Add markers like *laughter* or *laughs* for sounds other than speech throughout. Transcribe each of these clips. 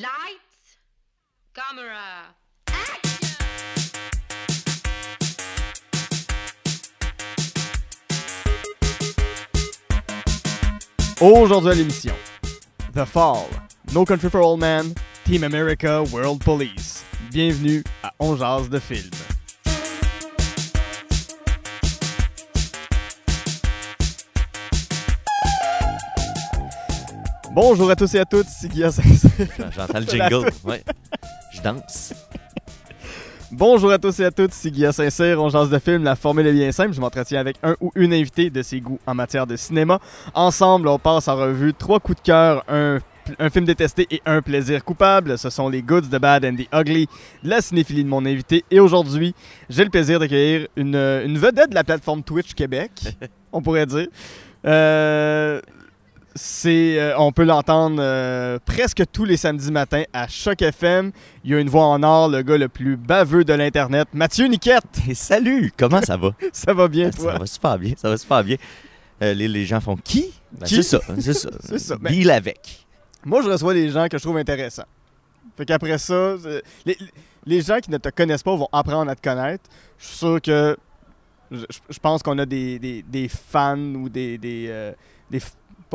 Lights, camera, Aujourd'hui à l'émission The Fall, No Country for Old Men, Team America, World Police. Bienvenue à On Jase de film. Bonjour à tous et à toutes, c'est Guillaume. J'entends le jingle. *laughs* Ouais. Je danse. Bonjour à tous et à toutes, c'est Guillaume Sincère, on jase de film, la formule est bien simple, je m'entretiens avec un ou une invitée de ses goûts en matière de cinéma. Ensemble, on passe en revue trois coups de cœur, un, un film détesté et un plaisir coupable. Ce sont les goods, the bad and the ugly de la cinéphilie de mon invité. Et aujourd'hui, j'ai le plaisir d'accueillir une, une vedette de la plateforme Twitch Québec, *laughs* on pourrait dire. Euh, c'est, euh, on peut l'entendre euh, presque tous les samedis matins à Choc FM. Il y a une voix en or, le gars le plus baveux de l'Internet, Mathieu Niquette. Et salut! Comment ça va? *laughs* Ça va bien, ça toi? va super bien. Ça va super bien. Euh, les, les gens font qui? Ben, Qui? C'est ça. C'est ça. *laughs* C'est ça. Ben- Deal avec. Moi, je reçois des gens que je trouve intéressants. Fait qu'après ça, les, les gens qui ne te connaissent pas vont apprendre à te connaître. Je suis sûr que. Je, je pense qu'on a des, des- des fans ou des. des,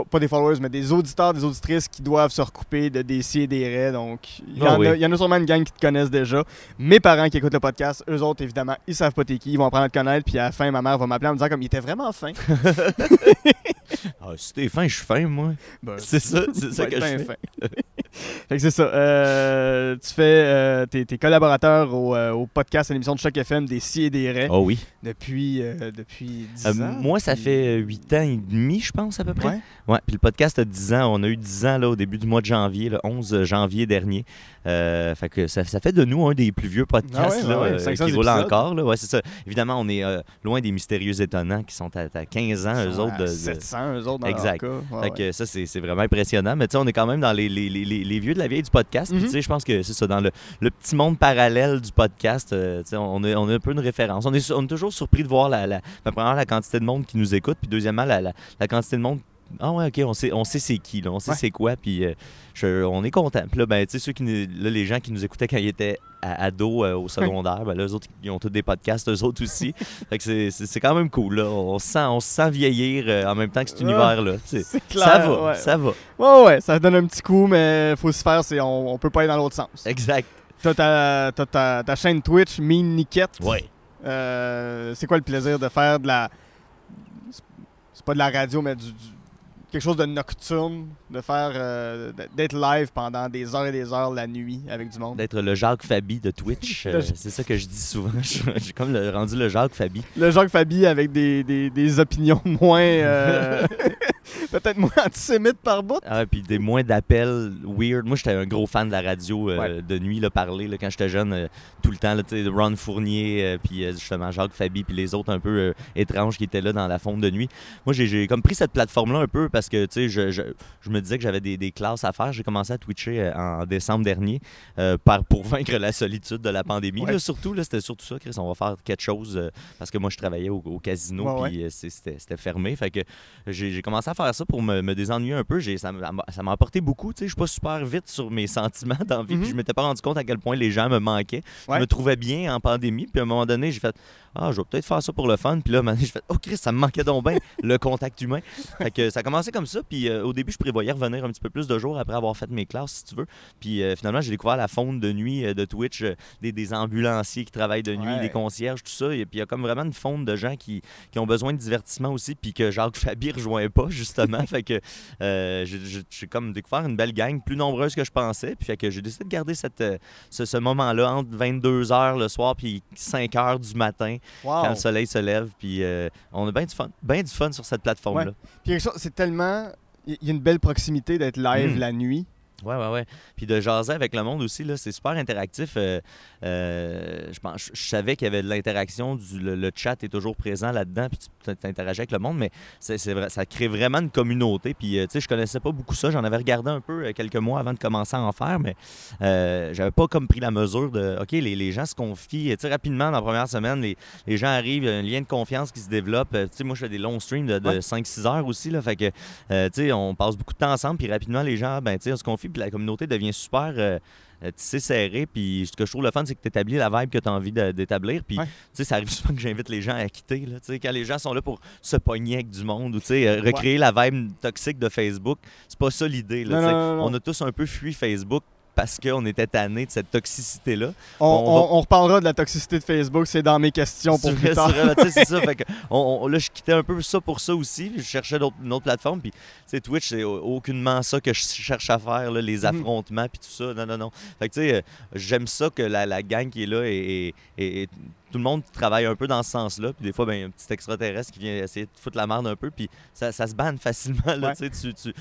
pas, des followers, mais des auditeurs, des auditrices qui doivent se recouper de des si et des raies. Donc, il y, Ah en a- oui. il y en a sûrement une gang qui te connaissent déjà. Mes parents qui écoutent le podcast, eux autres, évidemment, ils savent pas t'es qui. Ils vont apprendre à te connaître. Puis à la fin, ma mère va m'appeler en me disant comme il était vraiment fin. *laughs* Ah, si t'es fin, je suis fin, moi. Ben, C'est ça, c'est ça que je fais. *laughs* fait que c'est ça. Euh, tu fais. euh, t'es, t'es collaborateur au, euh, au podcast à l'émission de Choc FM des Si et des Raies Oh oui. depuis, depuis 10 Euh, ans. moi, ça puis- fait 8 ans et demi, je pense, à peu près. Ouais. Ouais, puis le podcast a 10 ans. On a eu 10 ans là, au début du mois de janvier, le 11 janvier dernier. Fait que ça, ça fait de nous un des plus vieux podcasts Ah ouais, là, ouais, 500 qui épisodes. encore. Là. Ouais, c'est ça. Évidemment, on est loin des mystérieux étonnants qui sont à, à 15 ans, eux autres. de- de- 700, eux autres, dans Exact. leur cas. Fait que ça, c'est c'est vraiment impressionnant. Mais tu sais, on est quand même dans les, les- les- les- vieux de la vieille du podcast. Puis Mhm. tu sais, je pense que c'est ça, dans le, le petit monde parallèle du podcast, euh, tu sais, on, a, on a un peu une référence. On est, on est toujours surpris de voir la, la, ben, premièrement, la quantité de monde qui nous écoute, puis deuxièmement, la, la- la quantité de monde. Ah ouais, ok, on sait, on sait c'est qui, là, on sait Ouais. c'est quoi, puis euh, je- on est content. Puis là, ben, tu sais, ceux qui, là, les gens qui nous écoutaient quand ils étaient ados euh, au secondaire, ben là, eux autres, ils ont tous des podcasts, eux autres aussi. *laughs* fait que c'est- quand même cool, là. On se sent, on se sent vieillir euh, en même temps que cet univers-là. Ça va, ouais. ça va. Ouais, ouais, ça donne un petit coup, mais faut se faire, on, on peut pas aller dans l'autre sens. Exact. T'as ta, t'as ta, ta chaîne Twitch, Mean Niquette. Ouais. Euh, c'est quoi le plaisir de faire de la. c'est- C'est pas de la radio, mais du, du- quelque chose de nocturne, de faire. euh, d'être live pendant des heures et des heures la nuit avec du monde. D'être le Jacques Fabi de Twitch. *laughs* Euh, c'est ça que je dis souvent. *laughs* J'ai comme le- rendu le Jacques Fabi. Le Jacques Fabi avec des, des, des opinions *laughs* moins. euh, Peut-être moins antisémites par bout. Ah, puis des moins d'appels weird. Moi, j'étais un gros fan de la radio Ouais. de nuit, là, parler, là, quand j'étais jeune, tout le temps, là, tu sais, Ron Fournier, puis justement Jacques Fabi, puis les autres un peu étranges qui étaient là dans la fonte de nuit. Moi, j'ai- j'ai comme pris cette plateforme-là un peu parce que, tu sais, je, je, je me disais que j'avais des, des classes à faire. J'ai commencé à twitcher euh, en décembre dernier euh, par, pour vaincre la solitude de la pandémie. Ouais. Là, surtout, là, c'était surtout ça, Chris, on va faire quelque chose euh, parce que moi, je travaillais au, au casino, puis c'était c'était fermé. Fait que j'ai commencé à faire ça pour me, me désennuyer un peu. J'ai- Ça m'a ça m'a apporté beaucoup. tu sais, Je suis pas super vite sur mes *laughs* sentiments dans la vie. Mhm. Puis je m'étais pas rendu compte à quel point les gens me manquaient. Ouais. Je me trouvais bien en pandémie. Puis à un moment donné, j'ai fait Ah, je vais peut-être faire ça pour le fun. Puis là, j'ai fait Oh, Chris, ça me manquait donc bien, le contact humain. Fait que ça a commencé comme ça. Puis euh, au début, je prévoyais revenir un petit peu plus de jours après avoir fait mes classes, si tu veux. Puis euh, finalement, j'ai découvert la fonte de nuit euh, de Twitch, des, des ambulanciers qui travaillent de nuit, Ouais. des concierges, tout ça. Et puis il y a comme vraiment une fonte de gens qui, qui ont besoin de divertissement aussi, puis que Jacques Fabi rejoint pas, justement. *laughs* fait que j'ai- comme découvert une belle gang, plus nombreuse que je pensais. Puis fait que j'ai décidé de garder cette, ce, ce moment-là entre 22h le soir puis 5h du matin, Wow. quand le soleil se lève. Puis on a bien du fun, bien du fun sur cette plateforme-là. Chose, c'est tellement. Il y a une belle proximité d'être live Mm. la nuit. Ouais, ouais, ouais. Puis de jaser avec le monde aussi, là, c'est super interactif. Euh, euh, je pense, je- je savais qu'il y avait de l'interaction, du- le, le chat est toujours présent là-dedans, puis tu t'interagis avec le monde, mais c'est, c'est vrai, ça crée vraiment une communauté. Puis, euh, tu sais, je connaissais pas beaucoup ça. J'en avais regardé un peu quelques mois avant de commencer à en faire, mais j'avais pas comme pris la mesure de, OK, les, les gens se confient. Tu sais, rapidement, dans la première semaine, les, les gens arrivent, il y a un lien de confiance qui se développe. Tu sais, moi, je fais des longs streams de, de Ouais. 5-6 heures aussi, là, fait que, tu sais, on passe beaucoup de temps ensemble, puis rapidement, les gens, ben, tu sais, on se confie puis la communauté devient super euh, euh, tissée, serrée. Puis ce que je trouve le fun, c'est que tu établis la vibe que tu as envie d'établir. Puis, Ouais. tu sais, ça arrive *laughs* souvent que j'invite les gens à quitter. Là, quand les gens sont là pour se pogner avec du monde ou, euh, recréer la vibe toxique de Facebook, c'est pas ça l'idée. On a tous un peu fui Facebook parce qu'on était tannés de cette toxicité-là. On, on va- on- on reparlera de la toxicité de Facebook, c'est dans mes questions pour plus tard. c'est ça. *laughs* Fait que là, je quittais un peu ça pour ça aussi. Je cherchais une autre plateforme. Puis, Twitch, c'est au- aucunement ça que je cherche à faire, là, les Mhm. affrontements, puis tout ça. Non, non, non. Fait que, tu sais, euh, j'aime ça que la, la gang qui est là et tout le monde travaille un peu dans ce sens-là. Puis, des fois, ben, il y a un petit extraterrestre qui vient essayer de foutre la merde un peu. Puis, ça, ça se banne *laughs* facilement. Là, Ouais. tu tu-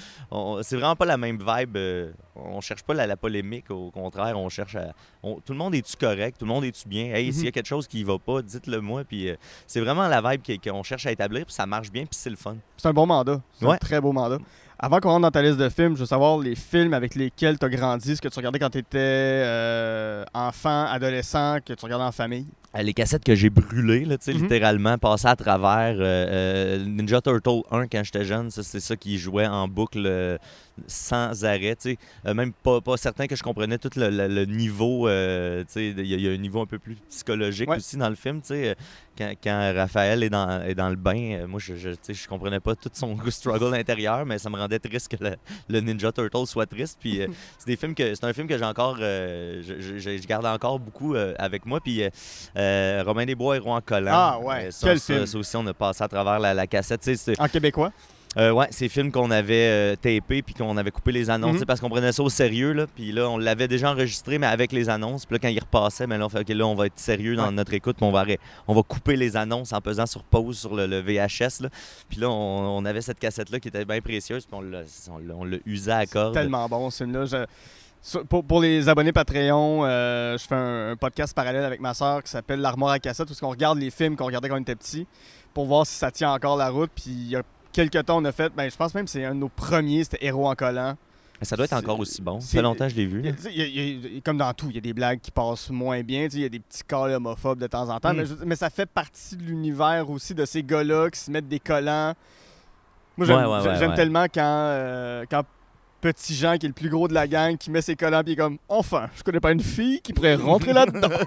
c'est vraiment pas la même vibe. euh, on cherche pas la, la polémique. Au contraire, on cherche à. on- tout le monde est-tu correct? Tout le monde est-tu bien? Hey, Mhm. s'il y a quelque chose qui va pas, dites-le moi. Puis, euh, c'est vraiment la vibe qu'on cherche à établir, puis ça marche bien, puis c'est le fun. C'est un bon mandat. C'est un très beau mandat. Avant qu'on rentre dans ta liste de films, je veux savoir les films avec lesquels tu as grandi, ce que tu regardais quand tu étais enfant, adolescent, que tu regardais en famille. Euh, Les cassettes que j'ai brûlées, là, Mhm. littéralement, passées à travers. euh, euh, Ninja Turtle 1, quand j'étais jeune, ça, c'est ça qui jouait en boucle euh, sans arrêt. même pas, pas certain que je comprenais tout le, le- le niveau. Il y, a- il y a un niveau un peu plus psychologique Ouais. aussi dans le film. Quand, quand Raphaël est dans, est dans le bain, moi, je, je, je comprenais pas tout son *laughs* struggle intérieur, mais ça me rendait triste que le, le Ninja Turtle soit triste. Puis *laughs* c'est des films que c'est un film que j'ai encore, je, je- garde encore beaucoup avec moi. Puis euh, Romain Desbois, Héros en collant. Ah ouais, Euh, ça, quel ça- film. ça aussi, on a passé à travers la, la cassette. Tu sais, c'est- En québécois? euh, ouais, c'est films qu'on avait euh, tapés puis qu'on avait coupé les annonces Mhm. tu sais, parce qu'on prenait ça au sérieux. Là, puis là, on l'avait déjà enregistré, mais avec les annonces. Puis là, quand il repassait, ben là, on fait OK, là, on va être sérieux dans Ouais. notre écoute. Puis on va, arrêt- on va couper les annonces en pesant sur pause sur le, le VHS. Là. Puis là, on, on avait cette cassette-là qui était bien précieuse. Puis on l'a, on l'a- on l'a usée à. Tellement bon ce film-là. Je- Pour, pour les abonnés Patreon, euh, je fais un, un podcast parallèle avec ma soeur qui s'appelle L'Armoire à cassette, où on regarde les films qu'on regardait quand on était petit pour voir si ça tient encore la route. Puis il y a quelques temps, on a fait, ben, je pense même que c'est un de nos premiers, c'était Héros en collant. Ça doit être encore aussi bon. Ça fait longtemps que je l'ai vu. Y a- y a- comme dans tout, il y a des blagues qui passent moins bien, il y a des petits cas homophobes de temps en temps, Mm. mais, je- mais ça fait partie de l'univers aussi de ces gars-là qui se mettent des collants. Moi, j'aime Ouais, ouais, ouais, j'aime ouais. tellement quand, euh, quand Petit Jean, qui est le plus gros de la gang, qui met ses collants, puis il est comme Enfin, je connais pas une fille qui pourrait rentrer là-dedans. *laughs*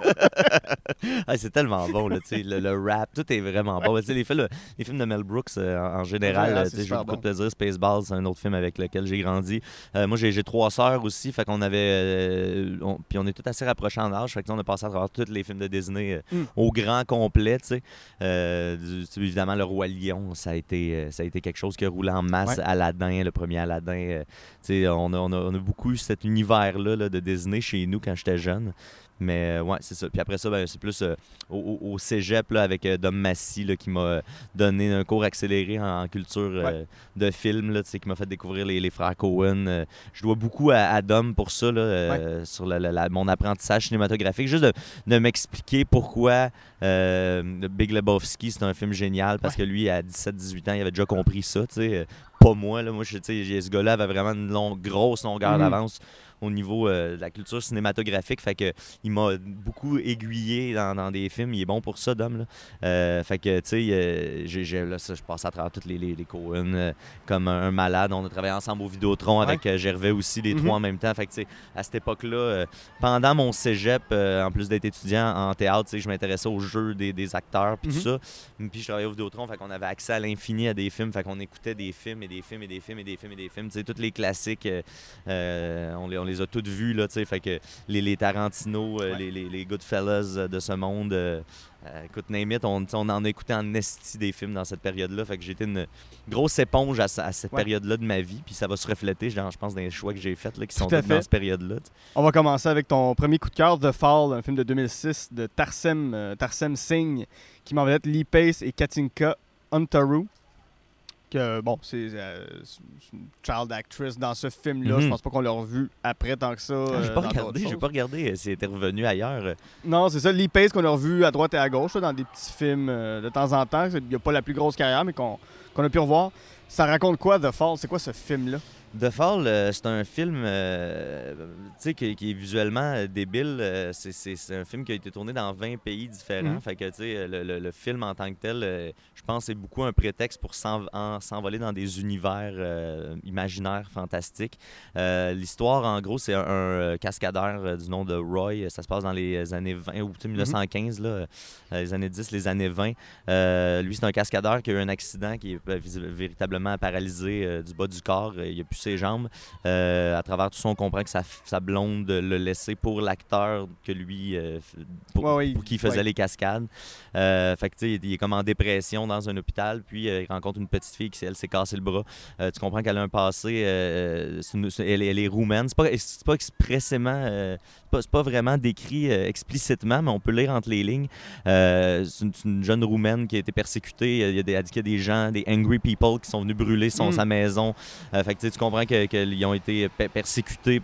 Ah, c'est tellement bon, là, le, le rap, tout est vraiment bon. Les, films, les films de Mel Brooks, euh, en, en général, Ouais, euh, j'ai beaucoup bon. de plaisir. Spaceballs, c'est un autre film avec lequel j'ai grandi. Euh, moi, j'ai trois sœurs aussi, fait qu'on avait... euh, on- puis on est tous assez rapprochés en âge, fait que, on a passé à travers tous les films de Disney euh, Mm. au grand complet, tu sais. Évidemment, Le Roi Lion, ça a été, ça a été quelque chose qui a roulé en masse. Ouais. Aladdin, le premier Aladdin, on a, on, a, beaucoup eu cet univers-là là, de Disney chez nous quand j'étais jeune. Mais euh, ouais, c'est ça. Puis après ça, ben, c'est plus euh, au, cégep là, avec euh, Dom Massy là, qui m'a donné un cours accéléré en, en culture euh, de film, là, qui m'a fait découvrir les, les frères Cohen. Je dois beaucoup à, à Dom pour ça, là, sur la- la- la- mon apprentissage cinématographique. Juste de, de m'expliquer pourquoi Big Lebowski, c'est un film génial, parce que lui, à 17-18 ans, il avait déjà compris ça. Pas moi, là. moi je, ce gars-là avait vraiment une longue, grosse longueur Mhm. d'avance au niveau euh, de la culture cinématographique. Fait que il m'a beaucoup aiguillé dans, dans des films. Il est bon pour ça, Dom. Là. Euh, fait que, tu sais, euh, j'ai- j'ai- là, ça, je passe à travers toutes les, les, euh, comme un, un malade. On a travaillé ensemble au Vidéotron avec Gervais aussi, les Mhm. trois en même temps. Fait que, tu sais, à cette époque-là, pendant mon cégep, en plus d'être étudiant en théâtre, tu sais, je m'intéressais au jeu des, des acteurs puis Mhm. tout ça. Puis je travaillais au Vidéotron, fait qu'on avait accès à l'infini à des films, fait qu'on écoutait des films et des films et des films et des films et des films. Tu sais, tous les classiques, euh, on, les, on les a tous vus, là, tu sais, fait que les, les Tarantino, euh, Ouais. les, les, les Goodfellas euh, de ce monde, euh, écoute, name it, on, on en a écouté en esti des films dans cette période-là, fait que j'étais une grosse éponge à, ce- à cette Ouais. période-là de ma vie, puis ça va se refléter, genre, je pense, dans les choix que j'ai faits, là, qui Tout sont tous dans cette période-là. On va commencer avec ton premier coup de cœur, The Fall, un film de 2006 de Tarsem, euh, Tarsem Singh, qui m'en vedette Lee Pace et Katinka Huntaru. Que, bon, c'est euh, une child actress dans ce film-là. Mhm. Je pense pas qu'on l'a revu après tant que ça. Ah, j'ai euh, pas regardé, j'ai pas regardé s'il était revenu ailleurs. euh. Non, c'est ça. Lee Pace qu'on a revu à droite et à gauche là, dans des petits films euh, de temps en temps. Il n'y a pas la plus grosse carrière, mais qu'on qu'on a pu revoir. Ça raconte quoi, The Fall? C'est quoi ce film-là? The Fall, euh, c'est un film euh, qui, qui est visuellement euh, débile. Euh, c'est- un film qui a été tourné dans 20 pays différents. Mhm. Fait que, le, le- le film en tant que tel, je pense que c'est beaucoup un prétexte pour s'en- en- s'envoler dans des univers imaginaires fantastiques. L'histoire, en gros, c'est un, un, cascadeur du nom de Roy. Ça se passe dans les années 20 ou tu sais, 1915, là, euh, les années 10, les années 20. Euh, lui, c'est un cascadeur qui a eu un accident qui est véritablement paralysé du bas du corps. Il a plus ses jambes. Euh, à travers tout ça, on comprend que sa, sa blonde l'a laissé pour l'acteur que lui, euh, pour, Ouais, ouais, pour qui il faisait ouais. les cascades. Euh, fait que, il est comme en dépression dans un hôpital, puis euh, il rencontre une petite fille qui, elle, s'est cassé le bras. Tu comprends qu'elle a un passé, une- elle, elle est roumaine. C'est pas, c'est pas expressément, c'est pas, pas vraiment décrit explicitement, mais on peut lire entre les lignes. C'est une, jeune roumaine qui a été persécutée. Il y a des, elle dit qu'il y a des gens, des angry people qui sont venus brûler son, Mm. sa maison. Fait que, tu tu comprends qu'ils ont été pe- persécutés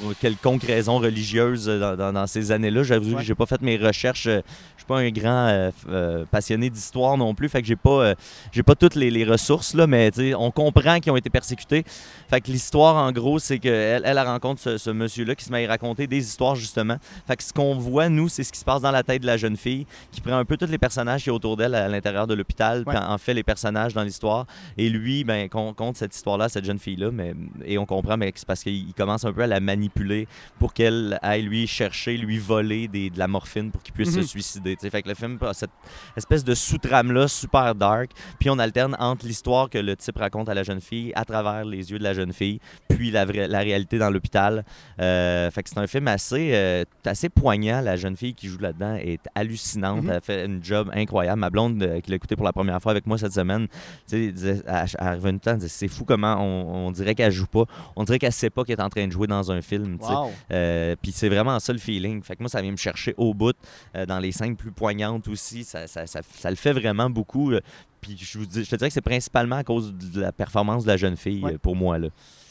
pour quelconque raison religieuse dans, dans- dans ces années-là. J'avoue Ouais. que j'ai pas fait mes recherches. euh, Je suis pas un grand euh, euh, passionné d'histoire non plus. Fait que j'ai pas, euh, j'ai pas toutes les, les ressources, là, mais on comprend qu'ils ont été persécutés. Fait que l'histoire, en gros, c'est qu'elle elle, rencontre ce, ce monsieur-là qui se met à raconter des histoires, justement. Fait que ce qu'on voit, nous, c'est ce qui se passe dans la tête de la jeune fille, qui prend un peu tous les personnages qui est autour d'elle à l'intérieur de l'hôpital, puis en fait les personnages dans l'histoire. Et lui, ben, compte cette histoire-là, cette jeune fille-là, mais et on comprend, mais c'est parce qu'il il commence un peu à la manipuler pour qu'elle aille lui chercher, lui voler des, de la morphine pour qu'il puisse Mhm. se suicider. tu sais. Fait que le film a cette espèce de sous-trame-là super dark, puis on alterne entre l'histoire que le type raconte à la jeune fille à travers les yeux de la jeune fille, puis la, vraie- la réalité dans l'hôpital. Euh, fait que c'est un film assez, euh, assez poignant. La jeune fille qui joue là-dedans est hallucinante. Mhm. Elle fait une job incroyable. Ma blonde, euh, qui l'a écouté pour la première fois avec moi cette semaine, tu sais, disait- elle, elle est revenue tout le temps, c'est fou comment on, on dirait qu'elle joue pas. On dirait qu'elle sait pas qu'elle est en train de jouer dans un film. Wow. Euh, Puis c'est vraiment ça le feeling. Fait que moi, ça vient me chercher au bout. euh, dans les scènes plus poignantes aussi, ça, ça, ça- ça le fait vraiment beaucoup. Puis je, vous dis, je te dirais que c'est principalement à cause de la performance de la jeune fille Ouais. euh, pour moi. Là.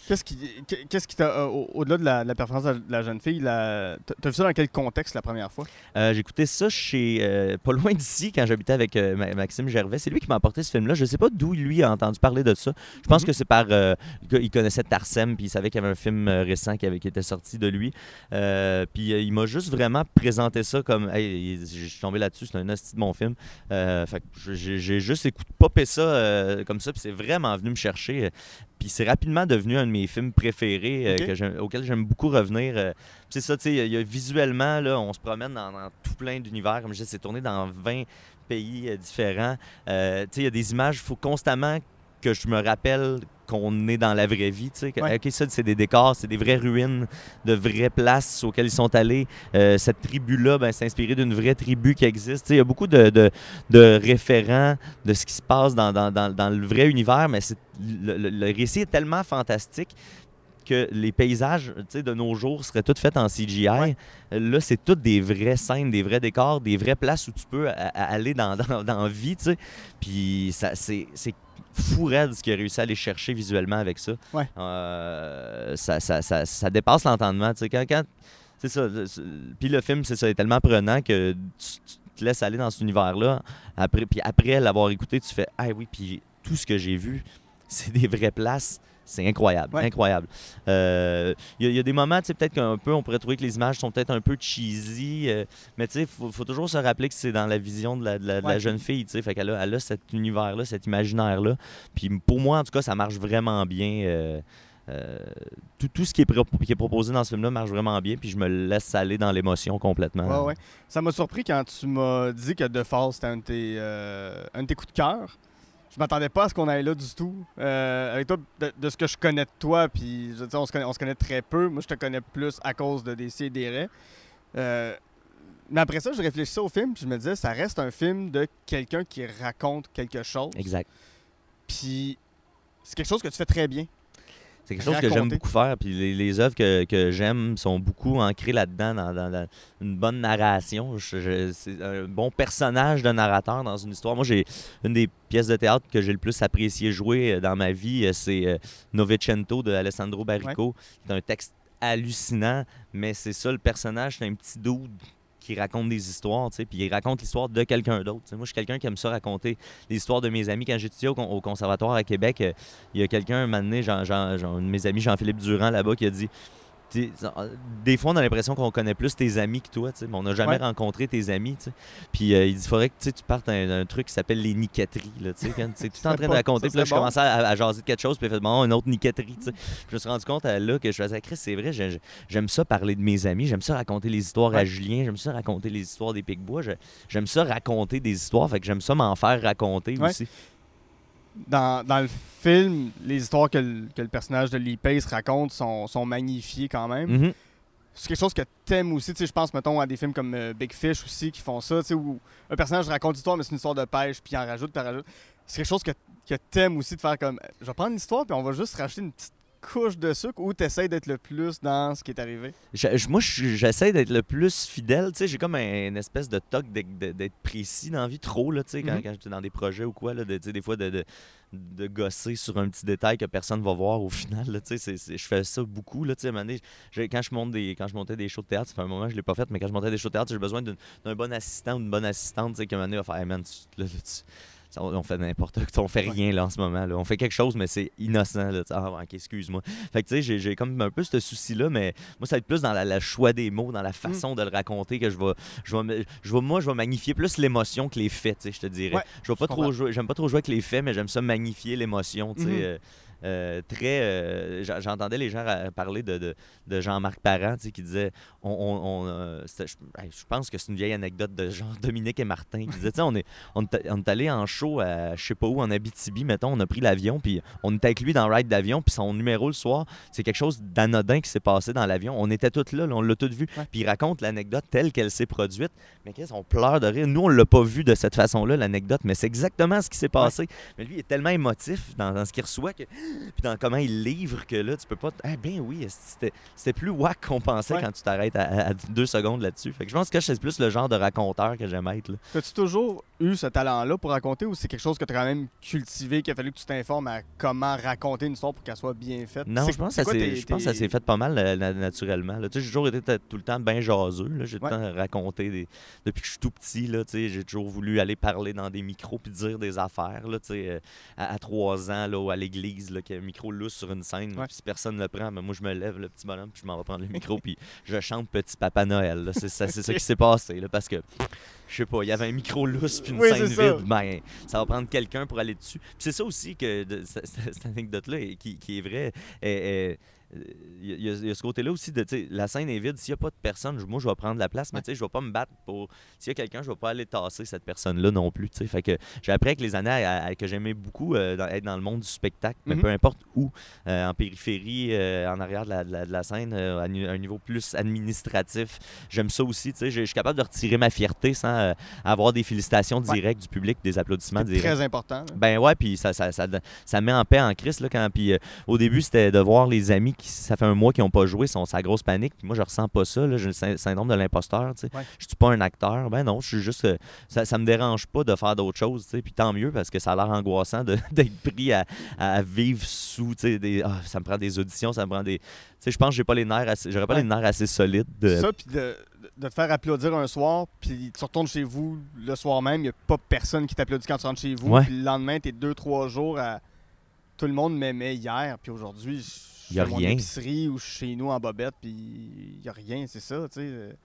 Qu'est-ce qui qu'est- qu'est-ce qui t'a euh, au- au-delà de la, de la performance de la jeune fille, la- t'as vu ça dans quel contexte la première fois? Euh, J'ai écouté ça chez euh, pas loin d'ici quand j'habitais avec euh, Ma- Maxime Gervais. C'est lui qui m'a apporté ce film-là. Je sais pas d'où lui a entendu parler de ça. Je pense Mhm. que c'est par il connaissait Tarsem puis il savait qu'il y avait un film récent qui, avait, qui était sorti de lui. Puis il m'a juste vraiment présenté ça comme hey, je suis tombé là-dessus. C'est un hostie de mon film. Fait que j'ai j'ai juste écouté popper ça comme ça puis c'est vraiment venu me chercher. Puis c'est rapidement devenu un de mes films préférés euh, Ok. que j'aime- auquel j'aime beaucoup revenir. euh, c'est ça, tu sais, y a- visuellement, là, on se promène dans, dans tout plein d'univers. Comme je disais, c'est tourné dans 20 pays euh, différents. Tu sais, il y a des images, il faut constamment que je me rappelle qu'on est dans la vraie vie, tu sais. que, Ouais. OK, ça, c'est des décors, c'est des vraies ruines de vraies places auxquelles ils sont allés. Euh, cette tribu-là, ben, c'est inspiré d'une vraie tribu qui existe. Tu sais, Il y a beaucoup de, de- de référents de ce qui se passe dans, dans- dans- dans le vrai univers, mais le, le- le récit est tellement fantastique que les paysages tu sais, de nos jours seraient tous faits en CGI. Ouais. Là, c'est toutes des vraies scènes, des vrais décors, des vraies places où tu peux aller dans, dans, vie. Puis ça, c'est fou raide ce qu'il a réussi à aller chercher visuellement avec ça. Ouais. Euh, ça, ça, ça, ça dépasse l'entendement. tu sais. Quand, quand- c'est ça. Puis le film, c'est ça, est tellement prenant que tu, tu te laisses aller dans cet univers-là. Après, puis après l'avoir écouté, tu fais Ah oui, puis tout ce que j'ai vu, *laughs* c'est des vraies places. C'est incroyable, Ouais. incroyable. Euh, Il y, a- il y a des moments, tu sais, peut-être qu'un peu, on pourrait trouver que les images sont peut-être un peu cheesy, euh, mais tu sais, il faut, faut toujours se rappeler que c'est dans la vision de la, de la- de la Ouais. jeune fille, tu sais, fait qu'elle a, elle a cet univers-là, cet imaginaire-là. Puis pour moi, en tout cas, ça marche vraiment bien. euh, euh, tout, tout ce qui est, pro- qui est proposé dans ce film-là marche vraiment bien, puis je me laisse aller dans l'émotion complètement. Ouais. Ça m'a surpris quand tu m'as dit que Fall, c'était un, de euh, un de tes coups de cœur. Je m'attendais pas à ce qu'on aille là du tout. Euh, avec toi, de, de ce que je connais de toi, puis je veux dire, on se connaît, on se connaît très peu. Moi, je te connais plus à cause de et des raies. Euh, mais après ça, je réfléchissais au film, puis je me disais, ça reste un film de quelqu'un qui raconte quelque chose. Exact. Puis c'est quelque chose que tu fais très bien. C'est quelque chose que j'aime beaucoup faire. Puis les, les œuvres que, que j'aime sont beaucoup ancrées là-dedans, dans, une bonne narration. C'est un bon personnage de narrateur dans une histoire. Moi, j'ai une des pièces de théâtre que j'ai le plus apprécié jouer euh, dans ma vie, euh, c'est euh, Novecento de Alessandro Barrico. C'est un texte hallucinant, mais c'est ça le personnage, c'est un petit dude qui raconte des histoires, tu sais, puis il raconte l'histoire de quelqu'un d'autre. Moi, je suis quelqu'un qui aime ça raconter l'histoire de mes amis. Quand j'étudiais au, au conservatoire à Québec, euh, il y a quelqu'un, un moment un de mes amis, Jean-Philippe Durand, là-bas, qui a dit des fois, on a l'impression qu'on connaît plus tes amis que toi, mais on n'a jamais Ouais. rencontré tes amis. Puis euh, il dit faudrait que tu partes d'un d'un truc qui s'appelle les niqueteries. Là, tu sais, quand es *laughs* tout en train de raconter. Puis là, je commençais à, à jaser de quelque chose, puis il fait bon, une autre niqueterie. je me suis rendu compte euh, là que je faisais Chris, c'est vrai, j'ai- j'aime ça parler de mes amis, j'aime ça raconter les histoires à. Julien, j'aime ça raconter les histoires des Picbois, j'aime ça raconter des histoires, fait que j'aime ça m'en faire raconter Ouais. aussi. Dans, dans le film, les histoires que le, que le personnage de Lee Pace raconte sont, sont magnifiées quand même. Mhm. C'est quelque chose que t'aimes aussi. Tu sais, je pense, mettons, à des films comme euh, Big Fish aussi qui font ça, tu sais, où un personnage raconte l'histoire, mais c'est une histoire de pêche, puis il en rajoute, puis en rajoute. C'est quelque chose que, que t'aimes aussi de faire comme, je vais prendre l'histoire, puis on va juste rajouter une petite couche de sucre, ou t'essayes d'être le plus dans ce qui est arrivé? Je- je- moi, je- j'essaie d'être le plus fidèle. Tu sais, j'ai comme un- une espèce de toc d'être- précis dans la vie, trop, là, tu sais, quand, Mhm. quand j'étais dans des projets ou quoi, là, de, tu sais, des fois, de, de, de gosser sur un petit détail que personne va voir au *laughs* final, là, tu sais, c'est- c'est- je fais ça beaucoup, là, tu sais, à un moment donné, quand je monte des, quand je montais des shows de théâtre, ça fait un moment que je l'ai pas fait, mais quand je montais des shows de théâtre, j'ai besoin d'un bon assistant ou d'une bonne assistante, tu sais, qui à un moment donné va faire, Hey, man, tu- là, là, tu- ça, on fait n'importe quoi, on fait rien là en ce moment, là. on fait quelque chose, mais c'est innocent, là, ah, ok, excuse-moi. Fait que tu sais, j'ai- comme un peu ce souci-là, mais moi, ça va être plus dans le choix des mots, dans la façon de le raconter que je vais, je vais, je vais- moi, je vais magnifier plus l'émotion que les faits, tu sais, je te dirais. Ouais, je vais pas trop j'aime pas trop jouer avec les faits, mais j'aime ça magnifier l'émotion, tu sais. Mhm. euh, euh, très euh, j'entendais les gens parler de, de, de Jean-Marc Parent tu sais, qui disait on, on- on, euh, je, pense que c'est une vieille anecdote de Jean *laughs* Dominique et Martin qui disait on est on est, allé en show à je sais pas où en Abitibi mettons on a pris l'avion puis on était avec lui dans le ride d'avion puis son numéro le soir c'est quelque chose d'anodin qui s'est passé dans l'avion. On était tous là, là, on l'a tous vu puis il raconte l'anecdote telle qu'elle s'est produite. Mais qu'est-ce on pleure de rire. Nous on l'a pas vu de cette façon là l'anecdote mais c'est exactement ce qui s'est passé. Mais lui il est tellement émotif dans, dans ce qu'il reçoit que puis dans comment il livre que là, tu peux pas. Ah ben oui, c'était plus wack qu'on pensait Ouais. quand tu t'arrêtes à, deux secondes là-dessus. Fait que je pense que c'est plus le genre de raconteur que j'aime être. As-tu toujours eu ce talent-là pour raconter, ou c'est quelque chose que t'as quand même cultivé, qu'il a fallu que tu t'informes à comment raconter une histoire pour qu'elle soit bien faite? Non, je pense, que c'est ça quoi je pense que ça s'est fait pas mal euh, na- naturellement. Tu J'ai toujours été tout le temps bien jaseux. J'ai tout Ouais. le temps raconté des... depuis que je suis tout petit. tu J'ai toujours voulu aller parler dans des micros puis dire des affaires. Là, tu euh, à, à trois ans, là, ou à l'église, là, qu'il y a un micro lousse sur une scène. Ouais. Puis si personne ne le prend, ben, moi je me lève, le petit bonhomme, puis je m'en vais prendre le micro, puis je chante Petit Papa Noël. C'est ça, c'est ça qui s'est passé. Là, parce que, je sais pas, il y avait un micro lousse puis une Oui, scène vide. Ben, ça va prendre quelqu'un pour aller dessus. Puis c'est ça aussi que de- cette, anecdote-là qui, qui est vraie. est- euh, Il y, a- y ce côté-là aussi de, la scène est vide. S'il n'y a pas de personne, moi, je vais prendre la place, mais je vais pas me battre pour. S'il y a quelqu'un, je vais pas aller tasser cette personne-là non plus, tu sais. Fait que j'ai appris avec les années à- à- que j'aimais beaucoup euh, dans- être dans le monde du spectacle, mais Mhm. peu importe où, euh, en périphérie, euh, en arrière de la, de la- de la scène, à un niveau plus administratif. J'aime ça aussi. Je suis capable de retirer ma fierté sans avoir des félicitations Ouais. directes du public, des applaudissements C'est directs. très important. là. Ben ouais, puis ça, ça, ça, ça met en paix en crise. Là, quand, au début, c'était de voir les amis qui, ça fait un mois qu'ils n'ont pas joué, sont sa grosse panique. Puis moi, je ressens pas ça. J'ai le sy- syndrome de l'imposteur. tu sais. Ouais. Je suis pas un acteur. Ben non, je suis juste. euh, ça, ça me dérange pas de faire d'autres choses. tu. Puis tant mieux parce que ça a l'air angoissant *laughs* d'être pris à, à vivre sous. tu Des, ah, ça me prend des auditions, ça me prend des. Tu je pense que j'ai pas les nerfs assez, j'aurais pas Ouais. les nerfs assez solides. De... Ça, puis de, de te faire applaudir un soir, puis tu retournes chez vous le soir même, il n'y a pas personne qui t'applaudit quand tu rentres chez vous. Puis le lendemain, t'es deux, trois jours à. Tout le monde m'aimait hier, puis aujourd'hui, je a fais mon épicerie ou suis chez nous en bobette, puis il n'y a rien, c'est ça, tu sais.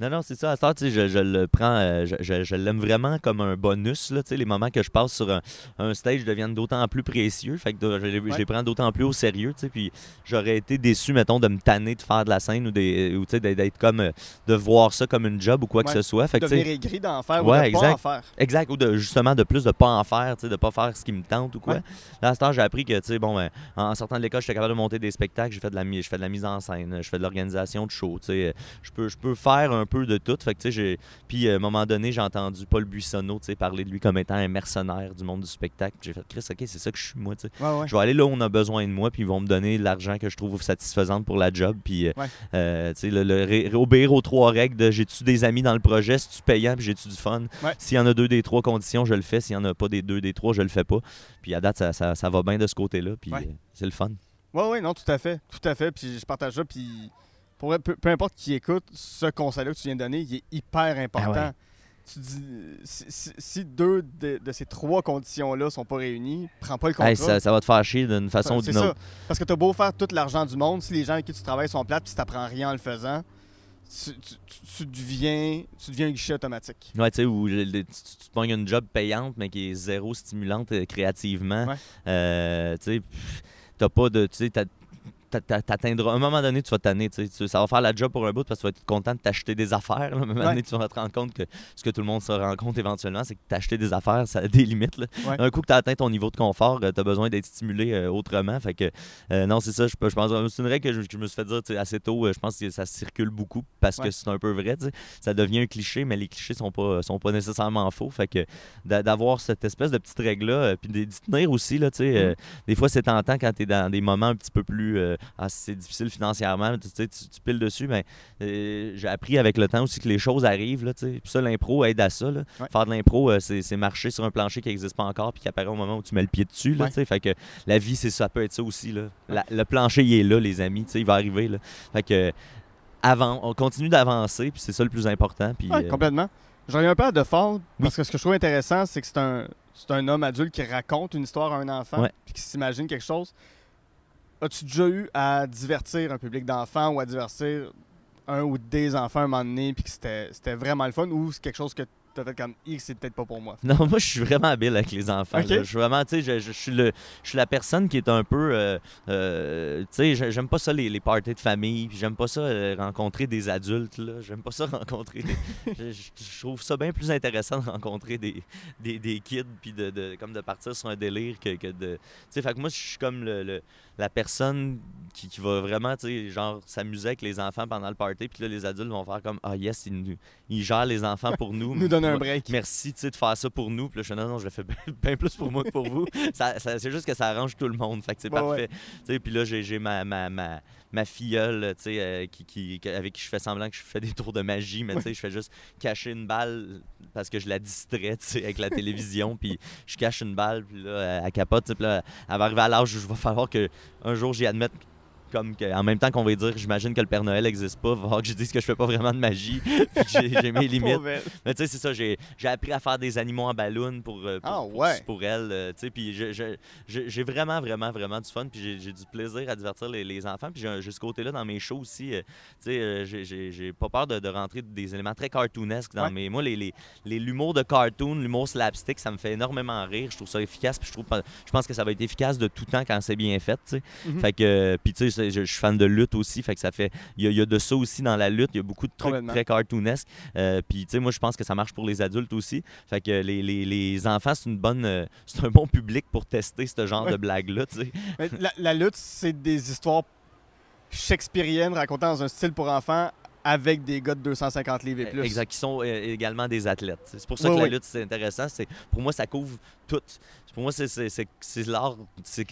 Non, non, c'est ça. À ce temps, tu sais, je, je le prends, euh, je, je- je l'aime vraiment comme un bonus. Là, tu sais, les moments que je passe sur un, un stage deviennent d'autant plus précieux. Fait que de- je, les- je Ouais. les prends d'autant plus au sérieux. tu sais, Puis j'aurais été déçu, mettons, de me tanner de faire de la scène ou, des, ou tu sais, d'être- comme. euh, de voir ça comme une job ou quoi que ce soit. Fait que, tu sais, Devenir aigri d'en faire Ouais, ou de exact. pas en faire. Exact, ou de, justement de plus de pas en faire, tu sais, de pas faire ce qui me tente ou quoi. Là, à ce temps, j'ai appris que, tu sais, bon, ben, en, sortant de l'école, j'étais capable de monter des spectacles, j'ai fait de la, je fais de la mise en scène, je fais de l'organisation de shows, tu sais. Je peux, je peux faire un peu de tout. Fait que, j'ai- Puis, à un moment donné, j'ai entendu Paul Buissonneau, parler de lui comme étant un mercenaire du monde du spectacle. J'ai fait, Chris, ok, c'est ça que je suis, moi. Ouais, ouais. Je vais aller là où on a besoin de moi, puis ils vont me donner l'argent que je trouve satisfaisant pour la job. Puis, euh, Ouais. euh, le, le ré- obéir aux trois règles de j'ai-tu des amis dans le projet, si tu payant, puis j'ai-tu du fun? S'il y en a deux des trois conditions, je le fais. S'il y en a pas des deux des trois, je le fais pas. Puis à date, ça, ça, ça va bien de ce côté-là, puis euh, c'est le fun. Ouais, ouais, non, tout à fait. Tout à fait. Puis je partage ça. Puis pour peu, peu importe qui écoute, ce conseil-là que tu viens de donner, il est hyper important. Ah ouais. Tu dis, si, si- si deux de, de ces trois conditions-là sont pas réunies, prends pas le contrat. Hey, ça, ça va te faire chier d'une façon ou d'une ça. autre. Parce que t'as beau faire tout l'argent du monde, si les gens avec qui tu travailles sont plates puis si t'apprends rien en le faisant, tu, tu- tu- tu deviens, tu deviens un guichet automatique. Ouais, tu sais, où tu, tu- tu te pognes une job payante, mais qui est zéro stimulante euh, créativement. Ouais. Euh, tu sais, t'as pas de. Tu sais, t'atteindras. À un moment donné, tu vas t'anner. tu sais, tu- Ça va faire la job pour un bout parce que tu vas être content de t'acheter des affaires. là. À un moment Ouais. donné, tu vas te rendre compte que ce que tout le monde se rend compte éventuellement, c'est que t'acheter des affaires, ça a des limites. là. Ouais. Un coup que tu as atteint ton niveau de confort, tu as besoin d'être stimulé euh, autrement. Fait que, euh, non, c'est ça. Je, pense c'est une règle que je, me suis fait dire assez tôt. euh, Je pense que ça circule beaucoup parce Ouais. que c'est un peu vrai. Ça devient un cliché, mais les clichés sont pas, sont pas nécessairement faux. Fait que d'a- d'avoir cette espèce de petite règle-là, euh, puis d'y tenir aussi, là, euh, des fois c'est tentant quand tu es dans des moments un petit peu plus. euh, ah, c'est difficile financièrement, tu, sais, tu, tu piles dessus, mais euh, j'ai appris avec le temps aussi que les choses arrivent. Là, tu sais. puis ça, l'impro aide à ça. là. Ouais. Faire de l'impro, euh, c'est marcher sur un plancher qui n'existe pas encore, puis qui apparaît au moment où tu mets le pied dessus. Là, Ouais. tu sais. fait que la vie, c'est ça, peut être ça aussi. Là. La- le plancher, il est là, les amis, il va arriver. Là. Fait que. Avant, on continue d'avancer, puis c'est ça le plus important. Puis, Ouais, euh, complètement. Je reviens un peu à De Fall, parce que ce que je trouve intéressant, c'est que c'est un, c'est un homme adulte qui raconte une histoire à un enfant, Ouais. puis qui s'imagine quelque chose. As-tu déjà eu à divertir un public d'enfants ou à divertir un ou des enfants à un moment donné, puis que c'était c'était vraiment le fun, ou c'est quelque chose que tu as fait comme X, c'est peut-être pas pour moi? Non, moi, je suis vraiment habile avec les enfants. Je suis vraiment, tu sais, je, je- je suis le, je suis la personne qui est un peu, euh, euh, tu sais, j'ai- j'aime pas ça les, les parties de famille, puis j'aime pas ça euh, rencontrer des adultes, là. J'aime pas ça *laughs* rencontrer des... je, je- je trouve ça bien plus intéressant de rencontrer des, des, des kids, puis de, de- comme de partir sur un délire que, que de... Tu sais, fait que moi, je suis comme le, le- la personne qui, qui va vraiment, tu sais, genre, s'amuser avec les enfants pendant le party, puis là, les adultes vont faire comme, ah yes, ils, nous- ils gèrent les enfants pour nous. *laughs* Nous donner un break. Merci tu sais, de faire ça pour nous. Puis là, je suis non, non, je le fais bien, *laughs* bien plus pour moi que pour vous. Ça, ça- c'est juste que ça arrange tout le monde. Fait que c'est Ouais, parfait. Tu sais, Puis là, j'ai, j'ai ma, ma, ma, ma filleule tu sais, euh, qui, avec qui je fais semblant que je fais des tours de magie. Mais tu sais, je fais juste cacher une balle parce que je la distrais tu sais, avec la télévision. Puis je cache une balle. Puis là, elle capote. Puis là, elle va arriver à l'âge où il va falloir que un jour j'y admette comme que, en même temps qu'on va dire j'imagine que le Père Noël n'existe pas, il va falloir que je dise que je fais pas vraiment de magie, *laughs* j'ai, j'ai mes *laughs* limites. Mais tu sais, c'est ça, j'ai, j'ai appris à faire des animaux en ballon pour, euh, pour, Ah, pour- ouais. pour elle. euh, tu sais, puis je- je- je- j'ai vraiment, vraiment, vraiment du fun. Puis j'ai, j'ai du plaisir à divertir les, les enfants. Puis j'ai, ce côté-là dans mes shows aussi. euh, tu sais, j'ai, j'ai- j'ai pas peur de, de rentrer des éléments très cartoonesques dans Ouais. mes. Moi, les, les, les- l'humour de cartoon, l'humour slapstick, ça me fait énormément rire. Je trouve ça efficace. Puis je, trouve, pas- je pense que ça va être efficace de tout temps quand c'est bien fait. tu sais. Mhm. Fait que, euh, puis tu sais, c'est- je, je suis fan de lutte aussi, fait que ça fait, il y, a- il y a de ça aussi dans la lutte, il y a beaucoup de trucs très cartoonesques, Euh, puis tu sais, moi je pense que ça marche pour les adultes aussi, fait que les, les, les enfants c'est une bonne, euh, c'est un bon public pour tester ce genre Ouais. de blague là, tu sais. Mais la, la lutte, c'est des histoires shakespeariennes racontées dans un style pour enfants avec des gars de 250 livres et plus. Exact, qui sont euh, également des athlètes. C'est pour ça Oui, que la lutte c'est intéressant, c'est pour moi ça couvre tout. Pour moi c'est l'art, c'est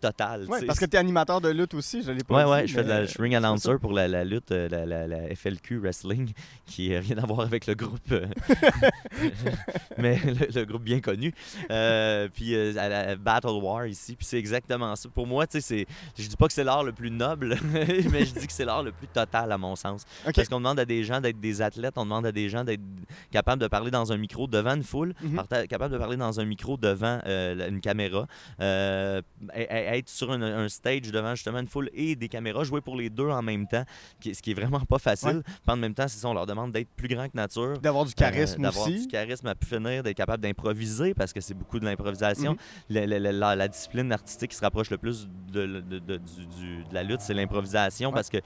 total. Ouais, parce que tu es animateur de lutte aussi, je l'ai pas Ouais, dit, ouais, je fais de la je ring announcer pour la, la lutte, euh, la, la- la FLQ Wrestling, *laughs* qui n'a rien à voir avec le groupe, euh, *laughs* mais le, le groupe bien connu. Euh, puis euh, à la Battle War ici, puis c'est exactement ça. Pour moi, tu sais, je dis pas que c'est l'art le plus noble, *laughs* mais je dis que c'est l'art le plus total à mon sens. Parce qu'on demande à des gens d'être des athlètes, on demande à des gens d'être capables de parler dans un micro devant une foule, parta- capables de parler dans un micro devant euh, une caméra, euh, être sur un, un stage devant justement une foule et des caméras, jouer pour les deux en même temps, ce qui est vraiment pas facile. Puis en même temps, c'est ça, on leur demande d'être plus grand que nature. D'avoir du charisme euh, d'avoir aussi. du charisme à pu finir, d'être capable d'improviser parce que c'est beaucoup de l'improvisation. Mhm. La, la- la- la- la discipline artistique qui se rapproche le plus de, de- de- du- du- de la lutte, c'est l'improvisation parce que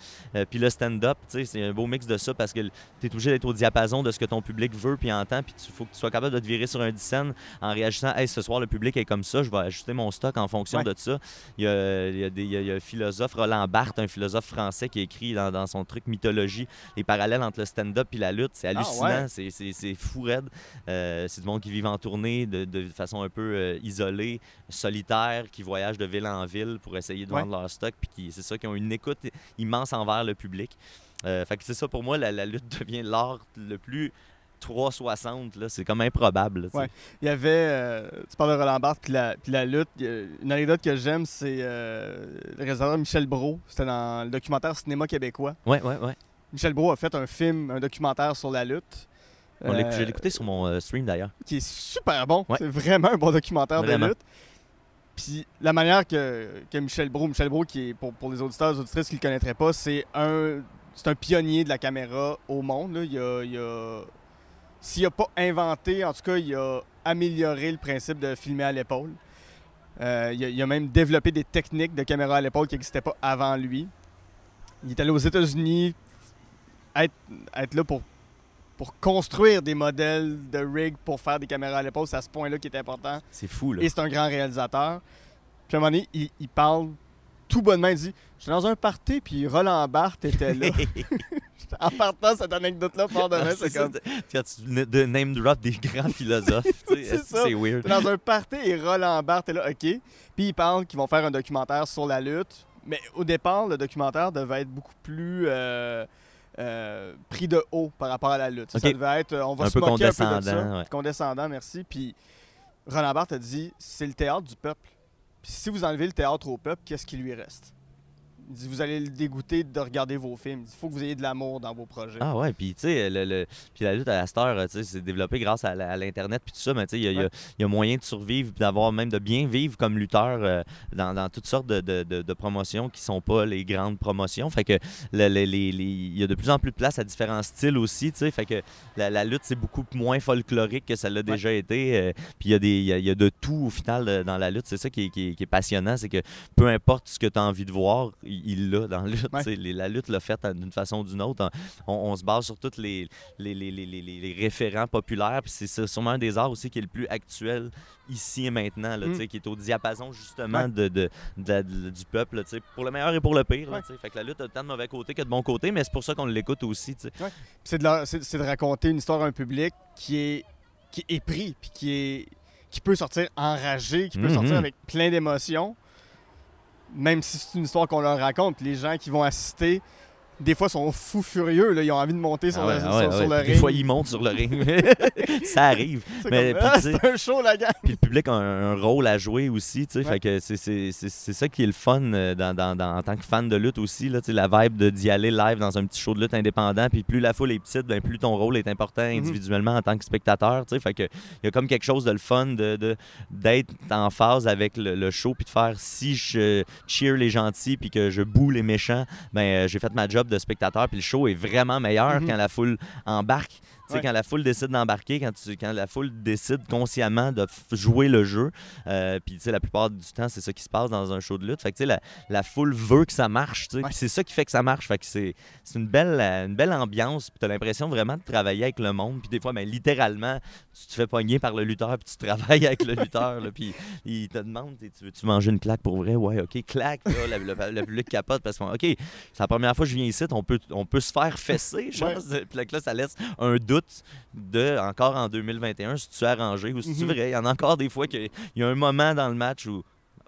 puis le stand-up, c'est un beau mix de ça parce que tu es obligé d'être au diapason de ce que ton public veut puis entend puis il faut que tu sois capable de te virer sur un 10 scène en réagissant hey ce soir le public est comme ça, je vais ajuster mon stock en fonction Ouais. de ça. Il y a, il y a des- il y a- un philosophe Roland Barthes, un philosophe français qui écrit dans, dans son truc mythologie les parallèles entre le stand-up et la lutte, c'est hallucinant, ouais. c'est- fou raide. Euh, c'est du monde qui vit en tournée de, de façon un peu euh, isolée, solitaire, qui voyage de ville en ville pour essayer de Ouais. vendre leur stock, puis c'est ça, qui ont une écoute immense envers le public. Euh, fait que c'est ça pour moi, la, la lutte devient l'art le plus 360, là, c'est comme improbable. là. Ouais. Il y avait, euh, tu parles de Roland Barthes puis la, puis la lutte. Une anecdote que j'aime, c'est euh, le réalisateur Michel Brault. C'était dans le documentaire Cinéma québécois. Ouais, ouais, ouais. Michel Brault a fait un film, un documentaire sur la lutte. On l'a- euh, Je l'ai écouté sur mon stream d'ailleurs. qui est super bon. Ouais. C'est vraiment un bon documentaire Vraiment. de lutte. Puis la manière que, que Michel Brault, Michel Brault, qui est pour, pour les auditeurs et les auditrices qui ne le connaîtraient pas, c'est un, c'est un pionnier de la caméra au monde. là. Il a, il a- s'il n'a pas inventé, en tout cas, il a amélioré le principe de filmer à l'épaule. Euh, il, a, il a même développé des techniques de caméra à l'épaule qui n'existaient pas avant lui. Il est allé aux États-Unis être, être là pour, pour construire des modèles de rig pour faire des caméras à l'épaule. C'est à ce point-là qui est important. C'est fou, là. Et c'est un grand réalisateur. Puis à un moment donné, il, il parle tout bonnement. Il dit J'étais dans un party, puis Roland Barthes était là. *laughs* *laughs* en partant cette anecdote-là, de Ah, c'est comme. Quand tu de name drop des grands philosophes, *laughs* C'est ça. c'est weird? Dans un party et Roland Barthes est là, OK. Puis il parle qu'ils vont faire un documentaire sur la lutte. Mais au départ, le documentaire devait être beaucoup plus euh, euh, pris de haut par rapport à la lutte. Ça devait être, euh, on va Un se peu moquer un peu de ça. ouais. Condescendant, merci. Puis Roland Barthes a dit, c'est le théâtre du peuple. Si vous enlevez le théâtre au peuple, qu'est-ce qui lui reste? Dit, vous allez le dégoûter de regarder vos films. Il faut que vous ayez de l'amour dans vos projets. Ah ouais, puis tu sais, le, le- puis la lutte à la star, tu sais, c'est développé grâce à, l'Internet puis tout ça, mais tu sais, il y, a- y y moyen de survivre d'avoir même de bien vivre comme lutteur euh, dans, dans toutes sortes de, de- de- de promotions qui sont pas les grandes promotions. Fait que le- il y a de plus en plus de place à différents styles aussi, tu sais, fait que la, la lutte, c'est beaucoup moins folklorique que ça l'a déjà été. euh, puis il y, a des- il y a- il y a de tout au final de- dans la lutte. C'est ça qui est, qui est- qui est passionnant, c'est que peu importe ce que tu as envie de voir, il il l'a dans la lutte. Ouais. Les- La lutte l'a fait euh, d'une façon ou d'une autre. On, on se base sur tous les, référents populaires. Puis c'est sûrement un des arts aussi qui est le plus actuel ici et maintenant, là, Mm. sais, qui est au diapason justement Ouais. de, de- de la- de- du peuple, là, pour le meilleur et pour le pire. là, Ouais. Fait que la lutte a tant de mauvais côtés que de bons côtés, mais c'est pour ça qu'on l'écoute aussi. c'est de, raconter une histoire à un public qui est, qui est épris, puis qui, est, qui peut sortir enragé, qui peut Mhm. sortir avec plein d'émotions, même si c'est une histoire qu'on leur raconte. Les gens qui vont assister, des fois, sont fous furieux. Là, ils ont envie de monter sur, Ah ouais, le, ah ouais, sur- sur ouais. le Des ring. fois, ils montent sur le ring. *laughs* ça arrive. C'est Ah, c'est un show, la gang! Puis le public a un, un rôle à jouer aussi, c'est- ça qui est le fun euh, dans, dans- dans- en tant que fan de lutte aussi, là, la vibe d'y aller live dans un petit show de lutte indépendant. Puis plus la foule est petite, ben, plus ton rôle est important Mhm. individuellement en tant que spectateur. Fait que il y a comme quelque chose de le fun de de- d'être en phase avec le, le show puis de faire si je cheer les gentils puis que je boue les méchants, ben euh, j'ai fait ma job de spectateur puis le show est vraiment meilleur Mhm. quand la foule embarque. Tu sais, Ouais. quand la foule décide d'embarquer, quand, tu- quand la foule décide consciemment de jouer le jeu, euh, puis la plupart du temps, c'est ça qui se passe dans un show de lutte. Fait que la, la foule veut que ça marche, Ouais. c'est ça qui fait que ça marche. Fait que c'est une belle, euh, une belle ambiance, tu as l'impression vraiment de travailler avec le monde. Puis des fois, ben, littéralement, tu te fais pogner par le lutteur, puis tu travailles avec le lutteur, puis il te demande, tu tu veux-tu manger une claque pour vrai? Ouais, ok, claque. Là, le, le- le public capote parce que, ok, c'est la première fois que je viens ici, on peut, on peut se faire fesser. Puis là, ça laisse un doute de, encore en 2021, si tu es arrangé ou si tu Mhm. vrai. Il y en a encore des fois qu'il y a un moment dans le match où.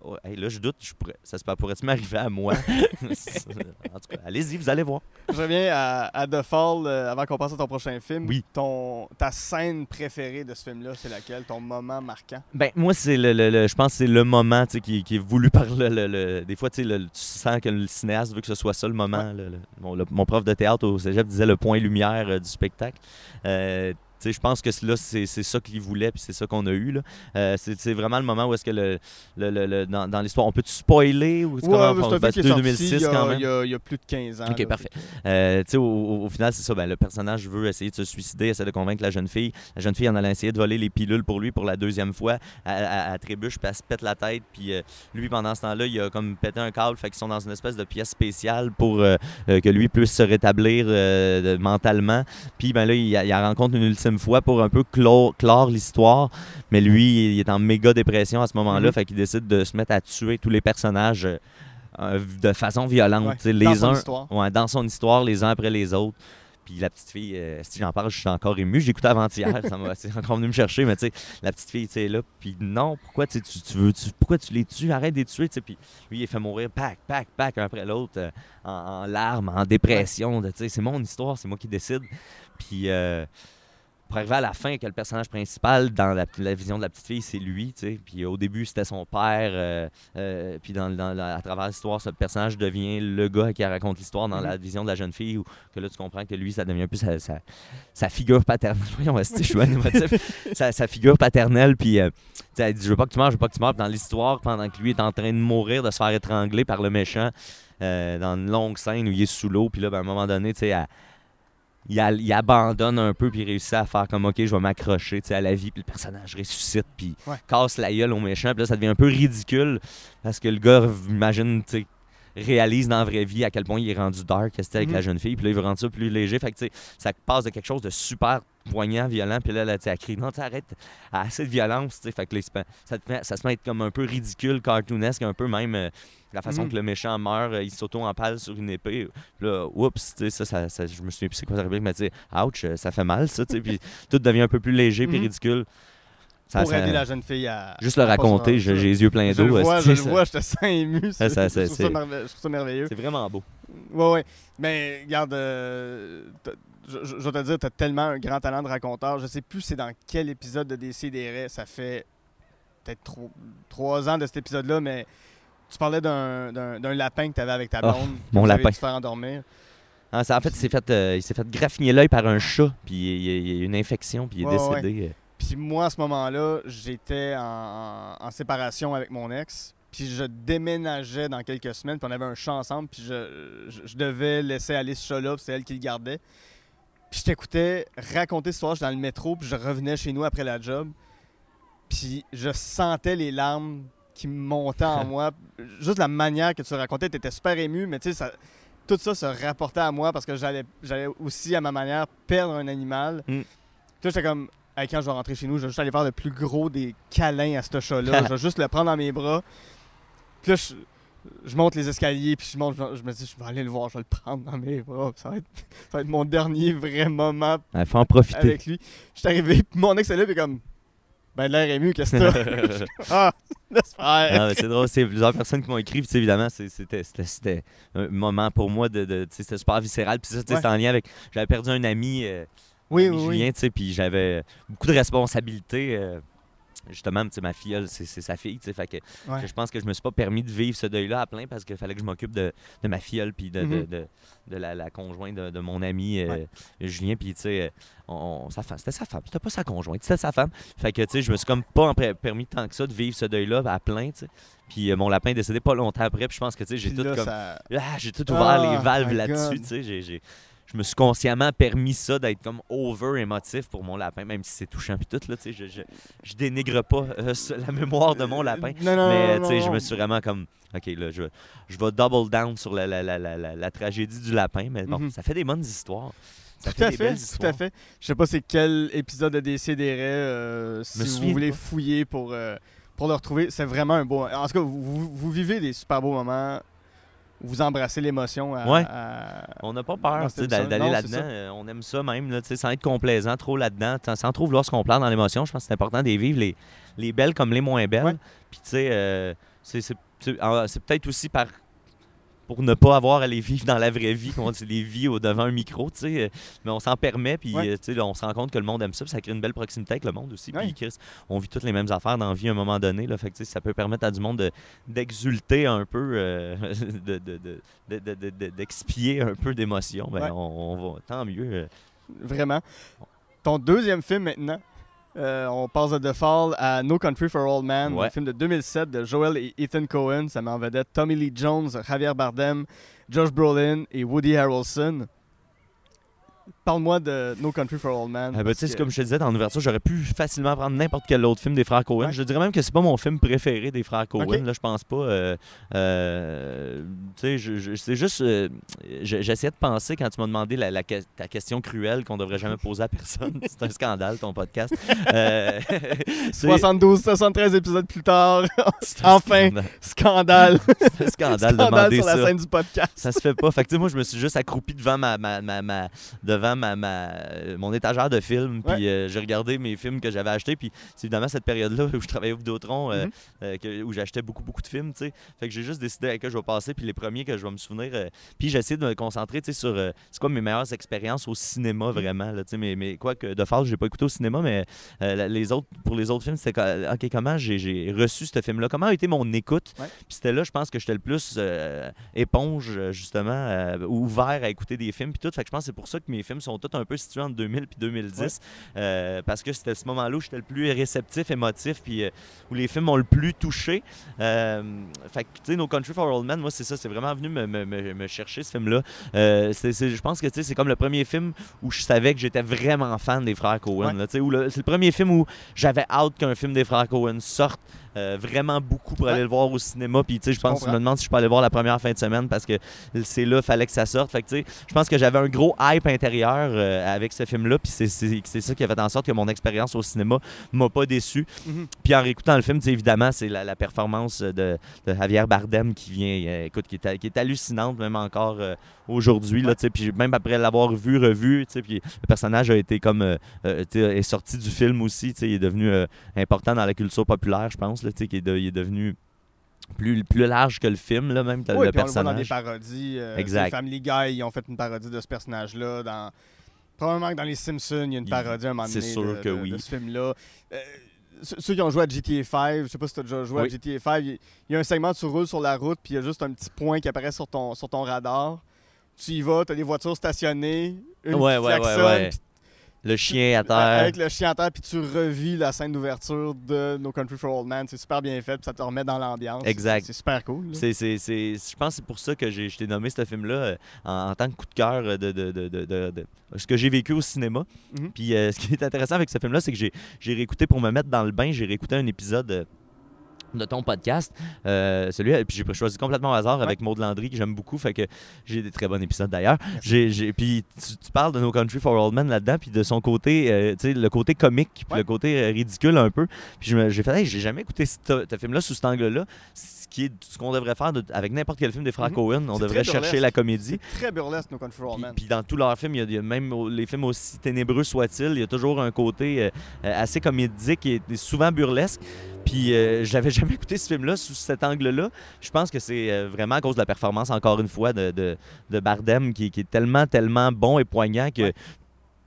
Oh, hey, là, je doute, je pourrais, ça se pourrait-tu m'arriver à moi? *laughs* *laughs* en tout cas, allez-y, vous allez voir. Je reviens à, à The Fall euh, avant qu'on passe à ton prochain film. Oui. Ton, ta scène préférée de ce film-là, c'est laquelle? Ton moment marquant? Ben, moi, c'est le, le- le- je pense que c'est le moment qui, qui est voulu par le. le- le- des fois, tu sais, le- tu sens que le cinéaste veut que ce soit ça le moment. le- le- mon, le- mon prof de théâtre au cégep disait le point lumière euh, du spectacle. Euh, je pense que c'est- là, c'est ça qu'il voulait, puis c'est ça qu'on a eu. là. Euh, c'est vraiment le moment où est-ce que le, le- le- le- dans, dans l'histoire, on peut-tu spoiler ou Ouais, c'est un ben, film qui est c'est sorti 2006 il y, a, quand même? il y a- il y a plus de 15 ans. Ok, là, parfait. Euh, au, au- au final, c'est ça. Ben, le personnage veut essayer de se suicider, essaie de convaincre la jeune fille. La jeune fille en allant essayer de voler les pilules pour lui pour la deuxième fois. Elle, elle- elle trébuche, puis elle se pète la tête. Puis euh, lui, pendant ce temps-là, il a comme pété un câble. Fait qu'ils sont dans une espèce de pièce spéciale pour que lui puisse se rétablir mentalement. Puis ben là, il, il rencontre une ultime fois pour un peu clore, clore l'histoire. Mais lui, il est en méga dépression à ce moment-là. Mhm. Fait qu'il décide de se mettre à tuer tous les personnages. euh, de façon violente, Ouais, dans les son uns histoire. Ouais, dans son histoire, les uns après les autres. Puis la petite fille, euh, si j'en parle, je suis encore ému. J'ai écouté avant-hier, *laughs* ça m'a encore venu me chercher, mais tu sais, la petite fille, tu sais, est là, puis non, pourquoi tu, tu, veux, tu- pourquoi tu les tues, arrête de les tuer, tu sais, puis lui, il fait mourir, pack, pack, pack, un après l'autre, euh, en, en larmes, en dépression, tu sais, c'est mon histoire, c'est moi qui décide. Puis, euh, pour arriver à la fin que le personnage principal dans la, la vision de la petite fille c'est lui tu sais. Puis au début c'était son père euh, euh, puis dans, dans la- à travers l'histoire ce personnage devient le gars qui raconte l'histoire dans la vision de la jeune fille ou que là tu comprends que lui ça devient un peu sa, sa- sa figure paternelle. *laughs* Voyons esti, je suis bien émotif sa, sa figure paternelle puis euh, elle dit je veux pas que tu meurs je veux pas que tu meurs. Puis dans l'histoire pendant que lui est en train de mourir de se faire étrangler par le méchant euh, dans une longue scène où il est sous l'eau puis là ben, à un moment donné tu sais elle- il, a- il abandonne un peu puis il réussit à faire comme ok je vais m'accrocher à la vie puis le personnage ressuscite puis Ouais. casse la gueule au méchant puis là ça devient un peu ridicule parce que le gars imagine tu sais, réalise dans la vraie vie à quel point il est rendu dark que c'était avec Mhm. la jeune fille puis là il veut rendre ça plus léger fait que ça passe de quelque chose de super poignant violent puis là, elle crie non tu sais, arrête à assez de violence tu fait que là, ça, te met- ça se met à être comme un peu ridicule cartoonesque un peu même euh, la façon Mhm. que le méchant meurt euh, il s'auto-empale sur une épée puis là, oups, tu ça, ça, ça- je me souviens plus c'est quoi ça mais tu sais, ouch, euh, ça fait mal, ça, tu puis *laughs* tout devient un peu plus léger puis Mhm. ridicule. Ça, pour ça- aider la jeune fille à. Juste le à raconter, j'ai les yeux pleins Je le d'eau. vois, je le vois, je te sens ému. Ça, ça, je, c'est- trouve ça c'est- merve- je trouve ça merveilleux. C'est vraiment beau. Ouais, ouais. Mais regarde, euh, je, je- vais te dire, tu as tellement un grand talent de raconteur. Je sais plus c'est dans quel épisode de DCDR. Ça fait peut-être tro- trois ans de cet épisode-là, mais tu parlais d'un lapin que tu avais avec ta Oh, blonde. que mon lapin. faire endormir. Ah, ça, en fait, il s'est fait, euh, fait graffiner l'œil par un chat, puis il, il a eu une infection, puis il est Ouais, ouais. décédé. euh. Puis moi, à ce moment-là, j'étais en, en séparation avec mon ex. Puis je déménageais dans quelques semaines. Puis on avait un chat ensemble. Puis je, je- je devais laisser aller ce chat-là. C'est elle qui le gardait. Puis je t'écoutais raconter ce soir. J'étais dans le métro. Puis je revenais chez nous après la job. Puis je sentais les larmes qui me montaient en *laughs* moi. Juste la manière que tu racontais, tu étais super ému. Mais tu sais, ça- tout ça se rapportait à moi parce que j'allais aussi, à ma manière, perdre un animal. Mm. J'étais comme, Hey, quand je vais rentrer chez nous, je vais juste aller faire le plus gros des câlins à ce chat-là. *laughs* je vais juste le prendre dans mes bras. Puis là, je, je monte les escaliers, puis je monte, je me dis, je vais aller le voir, je vais le prendre dans mes bras. Ça va être, *laughs* ça va être mon dernier vrai moment Il faut en profiter. avec lui. Je suis arrivé, puis mon ex est là, puis comme, ben l'air ému, qu'est-ce que t'as? *laughs* ah, laisse faire. Ah, c'est drôle, c'est plusieurs personnes qui m'ont écrit, puis évidemment, c'était un moment pour moi de. c'était super viscéral, puis ça, Ouais. c'était en lien avec. J'avais perdu un ami, euh, oui, oui. Julien, tu sais, puis j'avais beaucoup de responsabilités. euh, justement, tu sais, ma filleule, c'est sa fille, tu sais, fait que, Ouais. je pense que je me suis pas permis de vivre ce deuil-là à plein parce qu'il fallait que je m'occupe de, de ma filleule, puis de, Mhm. de la, la conjointe de, mon ami euh, Ouais. Julien, puis tu sais, femme- c'était sa femme, c'était pas sa conjointe, c'était sa femme. Fait que, tu sais, je me suis comme pas permis tant que ça de vivre ce deuil-là à plein, tu sais. Puis euh, mon lapin est décédé pas longtemps après, puis je pense que, tu sais, j'ai Puis tout là, comme... ça- Ah, j'ai tout ouvert Ah, les valves my là-dessus, tu sais. j'ai- Je me suis consciemment permis ça, d'être comme over émotif pour mon lapin, même si c'est touchant puis tout, là, tu sais. Je, je, je dénigre pas euh, la mémoire de mon lapin. Non, non, Mais, non, tu sais, je me suis vraiment comme, OK, là, je, je vais double down sur la, la, la, la, la- la tragédie du lapin, mais bon, Mhm. ça fait des bonnes histoires. Ça Tout à des fait, tout à fait. Je sais pas c'est quel épisode de Décideret, euh, si Me vous voulez pas. fouiller pour, euh, pour le retrouver. C'est vraiment un beau... En tout cas, vous, vous- vous vivez des super beaux moments. Vous embrassez l'émotion à, Ouais. à- On n'a pas peur d'aller là-dedans. Euh, On aime ça même, là, sans être complaisant trop là-dedans, sans- trop vouloir se complaire dans l'émotion. Je pense que c'est important de les vivre, les, les belles comme les moins belles. Ouais. Puis, tu sais, euh, ah, c'est peut-être aussi par pour ne pas avoir à les vivre dans la vraie vie, qu'on dit les vies au devant un micro, tu sais. euh, Mais on s'en permet, puis Ouais. euh, tu sais, là, on se rend compte que le monde aime ça, puis ça crée une belle proximité avec le monde aussi. Puis Chris, on vit toutes les mêmes affaires dans la vie à un moment donné, là, fait que tu sais, ça peut permettre à du monde de- d'exulter un peu, euh, *laughs* de- de- de- de- de- de- de- d'expier un peu d'émotion. Ben, on, on va, tant mieux. Vraiment. Ton deuxième film maintenant, euh, on passe de The Fall à No Country for Old Man, Ouais. un film de 2007 de Joel et Ethan Cohen. Ça met en vedette Tommy Lee Jones, Javier Bardem, Josh Brolin et Woody Harrelson. Parle-moi de No Country for Old Man. Ah, ben, que- comme je te disais dans l'ouverture, j'aurais pu facilement prendre n'importe quel autre film des frères Cohen. Ouais. Je dirais même que c'est pas mon film préféré des frères Cohen. Ok. Là, je pense pas. euh, euh, tu sais, c'est juste. euh, je- J'essayais de penser quand tu m'as demandé la, ta question cruelle qu'on devrait jamais poser à personne. *laughs* c'est un scandale, ton podcast. Euh, *laughs* c'est- 72, 73 épisodes plus tard, *laughs* enfin, scandale. C'est un scandale, scandale demander sur la ça. scène du podcast. Ça se fait pas. Fait que, moi, je me suis juste accroupi devant ma, ma, ma, ma- devant devant ma, ma- euh, mon étagère de films, puis euh, j'ai regardé mes films que j'avais achetés, puis c'est évidemment cette période-là *laughs* où je travaillais au Vidéotron, euh, Mhm. euh, que- où j'achetais beaucoup, beaucoup de films, tu sais. Fait que j'ai juste décidé à quoi je vais passer, puis les premiers que je vais me souvenir, puis j'ai essayé de me concentrer, tu sais, sur c'est quoi mes meilleures expériences au cinéma, vraiment, là, tu sais, mais, mais quoi que de Fall, j'ai pas écouté au cinéma, mais les autres, pour les autres films, c'était OK, comment j'ai- reçu ce film-là, comment a été mon écoute, Ouais. puis c'était là, je pense que j'étais le plus euh, éponge, justement, euh, ouvert à écouter des films, puis tout, fait que je pense que c'est pour ça que mes films sont tous un peu situés entre 2000 puis 2010, euh, parce que c'était ce moment-là où j'étais le plus réceptif, émotif, puis euh, où les films m'ont le plus touché. Euh, fait que, tu sais, No Country for Old Men, moi, c'est ça, c'est vraiment venu me, me- me- me chercher, ce film-là. Je pense que, tu sais, c'est comme le premier film où je savais que j'étais vraiment fan des frères Cohen, Ouais. c'est le premier film où j'avais hâte qu'un film des frères Cohen sorte. Euh, vraiment beaucoup pour Ouais. aller le voir au cinéma. Puis, tu sais, je pense, je me demande si je peux aller le voir la première fin de semaine parce que c'est là, fallait que ça sorte. Fait que, tu sais, je pense que j'avais un gros hype intérieur euh, avec ce film-là. Puis, c'est- ça qui a fait en sorte que mon expérience au cinéma m'a pas déçu. Mhm. Puis en réécoutant le film, tu sais, évidemment, c'est la, la performance de, de Javier Bardem qui vient, euh, écoute, qui est, qui est hallucinante même encore aujourd'hui. là, tu sais, Puis même après l'avoir vu, revu, tu sais, puis le personnage a été comme, tu sais, est sorti du film aussi. tu sais, Il est devenu important dans la culture populaire, je pense. Là, qu'il est, de- il est devenu plus, plus large que le film, là, même, le Oui, puis on le voit dans des personnage. parodies. euh, Exact. Family Guy, ils ont fait une parodie de ce personnage-là. Dans... Probablement que dans Les Simpsons, il y a une parodie à un moment donné sûr de, que de- oui. de ce film-là. Euh, ceux qui ont joué à GTA 5, je sais pas si tu as déjà joué Oui. à GTA 5, il y a un segment où tu roules sur la route, puis il y a juste un petit point qui apparaît sur ton, sur ton radar. Tu y vas, tu as des voitures stationnées, une Ouais, qui ouais, ouais, klaxonne, ouais. Le chien à terre. avec le chien à terre, puis tu revis la scène d'ouverture de No Country for Old Men. C'est super bien fait, puis ça te remet dans l'ambiance. Exact. C'est super cool. C'est, je pense que c'est pour ça que j'ai, je t'ai nommé ce film-là euh, en, en tant que coup de cœur euh, de, de, de, de- ce que j'ai vécu au cinéma. Mhm. Puis euh, ce qui est intéressant avec ce film-là, c'est que j'ai, j'ai réécouté pour me mettre dans le bain, j'ai réécouté un épisode. De ton podcast, euh, celui puis j'ai choisi complètement au hasard avec Maud Landry que j'aime beaucoup, fait que j'ai des très bons épisodes d'ailleurs. J'ai, puis tu, tu parles de No Country for Old Men là-dedans, puis de son côté, euh, tu sais, le côté comique, puis Ouais. le côté euh, ridicule un peu. Puis je me- j'ai fait, hey, j'ai jamais écouté ce, ce film-là sous cet angle-là, qui est ce qu'on devrait faire de- avec n'importe quel film des frères Mhm. On devrait chercher la comédie. Très burlesque, No Country for Puis, dans tous leurs films, il y a, même les films aussi ténébreux soient-ils, il y a toujours un côté euh, euh, assez comédique et, souvent burlesque. Puis euh, *laughs* j'avais jamais écouté ce film-là sous cet angle-là. Je pense que c'est euh, vraiment à cause de la performance, encore une fois, de, de, de Bardem qui, qui est tellement, tellement bon et poignant que Ouais.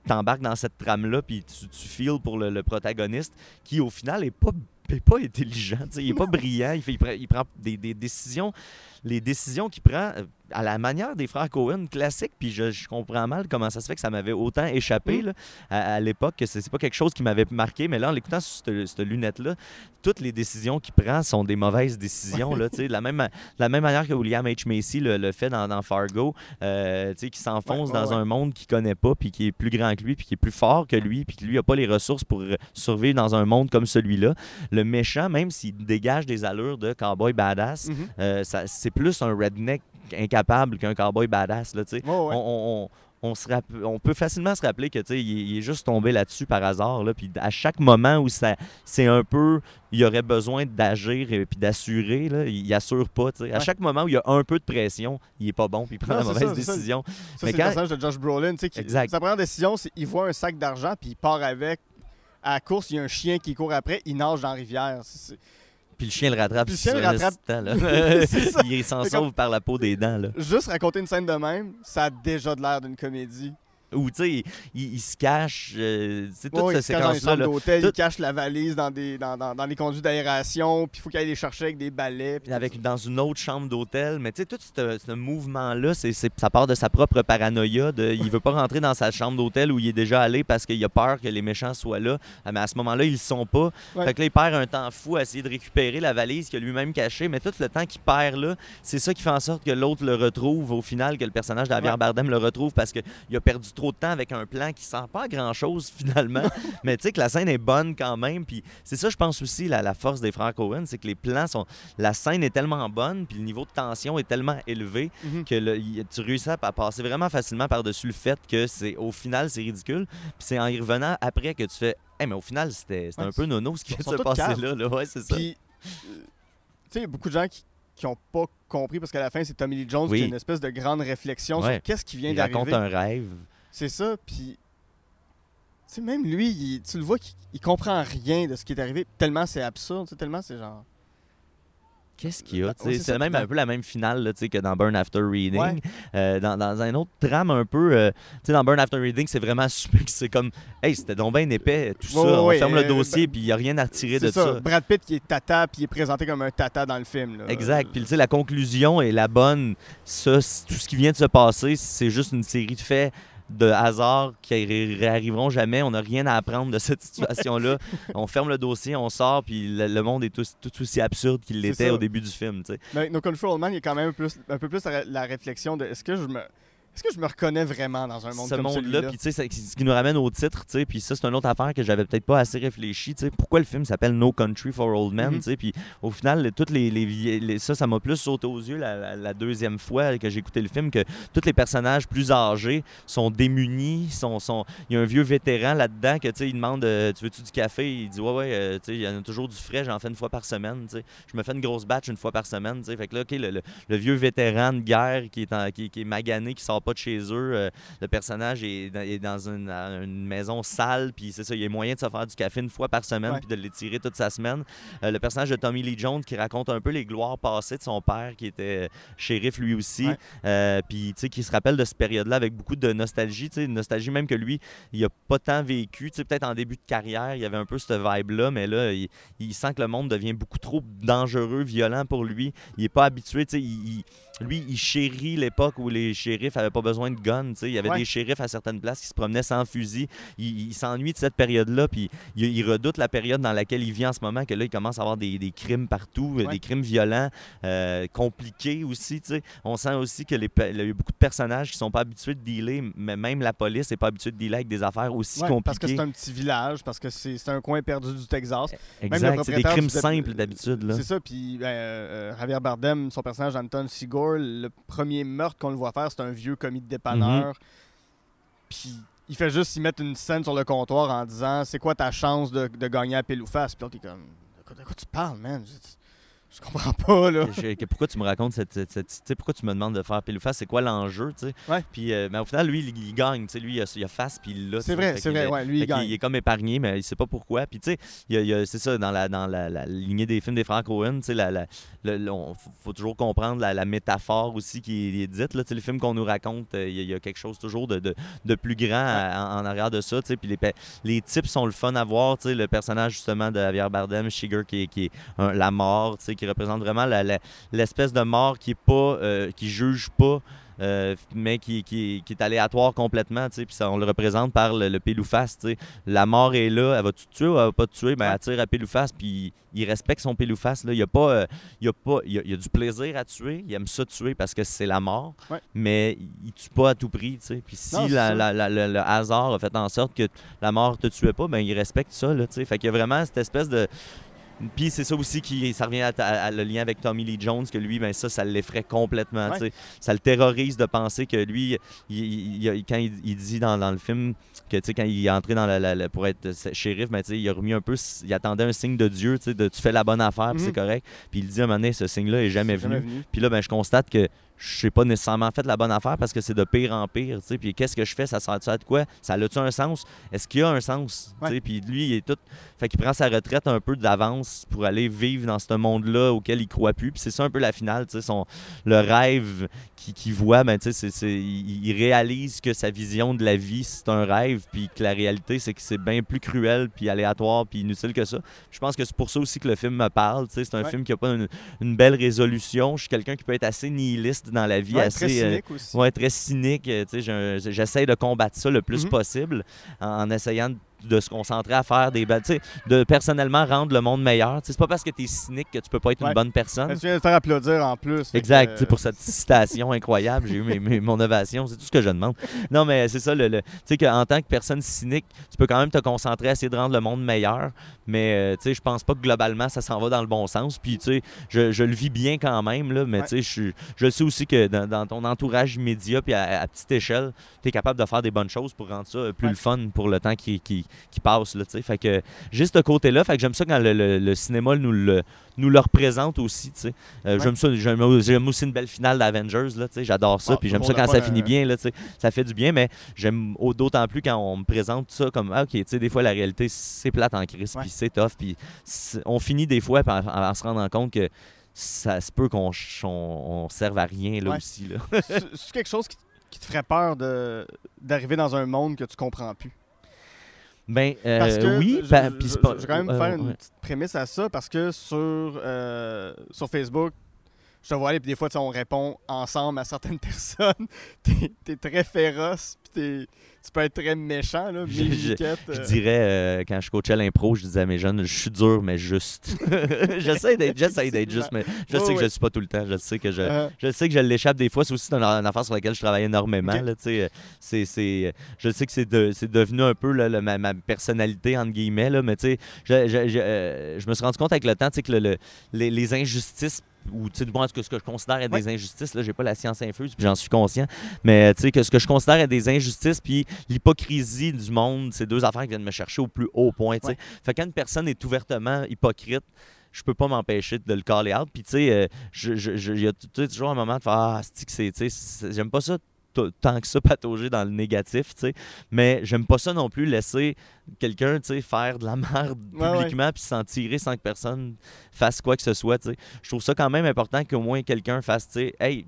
t'embarques dans cette trame-là puis tu, tu feels pour le, le protagoniste qui, au final, est pas est pas intelligent, tu sais, il est pas brillant, il, fait, il, prend, il prend des, des décisions, les décisions qu'il prend euh, à la manière des frères Cohen classique, puis je, je comprends mal comment ça se fait que ça m'avait autant échappé Mm. là, à, à l'époque, que c'est pas quelque chose qui m'avait marqué, mais là, en l'écoutant sur cette, cette lunette-là, toutes les décisions qu'il prend sont des mauvaises décisions, là, de la même, la même manière que William H. Macy le, le fait dans, dans Fargo, euh, qui s'enfonce Ouais, ouais, dans ouais. un monde qu'il connaît pas, puis qui est plus grand que lui, puis qui est plus fort que lui, puis qui lui a pas les ressources pour survivre dans un monde comme celui-là. Le méchant, même s'il dégage des allures de cowboy badass, euh, ça- c'est plus un redneck incapable qu'un cowboy badass, là. Ouais. On, on- on- se rapp- on peut facilement se rappeler que il, est- il est juste tombé là-dessus par hasard. Là, puis à chaque moment où ça, c'est un peu, il aurait besoin d'agir et puis d'assurer, là, il, il assure pas. À chaque moment où il y a un peu de pression, il est pas bon puis il prend Non, la mauvaise ça, c'est ça. décision. Ça, Mais c'est le personnage de Josh Brolin. qui- Exact. Sa première décision, c'est qu'il voit un sac d'argent, puis il part avec. À la course, il y a un chien qui court après, il nage dans la rivière. C'est- c'est- Puis le chien le rattrape. Puis le chien le rattrape. là. *laughs* Il s'en sauve comme- par la peau des dents. Là. Juste raconter une scène de même, ça a déjà de l'air d'une comédie. Ou tu sais, il, il- il se cache. euh, tu sais, toute cette séquence-là. d'hôtel, tout- il cache la valise dans, des, dans, dans, dans les conduits d'aération, puis il faut qu'il aille les chercher avec des balais. avec ça. dans une autre chambre d'hôtel. Mais tu sais, tout ce, ce mouvement-là, c'est, ça part de sa propre paranoïa. De, il veut pas rentrer dans sa chambre d'hôtel où il est déjà allé parce qu'il a peur que les méchants soient là. Ah, Mais à ce moment-là, ils le sont pas. Ouais. Fait que là, il perd un temps fou à essayer de récupérer la valise qu'il a lui-même cachée. Mais tout le temps qu'il perd là, c'est ça qui fait en sorte que l'autre le retrouve au final, que le personnage d'Javier Ouais. Bardem le retrouve parce qu'il a perdu trop de temps avec un plan qui sert pas à grand-chose *laughs* finalement. Mais tu sais que la scène est bonne quand même. Puis c'est ça, je pense aussi, la, la force des frères Cohen, c'est que les plans sont. La scène est tellement bonne, puis le niveau de tension est tellement élevé Mhm. que le- tu réussis à, passer vraiment facilement par-dessus le fait que c'est au final, c'est ridicule. Puis c'est en y revenant après que tu fais. Hey, mais au final, c'était Ouais, un peu nono ce qui ils vient sont de se tous passer caves. là, là. Ouais, c'est ça. Puis, euh, tu sais, il y a beaucoup de gens qui n'ont pas compris parce qu'à la fin, c'est Tommy Lee Jones Oui. qui a une espèce de grande réflexion Ouais. sur qu'est-ce qui vient Il raconte d'arriver. un rêve. C'est ça, puis. Tu sais, même lui, il- tu le vois qu'il il comprend rien de ce qui est arrivé, tellement c'est absurde, tellement c'est genre. Qu'est-ce qu'il y a? Ouais, tu sais, c'est même un peu la même finale là, que dans Burn After Reading. Ouais. Euh, dans, dans un autre drame un peu, euh, tu sais, dans Burn After Reading, c'est vraiment *laughs* super. C'est comme, hey, c'était donc bien épais, tout Ouais, ça. ouais, on ouais, ferme le euh, dossier, puis il n'y a rien à retirer de ça. ça. Brad Pitt qui est tata, puis il est présenté comme un tata dans le film. Là. Exact. Puis tu sais, la conclusion est la bonne. Ça, tout ce qui vient de se passer, c'est juste une série de faits de hasard qui ré- réarriveront jamais. On n'a rien à apprendre de *laughs* cette situation-là. on ferme le dossier, on sort, puis le, le monde est tout, tout aussi absurde qu'il l'était au début du film. tu sais. Mais avec No Control Man, il y a quand même un, plus, un peu plus la, la réflexion de est-ce que je me. Est-ce que je me reconnais vraiment dans un monde ce comme monde-là, puis tu sais, ce qui nous ramène au titre, tu sais, puis ça, c'est une autre affaire que j'avais peut-être pas assez réfléchi, tu sais, pourquoi le film s'appelle No Country for Old Men, Mhm. tu sais, puis au final, le- toutes les, les, les- ça, ça m'a plus sauté aux yeux la, la- la deuxième fois que j'ai écouté le film, que tous les personnages plus âgés sont démunis, sont, sont, il y a un vieux vétéran là-dedans que, tu sais, il demande, euh, tu veux-tu du café? Il dit, ouais, ouais, euh, tu sais, il y en a toujours du frais, j'en fais une fois par semaine, tu sais, je me fais une grosse batch une fois par semaine, tu sais, fait que là, OK, le, le- le vieux vétéran de guerre qui est, en- qui, qui est magané, qui sort pas de chez eux, euh, le personnage est dans, est dans une, euh, une maison sale, puis c'est ça, il y a moyen de se faire du café une fois par semaine, puis de l'étirer toute sa semaine. Euh, le personnage de Tommy Lee Jones qui raconte un peu les gloires passées de son père, qui était shérif lui aussi, puis tu sais, qui se rappelle de cette période-là avec beaucoup de nostalgie, tu sais, une nostalgie même que lui, il a pas tant vécu, tu sais, peut-être en début de carrière, il y avait un peu cette vibe-là, mais là, il, il sent que le monde devient beaucoup trop dangereux, violent pour lui. Il est pas habitué, tu sais, il- il- lui, il chérit l'époque où les shérifs avaient pas besoin de guns. tu sais. Il y avait Ouais. des shérifs à certaines places qui se promenaient sans fusil. Il, il s'ennuie de cette période-là, puis il, il redoute la période dans laquelle il vit en ce moment, que là, il commence à avoir des, des crimes partout, Ouais. des crimes violents, euh, compliqués aussi. tu sais. On sent aussi que les, pe- il y a beaucoup de personnages qui sont pas habitués de dealer, mais même la police n'est pas habituée de dealer avec des affaires aussi Ouais, parce que compliquées. c'est un petit village, parce que c'est un coin perdu du Texas. Exact, c'est des crimes du simples d'habitude. C'est ça, puis ben, euh, Javier Bardem, son personnage Anton Sigor, le premier meurtre qu'on le voit faire, c'est un vieux commis de dépanneur. Mm-hmm. Puis il fait juste y mettre une scène sur le comptoir en disant C'est quoi ta chance de, de gagner à pile ou face Puis là, t'es comme de quoi, de quoi tu parles, man? Je, comprends pas, là. Que je- que pourquoi tu me racontes cette, cette- pourquoi tu me demandes de faire pile ou face? C'est quoi l'enjeu tu sais? Ouais. puis euh, mais au final lui il, il gagne tu sais lui il a, il a face puis il l'a C'est vrai, c'est vrai, ouais, lui, il gagne. il est comme épargné mais il sait pas pourquoi. Puis tu sais c'est ça dans la dans la, la lignée des films des Frank Cohen tu sais la, on- faut, toujours comprendre la, métaphore aussi qui est, dite là. Tu sais le film qu'on nous raconte euh, il y, a- il y a quelque chose toujours de, de, de plus grand à- en, en arrière de ça tu sais. Puis les, les types sont le fun à voir tu sais le personnage justement de Javier Bardem Shiger qui est, qui est un- la mort tu sais qui représente vraiment l'espèce de mort qui est pas euh, qui juge pas euh, mais qui, qui, qui est aléatoire complètement, tu sais, puis on le représente par le, le pile ou face, tu sais. La mort est là, elle va-tu te tuer ou elle va pas te tuer? Ben, elle tire à pile ou face, puis il respecte son pile ou face, là. Il y a pas, euh, il y a pas, il y a, il y a du plaisir à tuer, il aime ça tuer parce que c'est la mort, Ouais. mais il tue pas à tout prix, tu sais. Puis si Non, la- ça. la- la- le, le hasard a fait en sorte que la mort te tuait pas, ben il respecte ça, là, tu sais. Fait qu'il y a vraiment cette espèce de puis c'est ça aussi qui ça revient à, le lien avec Tommy Lee Jones que lui ben ça ça l'effraie complètement Ouais. ça le terrorise de penser que lui il, il- il- quand il, dit dans, dans le film que quand il est entré dans la, la- la- pour être shérif ben il a remis un peu il attendait un signe de Dieu de tu fais la bonne affaire puis Mhm. c'est correct puis il dit à un moment donné ce signe là est jamais C'est venu puis là, ben, je constate que je n'ai pas nécessairement fait la bonne affaire parce que c'est de pire en pire. Puis qu'est-ce que je fais? Ça sert-tu à de quoi? Ça a-tu un sens? Est-ce qu'il y a un sens? Ouais. Puis lui, il est tout. Fait qu'il prend sa retraite un peu d'avance pour aller vivre dans ce monde-là auquel il croit plus. Puis c'est ça un peu la finale. Son... Le rêve qu'il voit, ben, tu sais, c'est- c'est- il réalise que sa vision de la vie, c'est un rêve. Puis que la réalité, c'est que c'est bien plus cruel, puis aléatoire, puis inutile que ça. Je pense que c'est pour ça aussi que le film me parle. tu sais. C'est un Ouais. film qui n'a pas une, une belle résolution. Je suis quelqu'un qui peut être assez nihiliste dans la vie, Ouais, assez très euh, cynique aussi. ouais, très cynique. euh, J'essaie de combattre ça le plus Mhm. possible en, en essayant de, de se concentrer à faire des belles. tu sais, De personnellement rendre le monde meilleur. Tu sais, C'est pas parce que tu es cynique que tu peux pas être Ouais. une bonne personne. Tu viens de faire applaudir en plus. Exact, que, pour cette citation incroyable, j'ai eu mes- mes- mon ovation, c'est tout ce que je demande. Non, mais c'est ça, le, le- tu sais qu'en tant que personne cynique, tu peux quand même te concentrer à essayer de rendre le monde meilleur, mais euh, tu sais, je pense pas que globalement ça s'en va dans le bon sens. Puis tu sais, je, je le vis bien quand même, là, mais Ouais. tu sais, je, je sais aussi que dans, dans ton entourage immédiat, puis à, à petite échelle, tu es capable de faire des bonnes choses pour rendre ça euh, plus Ouais. le fun pour le temps qui, qui, qui passe. Là, fait que juste ce côté-là, fait que j'aime ça quand le, le- le cinéma nous le, nous le représente aussi. Euh, Ouais. J'aime ça, j'aime aussi une belle finale d'Avengers. J'adore ça. Ah, puis j'aime ça quand ça finit euh, bien. Là, ça fait du bien, mais j'aime au- d'autant plus quand on me présente ça comme ah, OK, des fois la réalité c'est plate en crise, Ouais. puis c'est tough, puis on finit des fois en, se rendant compte que ça se peut qu'on on, on serve à rien là Ouais. aussi. Là. C'est quelque chose qui, qui te ferait peur d'arriver dans un monde que tu comprends plus? Ben euh, Parce que oui, je, je- vais quand même euh, faire une ouais. petite prémisse à ça parce que sur, euh, sur Facebook, je te vois aller, puis des fois, on répond ensemble à certaines *laughs* personnes. T'es es très féroce, puis t'es- tu peux être très méchant, là. Je- je- euh, dirais, euh, quand je coachais l'impro, je disais à mes jeunes, je suis dur, mais juste. *laughs* j'essaie d'être juste, mais je sais que je ne suis pas tout le temps. Je sais que je, euh, je sais que je l'échappe des fois. C'est aussi une, une affaire sur laquelle je travaille énormément. Là, c'est, je sais que c'est, de- devenu un peu là, le- ma, ma personnalité, entre guillemets. Là, mais je, je, euh, me suis rendu compte avec le temps tu sais, que le- le- les, les injustices ou tu sais, du moins, ce que, ce que je considère être Ouais. des injustices, là, j'ai pas la science infuse, puis j'en suis conscient, mais tu sais, que ce que je considère être des injustices, puis l'hypocrisie du monde, c'est deux affaires qui viennent me chercher au plus haut point, tu sais. Ouais. Fait que quand une personne est ouvertement hypocrite, je peux pas m'empêcher de le caller out. Puis, tu sais, euh, il y a toujours un moment de faire Ah, c'est J'aime pas ça tant que ça patauger dans le négatif, tu sais. Mais j'aime pas ça non plus laisser quelqu'un, tu sais, faire de la *laughs* merde Ouais, ouais. publiquement puis s'en tirer sans que personne fasse quoi que ce soit, tu sais. Je trouve ça quand même important qu'au moins quelqu'un fasse, tu sais, hey.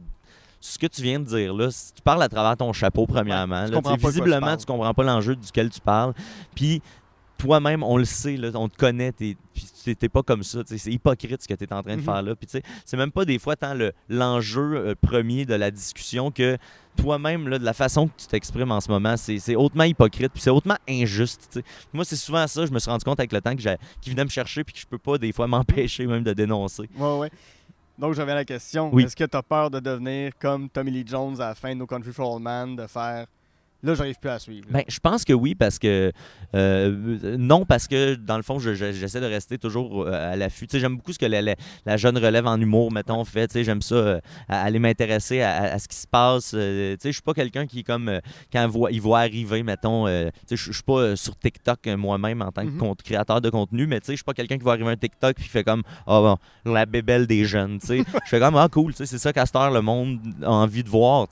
Ce que tu viens de dire là, si tu parles à travers ton chapeau, premièrement, tu là, comprends tu visiblement, tu comprends pas l'enjeu duquel tu parles. Puis toi-même, on le sait, là, on te connaît, t'es, t'es- pas comme ça. C'est hypocrite ce que tu es en train de Mhm. faire là. Puis c'est même pas des fois tant le, l'enjeu euh, premier de la discussion que toi-même, là, de la façon que tu t'exprimes en ce moment, c'est, c'est hautement hypocrite, puis c'est hautement injuste. Moi, c'est souvent ça, je me suis rendu compte avec le temps que j'ai, qui venait me chercher, puis que je peux pas des fois m'empêcher même de dénoncer. ouais, ouais. Donc, à la question. Oui. Est-ce que tu as peur de devenir comme Tommy Lee Jones à la fin de No Country for Old Men, de faire là, j'arrive plus à suivre. Ben, je pense que oui, parce que. euh, non, parce que dans le fond, je- je- j'essaie de rester toujours euh, à l'affût. J'aime beaucoup ce que la, la- la jeune relève en humour, mettons, fait. Tu sais, J'aime ça, euh, aller m'intéresser à, à- ce qui se passe. Euh, Je suis pas quelqu'un qui, comme, quand il voit, il voit arriver, mettons, je je suis pas sur TikTok moi-même en tant que Mhm. créateur de contenu, mais tu sais, je suis pas quelqu'un qui voit arriver un TikTok puis qui fait comme, ah bon, la bébelle des jeunes. tu sais. *laughs* Je fais comme, ah cool, c'est ça qu'à cette heure, le monde a envie de voir.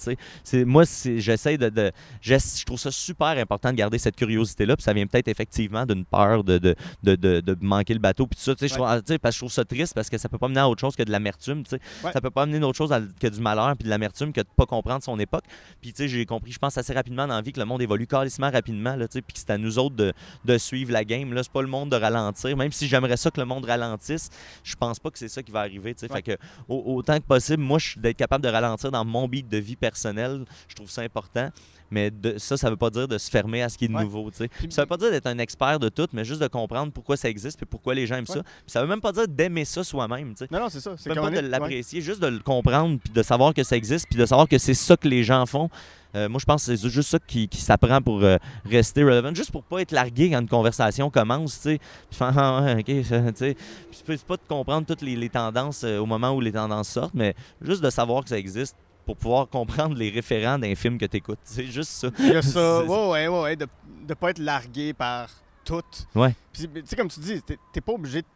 Moi, j'essaie de, de- je trouve ça super important de garder cette curiosité-là, puis ça vient peut-être effectivement d'une peur de, de, de, de- manquer le bateau, puis tout ça. tu sais, Je trouve, parce que je trouve ça triste parce que ça peut pas mener à autre chose que de l'amertume. tu sais. Ouais. Ça peut pas amener d'autre chose à- que du malheur puis de l'amertume que de pas comprendre son époque. Puis tu sais, j'ai compris, je pense assez rapidement dans la vie que le monde évolue carrément rapidement, là, tu sais, puis que c'est à nous autres de, de suivre la game. Là, c'est pas le monde de ralentir. Même si j'aimerais ça que le monde ralentisse, je pense pas que c'est ça qui va arriver. tu sais. Ouais. Fait que au- autant que possible, moi, je d'être capable de ralentir dans mon beat de vie personnelle. Je trouve ça important. Mais de, ça, ça veut pas dire de se fermer à ce qui est Ouais. nouveau. tu sais. Puis- Ça veut pas dire d'être un expert de tout, mais juste de comprendre pourquoi ça existe et pourquoi les gens aiment ça. Ouais. Puis ça veut même pas dire d'aimer ça soi-même. tu sais. Non, non, c'est ça. C'est Même pas de ouais. l'apprécier, juste de le comprendre, puis de savoir que ça existe, puis de savoir que c'est ça que les gens font. Euh, moi, je pense que c'est juste ça qui, qui s'apprend pour euh, rester relevant, juste pour pas être largué quand une conversation commence, tu sais. Puis ah, ouais, ça, *laughs* tu c'est pas- de comprendre toutes les, les tendances euh, au moment où les tendances sortent, mais juste de savoir que ça existe pour pouvoir comprendre les référents d'un film que tu écoutes. *laughs* C'est juste ça. Il y a ça. *laughs* Ouais, ouais, ouais, de ne pas être largué par tout. Ouais. Puis, tu sais, comme tu dis, t'es pas obligé de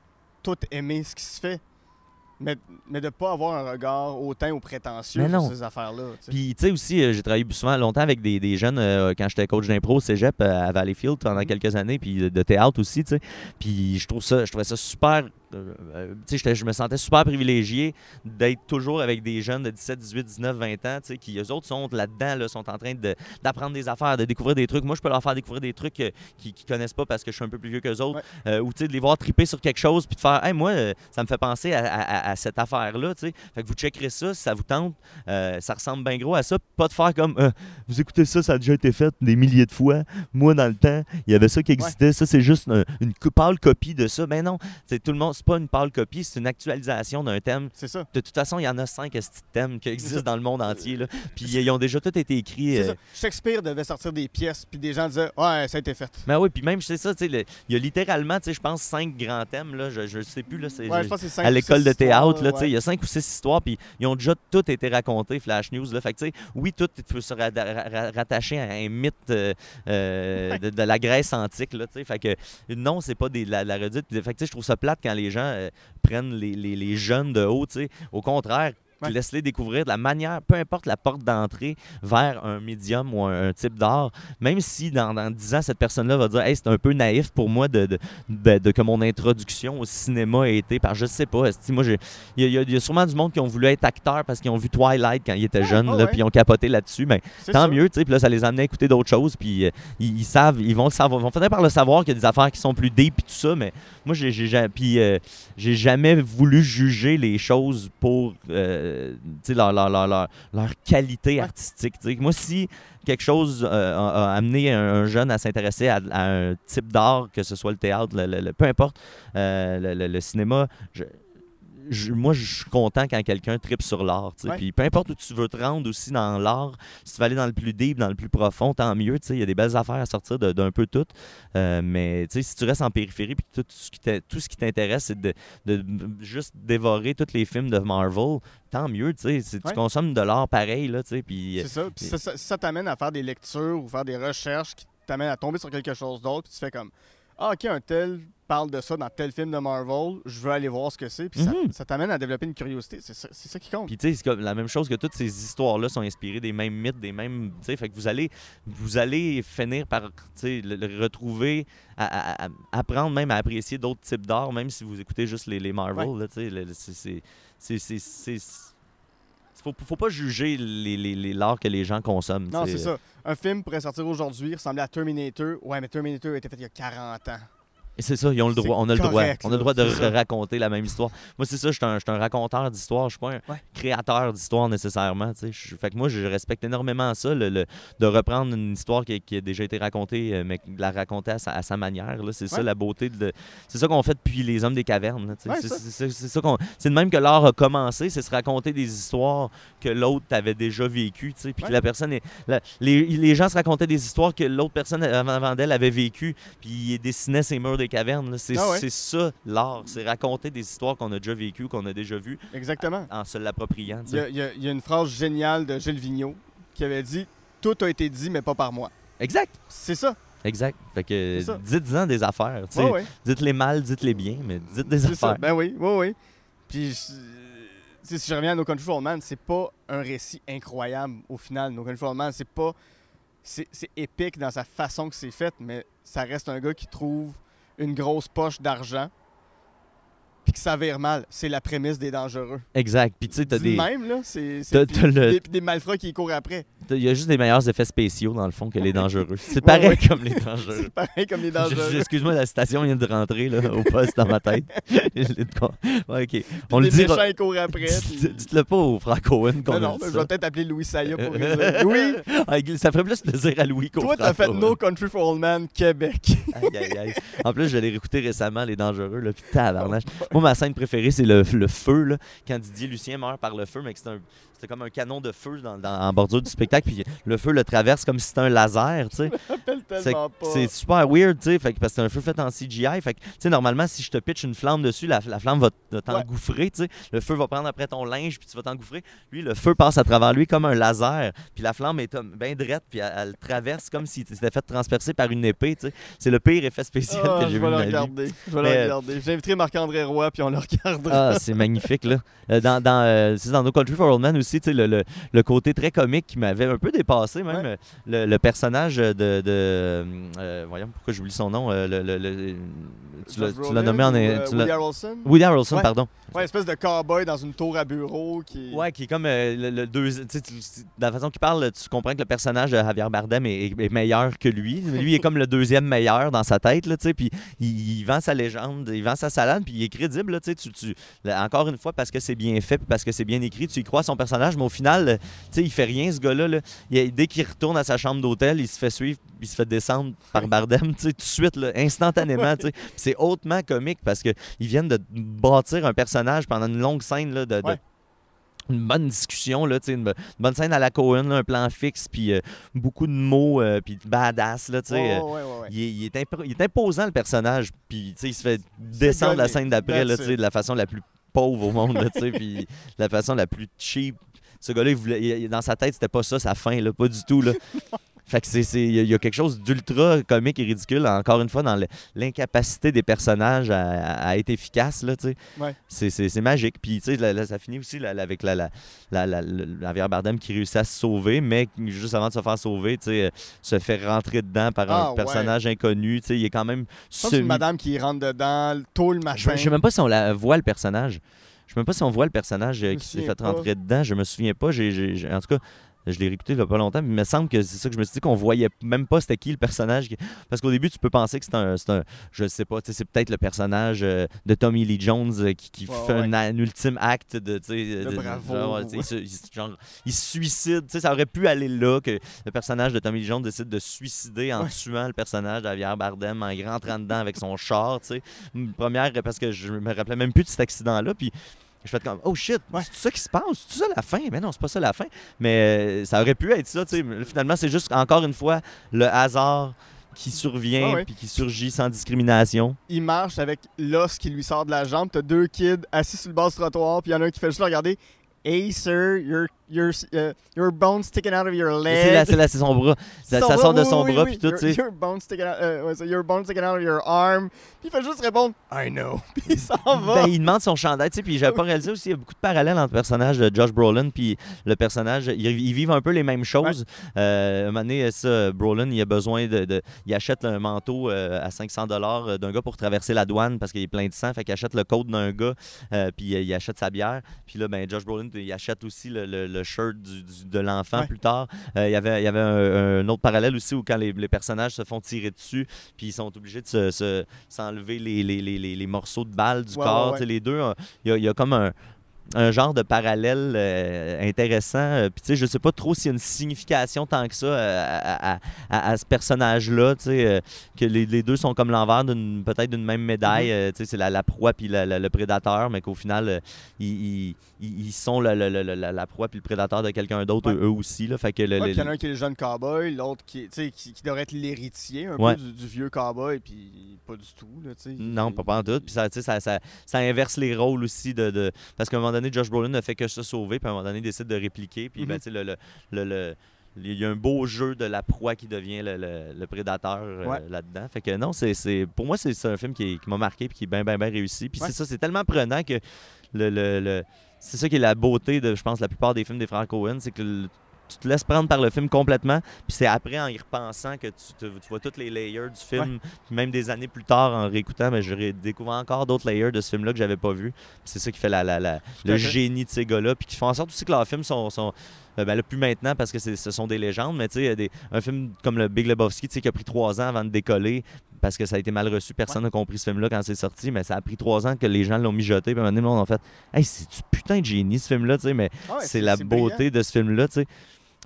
tout aimer ce qui se fait, mais, mais de pas avoir un regard hautain ou prétentieux sur ces affaires-là. Puis, tu sais, aussi, euh, j'ai travaillé souvent longtemps avec des, des jeunes euh, quand j'étais coach d'impro au cégep euh, à Valleyfield pendant Mhm. quelques années, puis de, de théâtre aussi, tu sais. Puis, je trouve ça, je trouvais ça super. Euh, euh, je me sentais super privilégié d'être toujours avec des jeunes de 17, 18, 19, 20 ans, qui eux autres sont là-dedans, là, sont en train de- d'apprendre des affaires, de découvrir des trucs. Moi, je peux leur faire découvrir des trucs euh, qu'ils qu'ils connaissent pas parce que je suis un peu plus vieux qu'eux autres. Ouais. Euh, ou de les voir triper sur quelque chose, puis de faire, hey, moi, ça me fait penser à, à- à cette affaire-là. Fait que vous checkerez ça si ça vous tente. Ça ressemble bien gros à ça. Pas de faire comme, vous écoutez ça, ça a déjà été fait des milliers de fois. Moi, dans le temps, il y avait ça qui existait. Ça, c'est juste un- une co- pâle copie de ça. Ben non, c'est tout le monde. C'est pas une pâle copie, c'est une actualisation d'un thème. C'est ça. De toute façon, il y en a cinq thèmes qui existent dans le monde entier. Là. Puis ils ont déjà tous été écrits. Euh, ça. Shakespeare devait sortir des pièces, puis des gens disaient Ouais, ça a été fait. Mais oui, puis même, c'est ça, tu sais, le- il y a littéralement, je pense, cinq grands thèmes, là, je, je sais plus, là, c'est Ouais, je pense que c'est cinq à l'école de théâtre, ouais. il y a cinq ou six histoires, puis ils ont déjà toutes été racontées, Flash News, là, fait que, oui, tout peut se ra- ra- ra- rattacher à un mythe euh, euh, de, de la Grèce antique, là, fait que, non, c'est pas des, la, la redite, fait que, je trouve ça plate quand les gens euh, prennent les, les- les jeunes de haut, au contraire, Ouais. laisse-les découvrir de la manière, peu importe la porte d'entrée vers un médium ou un, un type d'art, même si dans, dans 10 ans, cette personne-là va dire Hey, c'est un peu naïf pour moi de, de, de- de- que mon introduction au cinéma a été par je sais pas. Moi, il y, y a- il y a sûrement du monde qui ont voulu être acteur parce qu'ils ont vu Twilight quand ils étaient jeunes, ah là, ouais. puis ils ont capoté là-dessus. Mais tant mieux. Puis là, ça les a amenés à écouter d'autres choses. Puis euh, ils, ils savent, ils vont le savoir, ils vont finir par le savoir qu'il y a des affaires qui sont plus deep et tout ça. Mais moi, j'ai j'ai ja- puis, euh, j'ai jamais voulu juger les choses pour euh, leur, leur, leur, leur- qualité artistique. Moi, si quelque chose euh, a, a amené un, un jeune à s'intéresser à, à un type d'art, que ce soit le théâtre, le, le- le- peu importe, le, le- le cinéma, je- je- moi, je suis content quand quelqu'un tripe sur l'art. Ouais. Puis peu importe où tu veux te rendre aussi dans l'art, si tu vas aller dans le plus deep, dans le plus profond, tant mieux. Il y a des belles affaires à sortir d'un peu tout. Euh, mais si tu restes en périphérie puis tout ce qui t'in- tout ce qui t'intéresse, c'est de, de juste dévorer tous les films de Marvel, tant mieux. Ouais. Tu consommes de l'art pareil. Là, puis, C'est ça. Puis ça, ça, ça t'amène à faire des lectures ou faire des recherches qui t'amènent à tomber sur quelque chose d'autre. Puis tu fais comme Ah, ok, un tel parle de ça dans tel film de Marvel. Je veux aller voir ce que c'est. Puis ça- Mhm. ça, t'amène à développer une curiosité. C'est ça, qui compte. Puis tu sais, c'est la même chose que toutes ces histoires-là sont inspirées des mêmes mythes, des mêmes. Tu sais, fait que vous allez, vous allez finir par le, le retrouver, à, à- à- apprendre même à apprécier d'autres types d'art, même si vous écoutez juste les, les Marvel. le- c'est- c'est- c'est- c'est- c'est- Faut, faut pas juger les- les- les- l'art que les gens consomment. Non, c'est ça. Un film pourrait sortir aujourd'hui, ressembler à Terminator. Ouais, mais Terminator a été fait il y a 40 ans. C'est ça, ils ont le C'est droit. On a le droit. correct, On a le là, droit de raconter la même histoire. Moi, c'est ça, je suis un, raconteur d'histoire. Je suis pas un Ouais. créateur d'histoire nécessairement. tu sais. Je- fait que moi, je respecte énormément ça, le, le- de reprendre une histoire qui, a- qui a déjà été racontée, euh, mais de la raconter à sa, à sa manière. là. C'est ça la beauté. de C'est ça qu'on fait depuis les hommes des cavernes. là, tu sais. Ouais, c'est ça. c'est- c'est- c'est ça qu'on. C'est de même que l'art a commencé, c'est se raconter des histoires que l'autre avait déjà vécues. tu sais, Puis que Ouais. la personne est. la- les, les gens se racontaient des histoires que l'autre personne avant, avant d'elle avait vécues, puis il dessinait ses murs des C'est Ah ouais. c'est ça l'art, c'est raconter des histoires qu'on a déjà vécues, qu'on a déjà vues, Exactement. en se l'appropriant. Il y, a, y y une phrase géniale de Gilles Vigneault qui avait dit Tout a été dit, mais pas par moi. Exact, C'est ça. exact. Fait que dites-en des affaires. Ouais, ouais. Dites-les mal, dites-les bien, mais dites des ça. affaires. Ben oui, oui, oui. Puis, je- si je reviens à No Country for Men, c'est pas un récit incroyable au final. No Country for Men, c'est pas. C'est c'est épique dans sa façon que c'est fait, mais ça reste un gars qui trouve une grosse poche d'argent puis qui s'avère mal. C'est la prémisse des dangereux. Exact. Puis tu sais, t'as Dit de des. même, là, c'est. le- des, des malfrats qui courent après. Il y a juste des meilleurs effets spéciaux dans le fond que les dangereux. *laughs* C'est pareil ouais. comme les *laughs* dangereux. C'est pareil comme les dangereux. Excuse-moi, la citation vient de rentrer là, au poste dans ma tête. Je l'ai de quoi. Ouais, ok. On le des dira. méchants, ils courent après. puis- Dites-le pas au Frank Owen qu'on Non, a non, dit je vais peut-être appeler Louis Saya pour *laughs* dire Louis, Ah, ça ferait plus plaisir à Louis qu'au toi, t'as fait. No Country for Old Men Québec. Aïe, aïe, aïe. En plus, je l'ai réécouté récemment, Les Dangereux. Là, puis tabarnache. Moi, ma scène préférée, c'est le, feu. Là, quand Didier Lucien meurt par le feu, mais c'est un- c'était comme un canon de feu dans, dans- en bordure du spectacle. Puis le feu le traverse comme si c'était un laser. tu sais. *laughs* C'est c'est super weird, tu sais, fait parce que c'est un feu fait en CGI. Fait que, tu sais, normalement, si je te pitch une flamme dessus, la, la flamme va t'engouffrer, tu sais. Le feu va prendre après ton linge, puis tu vas t'engouffrer. Lui, le feu passe à travers lui comme un laser. Puis la flamme est bien drette, puis elle, elle traverse comme si c'était fait transpercer par une épée, tu sais. C'est le pire effet spécial Ah, que je j'ai vu vais de ma vie. regarder. Je vais Mais, le euh, regarder. J'inviterai Marc-André Roy, puis on le regardera. Ah, c'est magnifique, là. Euh, dans, dans, euh, c'est dans No Country for Old Men aussi, le, le, le côté très comique qui m'avait un peu dépassé, même. Ouais. Le, le personnage de. de euh, voyons pourquoi j'oublie son nom. euh, le, le- le- tu l'as nommé en. tu Woody Harrelson? Woody Harrelson, Ouais. pardon. Ouais, espèce de cowboy dans une tour à bureau qui. Ouais, qui est comme euh, le, le deuxi- tu sais, tu- tu- Dans la façon qu'il parle, tu comprends que le personnage de Javier Bardem est, meilleur que lui. Lui est comme le deuxième meilleur dans sa tête, là, tu sais. Puis il, il vend sa légende, il vend sa salade, puis il est crédible, là, tu là, encore une fois, parce que c'est bien fait, puis parce que c'est bien écrit, tu y crois son personnage, mais au final, euh, tu sais, il fait rien, ce gars-là. là. Dès qu'il retourne à sa chambre d'hôtel, il se fait suivre, il se fait descendre par Bardem, tu sais, tout de suite, là, instantanément, *laughs* C'est hautement comique parce qu'ils viennent de bâtir un personnage pendant une longue scène là, de, une bonne discussion, là, une, une bonne scène à la Cohen, là, un plan fixe, puis euh, beaucoup de mots, euh, puis badass. Là, Ouais, euh, ouais, ouais, ouais. il, est, il est impro- il est imposant, le personnage, puis il se fait descendre la scène d'après de la façon la plus pauvre au monde, puis de *laughs* la façon la plus cheap. Ce gars-là, il voulait- il- dans sa tête, c'était pas ça, sa fin, là, pas du tout. Là. *laughs* Fait que c'est, il y a- il y a quelque chose d'ultra comique et ridicule, encore une fois, dans l'incapacité des personnages à, à- à être efficaces, là, tu sais. Ouais. C'est, magique. Puis, tu sais, ça finit aussi là, avec la, la, la, la, la- Javier Bardem qui réussit à se sauver, mais juste avant de se faire sauver, tu sais, euh, se fait rentrer dedans par Ah, un ouais. personnage inconnu, tu sais, il est quand même Je c'est une semi- madame qui rentre dedans tôt le je matin. ne sais même pas si on la voit le personnage. Je sais même pas si on voit le personnage euh, qui s'est fait rentrer dedans. Je me souviens pas. J'ai- en tout cas, je l'ai réécouté il y a pas longtemps, mais il me semble que c'est ça que je me suis dit qu'on voyait même pas c'était qui le personnage. Parce qu'au début, tu peux penser que c'est un, un je sais pas, c'est peut-être le personnage euh, de Tommy Lee Jones euh, qui, qui Ouais, fait ouais. Un, un ultime acte de, De bravo. genre, ouais, il, se, il se- genre, il se suicide. Ça aurait pu aller là que le personnage de Tommy Lee Jones décide de se suicider en tuant le personnage de Javier Bardem en rentrant dedans avec son char. Une première parce que je me rappelais même plus de cet accident-là. Puis je fais comme oh shit, Ouais. c'est ça qui se passe, c'est ça la fin? Mais non, c'est pas ça la fin. Mais euh, ça aurait pu être ça. Tu sais. Finalement, c'est juste encore une fois le hasard qui survient Ouais, ouais. puis qui surgit sans discrimination. Il marche avec l'os qui lui sort de la jambe. T'as deux kids assis sur le bas du trottoir, puis il y en a un qui fait juste le regarder. Hey sir, your, your, uh, your bone sticking out of your leg. C'est là, c'est son bras. Ça, Son ça bras, sort de oui, son oui, bras oui. puis tout. Your, tu sais. your bone sticking out, euh, ouais, your bone sticking out of your arm. Puis il fait juste répondre I know. *laughs* Puis il s'en va. Ben, il demande son chandail, tu sais, puis j'avais pas réalisé aussi, il y a beaucoup de parallèles entre le personnage de Josh Brolin puis le personnage, ils, ils vivent un peu les mêmes choses. Euh, un moment donné, ça, Brolin, il a besoin de, de- il achète un manteau euh, à 500 dollars d'un gars pour traverser la douane parce qu'il est plein de sang, fait qu'il achète le code d'un gars, euh, puis euh, il achète sa bière, puis là, ben, Josh Brolin, il achète aussi le, le- le shirt du- du- de l'enfant Ouais. plus tard. Euh, il y avait, il y avait un, un autre parallèle aussi où quand les, les personnages se font tirer dessus, puis ils sont obligés de se- se- s'enlever les, les, les, les- les morceaux de balles du Ouais, corps. ouais, Les deux, euh, il y a, il y a comme un, un genre de parallèle euh, intéressant. Euh, Puis, tu sais, je sais pas trop s'il y a une signification tant que ça euh, à, à- à- à ce personnage-là. Tu sais, euh, que les, les deux sont comme l'envers d'une peut-être d'une même médaille. Mm-hmm. Euh, tu sais, c'est la, la proie puis la- la- le prédateur, mais qu'au final, ils, ils- sont la, la proie puis le prédateur de quelqu'un d'autre, Ouais. eux, eux aussi. Là, fait que le- Ouais, le- puis il y en a un qui est le jeune cowboy, l'autre qui, est- tu sais, qui, qui devrait être l'héritier un Ouais. peu du, du vieux cowboy, puis pas du tout. Là, tu sais. Non, pas, pas en tout. Puis ça, tu sais, ça, ça, ça inverse les rôles aussi. De, de- Parce qu'à un moment donné, Josh Brolin ne fait que se sauver, puis à un moment donné, il décide de répliquer. Puis ben, Mhm. le, le, le- le- il y a un beau jeu de la proie qui devient le, prédateur euh, là-dedans. Fait que non, c'est, pour moi, c'est, un film qui, m'a marqué puis qui est bien, bien, bien réussi. Puis Ouais. c'est ça, c'est tellement prenant que le, c'est ça qui est la beauté de, je pense, la plupart des films des frères Cohen, c'est que le- tu te laisses prendre par le film complètement, puis c'est après, en y repensant, que tu, te- tu vois toutes les layers du film, puis même des années plus tard, en réécoutant, mais je ré- découvre encore d'autres layers de ce film-là que j'avais pas vu. C'est ça qui fait la, la- la- le génie de ces gars-là, puis qui font en sorte aussi que leurs films sont... sont euh, ben là, plus maintenant parce que ce sont des légendes, mais tu sais, des- un film comme le Big Lebowski, tu sais, qui a pris trois ans avant de décoller parce que ça a été mal reçu. Personne n'a compris ce film-là quand c'est sorti, mais ça a pris trois ans que les gens l'ont mijoté. Puis à un moment donné, a fait Hey, c'est du putain de génie ce film-là, tu sais, mais Ah ouais, c'est la brillant. beauté de ce film-là, tu sais.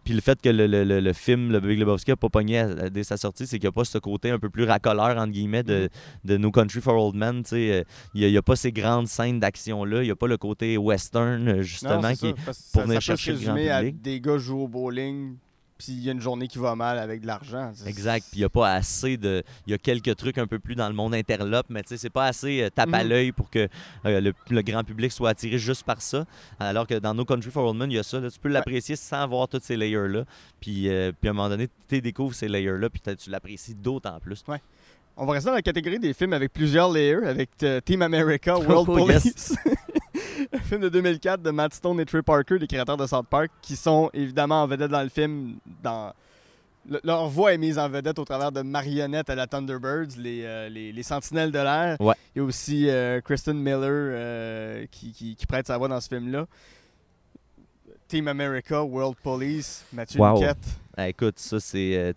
Puis le fait que le, le- le- le film, le Big Lebowski, n'a pas pogné à- dès sa sortie, c'est qu'il n'y a pas ce côté un peu plus racoleur, entre guillemets, de, de No Country for Old Men. tu sais. Euh, Il n'y a, pas ces grandes scènes d'action-là. Il n'y a pas le côté western, euh, Non, justement, qui ça, pour ça- venir ça peut se chercher le grand à des gars jouent au bowling, puis il y a une journée qui va mal avec de l'argent. Exact. Puis il n'y a pas assez de. Il y a quelques trucs un peu plus dans le monde interlope, mais tu sais, c'est pas assez euh, tape à Mhm. l'œil pour que euh, le, le grand public soit attiré juste par ça. Alors que dans No Country for Old Men, il y a ça. là. tu peux l'apprécier sans voir tous ces layers-là. Puis, euh, puis à un moment donné, tu découvres ces layers-là, puis tu l'apprécies d'autant plus. On va rester dans la catégorie des films avec plusieurs layers, avec Team America, *laughs* World Oh, yes. *laughs* Un *laughs* film de 2004 de Matt Stone et Trey Parker, les créateurs de South Park, qui sont évidemment en vedette dans le film. Dans... le- leur voix est mise en vedette au travers de marionnettes à la Thunderbirds, les, euh, les, les sentinelles de l'air. Ouais. Il y a aussi euh, Kristen Miller euh, qui, qui- qui prête sa voix dans ce film-là. Team America, World Police, Mathieu Wow. Niquette. Ah, écoute, ça, c'est euh,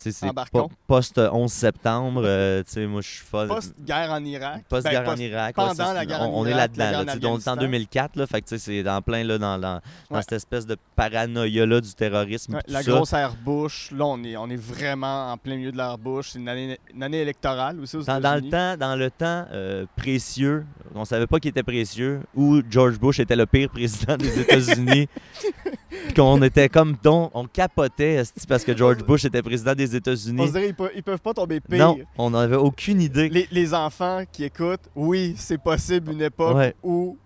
po- post-11 septembre. euh, *laughs* moi, je suis folle. Post-guerre en Irak. Post-guerre Ben, en Irak. pendant ouais, la guerre en on, on est Irak, là-dedans. Là, on est en Afghanistan. 2004, là, fait que c'est en plein là, dans, dans, cette espèce de paranoïa-là du terrorisme. Ouais, la ça. grosse air Bush, là on est, on est vraiment en plein milieu de l'air Bush. C'est une année, une année électorale aussi aux Dans, dans le temps, dans le temps euh, précieux, on savait pas qu'il était précieux, où George Bush était le pire président des États-Unis, *laughs* qu'on était comme donc on capotait parce que George Bush était président des On États-Unis. se dirait ils peuvent, pas tomber pire. Non, on n'avait aucune idée. Les, les enfants qui écoutent, oui, c'est possible une époque Ouais. où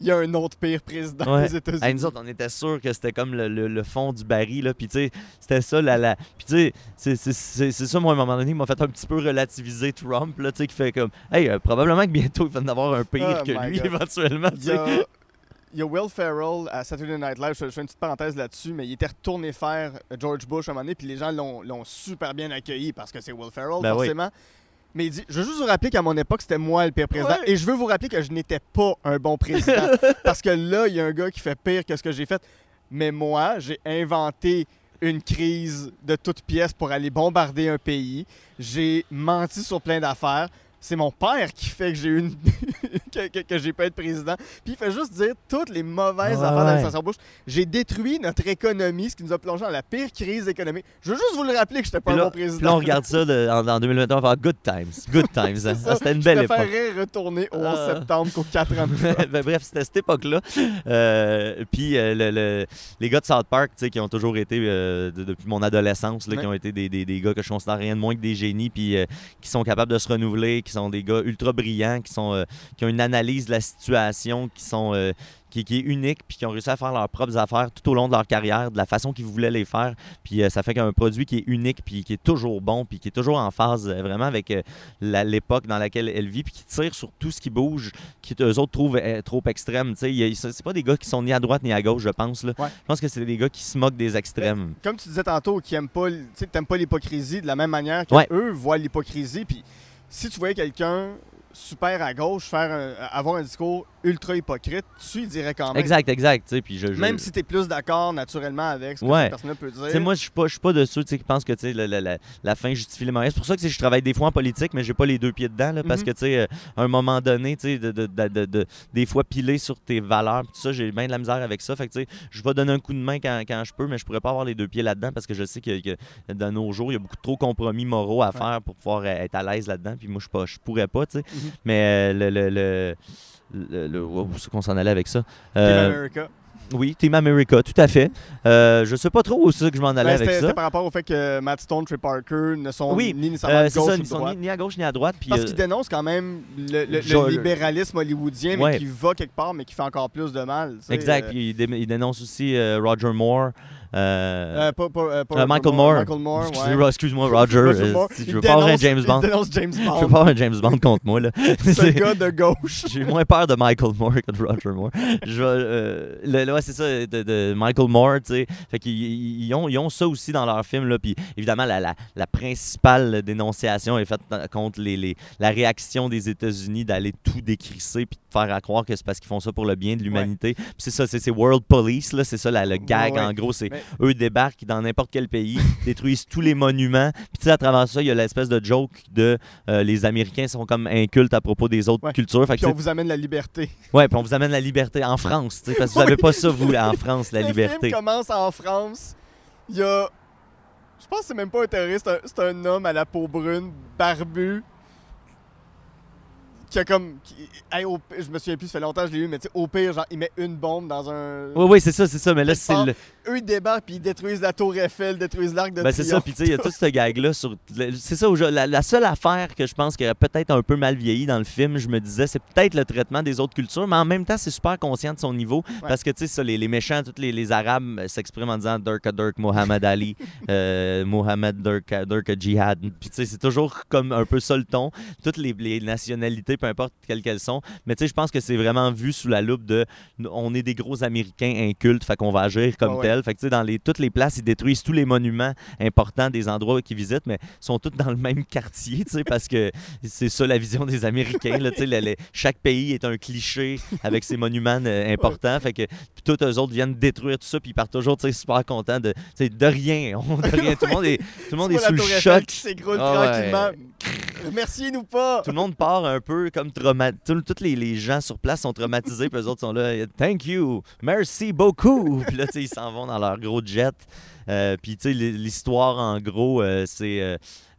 il y a un autre pire président Ouais. des États-Unis. Hey, nous autres, on était sûrs que c'était comme le, le- le fond du baril, là. Puis, tu sais, c'était ça, la. la... Puis, tu sais, c'est- ça, moi, à un moment donné, qui m'a fait un petit peu relativiser Trump, là, tu sais, qui fait comme. Hey, euh, probablement que bientôt, il va en avoir un pire Oh que lui, God. *laughs* éventuellement, tu Il y, sais. a, il y a Will Ferrell à Saturday Night Live, je, fais une petite parenthèse là-dessus, mais il était retourné faire George Bush à un moment donné, puis les gens l'ont l'ont super bien accueilli parce que c'est Will Ferrell, Ben oui. forcément. Mais il dit Je veux juste vous rappeler qu'à mon époque, c'était moi le pire président. Ouais. Et je veux vous rappeler que je n'étais pas un bon président. *laughs* parce que là, il y a un gars qui fait pire que ce que j'ai fait. Mais moi, j'ai inventé une crise de toutes pièces pour aller bombarder un pays. J'ai menti sur plein d'affaires. C'est mon père qui fait que j'ai eu une *laughs* que, que- que j'ai pas être président. Puis il fait juste dire toutes les mauvaises Ouais, affaires ouais. d'administration Bush. J'ai détruit notre économie, ce qui nous a plongé dans la pire crise économique. Je veux juste vous le rappeler que j'étais pas Puis un là, bon président. Puis là, on regarde ça de- en, en 2021, on va faire Good Times. Good *laughs* Times. hein. Ah, C'était une Je belle époque. préférerais retourner au 11 Ah. septembre qu'au 4 *laughs* ans. Ben, bref, c'était cette époque-là. Euh, puis euh, le- le- les gars de South Park, tu sais, qui ont toujours été, euh, de- depuis mon adolescence, là, Ouais. qui ont été des, des- des gars que je considère rien de moins que des génies, puis qui sont capables de se renouveler, qui sont des gars ultra brillants, qui, sont, euh, qui ont une analyse de la situation, qui sont... euh, qui, qui est unique, puis qui ont réussi à faire leurs propres affaires tout au long de leur carrière, de la façon qu'ils voulaient les faire. Puis euh, ça fait qu'un produit qui est unique, puis qui est toujours bon, puis qui est toujours en phase euh, vraiment avec la- l'époque dans laquelle elle vit, puis qui tire sur tout ce qui bouge, qui eux autres trouvent trop extrême. C'est pas des gars qui sont ni à droite ni à gauche, je pense. Là. Ouais. Je pense que c'est des gars qui se moquent des extrêmes. Comme tu disais tantôt, qui aiment pas, pas l'hypocrisie de la même manière que Ouais. eux voient l'hypocrisie. Puis si tu voyais quelqu'un super à gauche faire un- avoir un discours ultra hypocrite, tu dirais quand même. Exact, exact. tu sais, Puis je, je- Même si tu es plus d'accord naturellement avec ce que Ouais. cette personne peut dire. Tu sais, moi, je suis pas, je suis pas de ceux qui pensent que la, la- la- la fin justifie les moyens. C'est pour ça que je travaille des fois en politique, mais j'ai pas les deux pieds dedans. là, parce Mhm. que, tu sais, euh, à un moment donné, tu de, de- de- de- de- des fois piler sur tes valeurs, tout ça, j'ai bien de la misère avec ça. Fait que, tu sais, je vais donner un coup de main quand, quand je peux, mais je pourrais pas avoir les deux pieds là-dedans parce que je sais que, que dans nos jours, il y a beaucoup trop de compromis moraux à faire pour pouvoir être à l'aise là-dedans. Puis moi, je, suis pas- je pourrais pas, tu sais. Mhm. Mais euh, le. le, le le- le- où est-ce qu'on s'en allait avec ça? Team Euh, America. oui, Team America, tout à fait. Euh, je sais pas trop où c'est que je m'en allais Ben, avec ça. c'était par rapport au fait que Matt Stone, Trey Parker ne sont Oui, ni nécessairement Euh, gauche ça, ils sont ni, ni à gauche ni à droite. Puis, Parce euh, qu'ils dénoncent quand même le, le- le Genre- libéralisme hollywoodien, mais qui va quelque part, mais qui fait encore plus de mal. exact. Puis il, dé- il dénonce aussi Roger Moore. Euh, euh, pas- pas- euh, pas Michael Moore. Michael Moore. Excuse- Excuse-moi, Roger. Moore, si je veux pas avoir un James Bond. *laughs* *laughs* Je veux pas avoir un James Bond contre moi. là. Ce *laughs* C'est- gars de gauche. J'ai moins peur de Michael Moore que de Roger Moore. Je, euh, le- ouais, c'est ça, de, de Michael Moore, tu sais. Fait qu'ils ils- ont, ils ont ça aussi dans leur film, là. Puis évidemment, la, la, la principale dénonciation est faite contre les, les- la réaction des États-Unis d'aller tout décrisser puis de faire à croire que c'est parce qu'ils font ça pour le bien de l'humanité. C'est ça, c'est World Police, là. C'est ça, la- le gag, Ouais. en gros. C'est eux débarquent dans n'importe quel pays, *laughs* détruisent tous les monuments. Puis tu sais, à travers ça, il y a l'espèce de joke de euh, les Américains sont comme incultes à propos des autres Ouais. cultures. Fait que Puis on vous amène la liberté. Ouais, puis on vous amène la liberté en France, tu sais, parce que vous n'avez pas ça, vous, en France, la le liberté. film commence en France. Il y a. Je pense que c'est même pas un terroriste, c'est un homme à la peau brune, barbu. Qui a comme. qui- hey, au pi- je me souviens plus, ça fait longtemps que je l'ai eu, mais tu sais, au pire, genre, il met une bombe dans un. Oui, oui, c'est ça, c'est ça, mais là, c'est le. Eux, ils débarquent, puis ils détruisent la tour Eiffel, détruisent l'arc de Ben, c'est ça, puis tu sais, il y a tout ce gag-là sur. C'est ça, la, la seule affaire que je pense qui aurait peut-être un peu mal vieilli dans le film, je me disais, c'est peut-être le traitement des autres cultures, mais en même temps, c'est super conscient de son niveau, parce que tu sais, ça, les, les méchants, tous les, les Arabes euh, s'expriment en disant Dirk Dirk, Mohammed Ali, *laughs* euh, Mohammed Dirk Dirk Jihad. Puis tu sais, c'est toujours comme un peu ça le ton. Toutes les, les nationalités, peu importe quelles qu'elles sont, mais tu sais, je pense que c'est vraiment vu sous la loupe de on est des gros Américains incultes, fait qu'on va agir comme Ouais, ouais. tel. Fait que, tu sais, dans les, toutes les places, ils détruisent tous les monuments importants des endroits qu'ils visitent, mais sont tous dans le même quartier, tu sais, parce que c'est ça la vision des Américains. Là, chaque pays est un cliché avec ses monuments euh, importants. Fait que puis tous eux autres viennent détruire tout ça, puis ils partent toujours tu sais, super contents de, de rien. *laughs* On- de rien. Tout le monde est, tout le monde est vois sous le choc. s'écroule Ah ouais. tranquillement. Remerciez-nous pas. Tout le monde part un peu comme traumatisé. Tous les, les gens sur place sont traumatisés, puis eux autres sont là. Thank you, merci beaucoup. Puis là, tu sais, ils s'en vont dans gros jet. Euh, puis, tu sais, l'histoire, en gros, euh, c'est.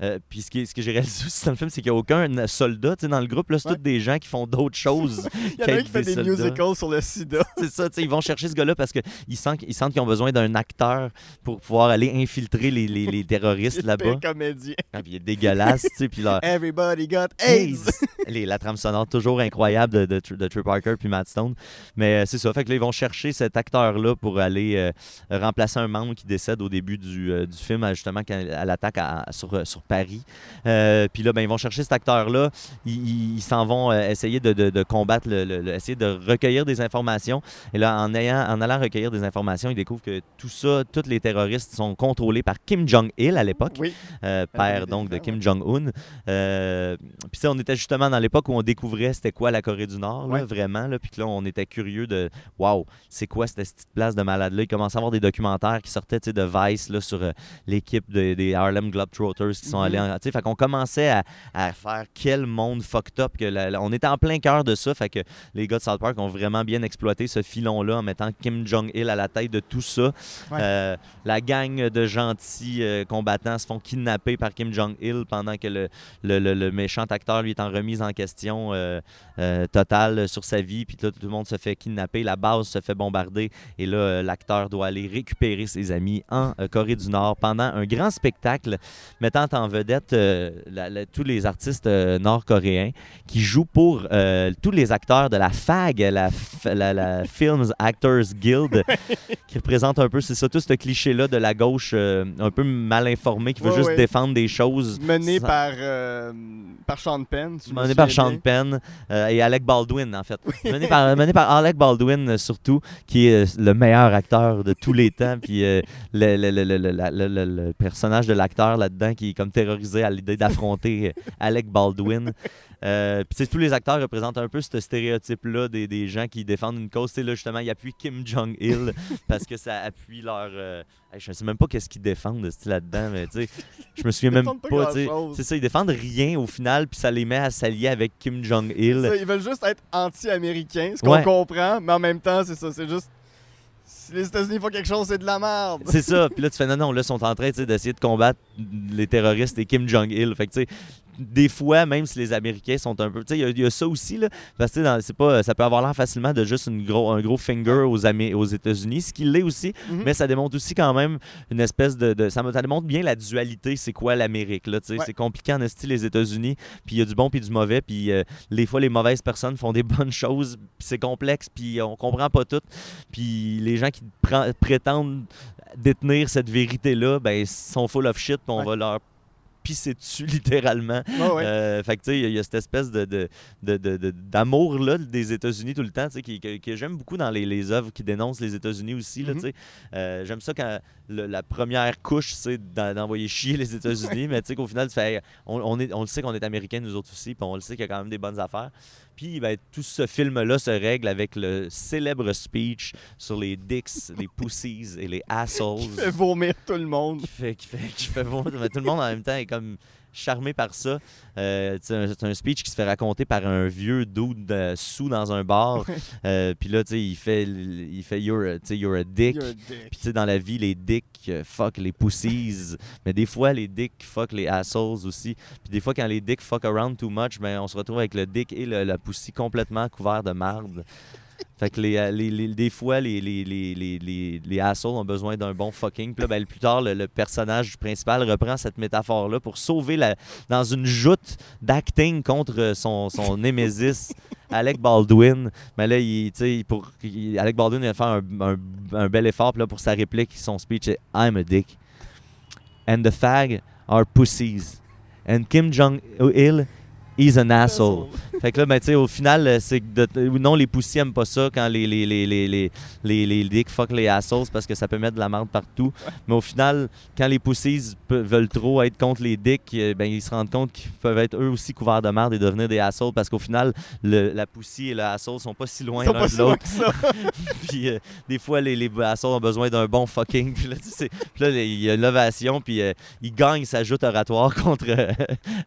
euh, puis, ce, ce que j'ai *laughs* réalisé aussi dans le film, c'est qu'il n'y a aucun soldat, tu sais, dans le groupe. Là, c'est Ouais. tous des gens qui font d'autres *laughs* choses. Il y en a un qui fait des musicals sur le sida. *laughs* C'est ça, tu sais, ils vont chercher ce gars-là parce qu'ils sentent, ils sentent qu'ils ont besoin d'un acteur pour pouvoir aller infiltrer les, les- les terroristes là-bas. comédien. Ah, puis il est dégueulasse, tu sais, puis leur, Everybody got AIDS. Les- la trame sonore toujours incroyable de, de, de Trey Parker puis Matt Stone. Mais euh, c'est ça. Fait que là, ils vont chercher cet acteur-là pour aller euh, remplacer un membre qui décède au début du, euh, du film, à- justement, quand, à l'attaque à- sur, euh, sur Paris. Euh, puis là, ben, ils vont chercher cet acteur-là. Ils ils- ils s'en vont essayer de, de- de combattre, le, le- le- essayer de recueillir des informations. Et là, en, ayant, en allant recueillir des informations, ils découvrent que tout ça, tous les terroristes sont contrôlés par Kim Jong-il à l'époque Oui. père donc de Kim Jong-un. Puis sais, on était justement dans l'époque où on découvrait c'était quoi la Corée du Nord, là, vraiment. Là, puis que là, on était curieux de waouh, c'est quoi cette petite place de malade-là. Il commençait à avoir des documentaires qui sortaient de Vice là, sur euh, l'équipe de- des Harlem Globetrotters qui sont Mhm. allés en. tu sais, Fait qu'on commençait à, à faire quel monde fucked up. Que la- la- on était en plein cœur de ça. Fait que les gars de South Park ont vraiment bien exploité ce filon-là en mettant Kim Jong-il à la tête de tout ça. Ouais. Euh, la gang de gentils euh, combattants se font kidnapper par Kim Jong-il pendant que le, le- le- le méchant acteur lui est en remise en question euh, totale sur sa vie. Puis là, tout le monde se fait kidnapper, la base se fait bombarder. Et là, l'acteur doit aller récupérer ses amis en euh, Corée du Nord pendant un grand spectacle mettant en vedette euh, la- la- tous les artistes euh, nord-coréens qui jouent pour tous les acteurs de la FAG, la, F- la- la Films Actors Guild, *laughs* qui représente un peu, c'est ça, tout ce cliché-là de la gauche un peu mal informée qui veut Ouais, juste ouais. défendre des choses. Mené sans- par, euh, par Sean Penn. si je me Mené par Sean. Penn euh, et Alec Baldwin, en fait. mené, par, mené par Alec Baldwin, surtout, qui est le meilleur acteur de tous les temps. Puis euh, le, personnage de l'acteur là-dedans qui est comme terrorisé à l'idée d'affronter euh, Alec Baldwin. Euh, puis tous les acteurs représentent un peu ce stéréotype-là des, des gens qui défendent une cause. Là, justement, ils appuient Kim Jong-il *laughs* parce que ça appuie leur... euh, hey, je ne sais même pas qu'est-ce qu'ils défendent là-dedans, mais tu sais, je me souviens même pas. C'est ça, ils défendent rien au final, puis ça les met à s'allier avec Kim Jong-il. Ils veulent juste être anti-américains, ce qu'on Ouais. comprend, mais en même temps, c'est ça, c'est juste. Les États-Unis font quelque chose, c'est de la merde. C'est ça. Puis là, tu fais non, non, là, ils sont en train d'essayer de combattre les terroristes et Kim Jong-il. Fait que, tu sais, des fois, même si les Américains sont un peu. Tu sais, il y a- il y, a ça aussi, là. Parce que, c'est pas, ça peut avoir l'air facilement de juste une gros, un gros finger aux, Amé- aux États-Unis, ce qu'il l'est aussi. Mhm. Mais ça démontre aussi quand même une espèce de. de- ça, démontre bien la dualité, c'est quoi l'Amérique, là. tu sais. Ouais. C'est compliqué en esti, les États-Unis. Puis il y a du bon puis du mauvais. Puis euh, les fois, les mauvaises personnes font des *laughs* bonnes choses. Puis c'est complexe. Puis on comprend pas tout. Puis les gens qui prétendent détenir cette vérité-là, ben, sont full of shit. Puis on Ouais. va leur pisser dessus *laughs* littéralement? Ouais. Euh, fait que tu sais, il y a- il y, a cette espèce de, de, de- de- de- d'amour des États-Unis tout le temps, tu sais, que, que j'aime beaucoup dans les, les œuvres qui dénoncent les États-Unis aussi. là, Mhm. tu sais. Euh, j'aime ça quand le- la première couche, c'est d'en- d'envoyer chier les États-Unis, mais tu sais qu'au final, tu fais, hey, on, on est, on le sait qu'on est américains nous autres aussi, puis on le sait qu'il y a quand même des bonnes affaires. Puis ben, tout ce film-là se règle avec le célèbre speech sur les dicks, les *laughs* pussies et les assholes Qui fait vomir tout le monde. qui fait, qui fait, qui fait vomir. Tout le monde en même temps est comme charmé par ça. Euh, c'est un, speech qui se fait raconter par un vieux dude euh, sous dans un bar. Euh, Puis là, tu sais, il fait, il fait you're, a- you're a dick. Puis tu sais, dans la vie, les dicks fuck les pussies. *laughs* Mais des fois, les dicks fuck les assholes aussi. Puis des fois, quand les dicks fuck around too much, ben, on se retrouve avec le dick et le- la pussy complètement couvert de marde. Fait que les, euh, les- les- des fois, les, les, les, les, les, les assholes ont besoin d'un bon fucking. Puis là, ben, plus tard, le, le personnage principal reprend cette métaphore-là pour sauver la, dans une joute d'acting contre son, son *laughs* némésis, Alec Baldwin. Mais là, il, tu sais, pour, il- Alec Baldwin il va faire un, un- un bel effort. Puis là, pour sa réplique, son speech est I'm a dick. And the fag are pussies. And Kim Jong-il, he's an asshole. Fait que là, ben, tu sais, au final, euh, c'est que non, les poussies aiment pas ça quand les, les, les, les, les, les, dicks fuck les assholes parce que ça peut mettre de la merde partout. Mais au final, quand les poussies pe- veulent trop être contre les dicks, euh, ben, ils se rendent compte qu'ils peuvent être eux aussi couverts de merde et devenir des assholes parce qu'au final, le- la poussie et le asshole sont pas si loin l'un de l'autre. *laughs* puis euh, des fois, les, les assholes ont besoin d'un bon fucking. Puis là, tu sais, puis là, il y a une ovation, puis euh, il gagne sa joute oratoire *laughs* contre euh,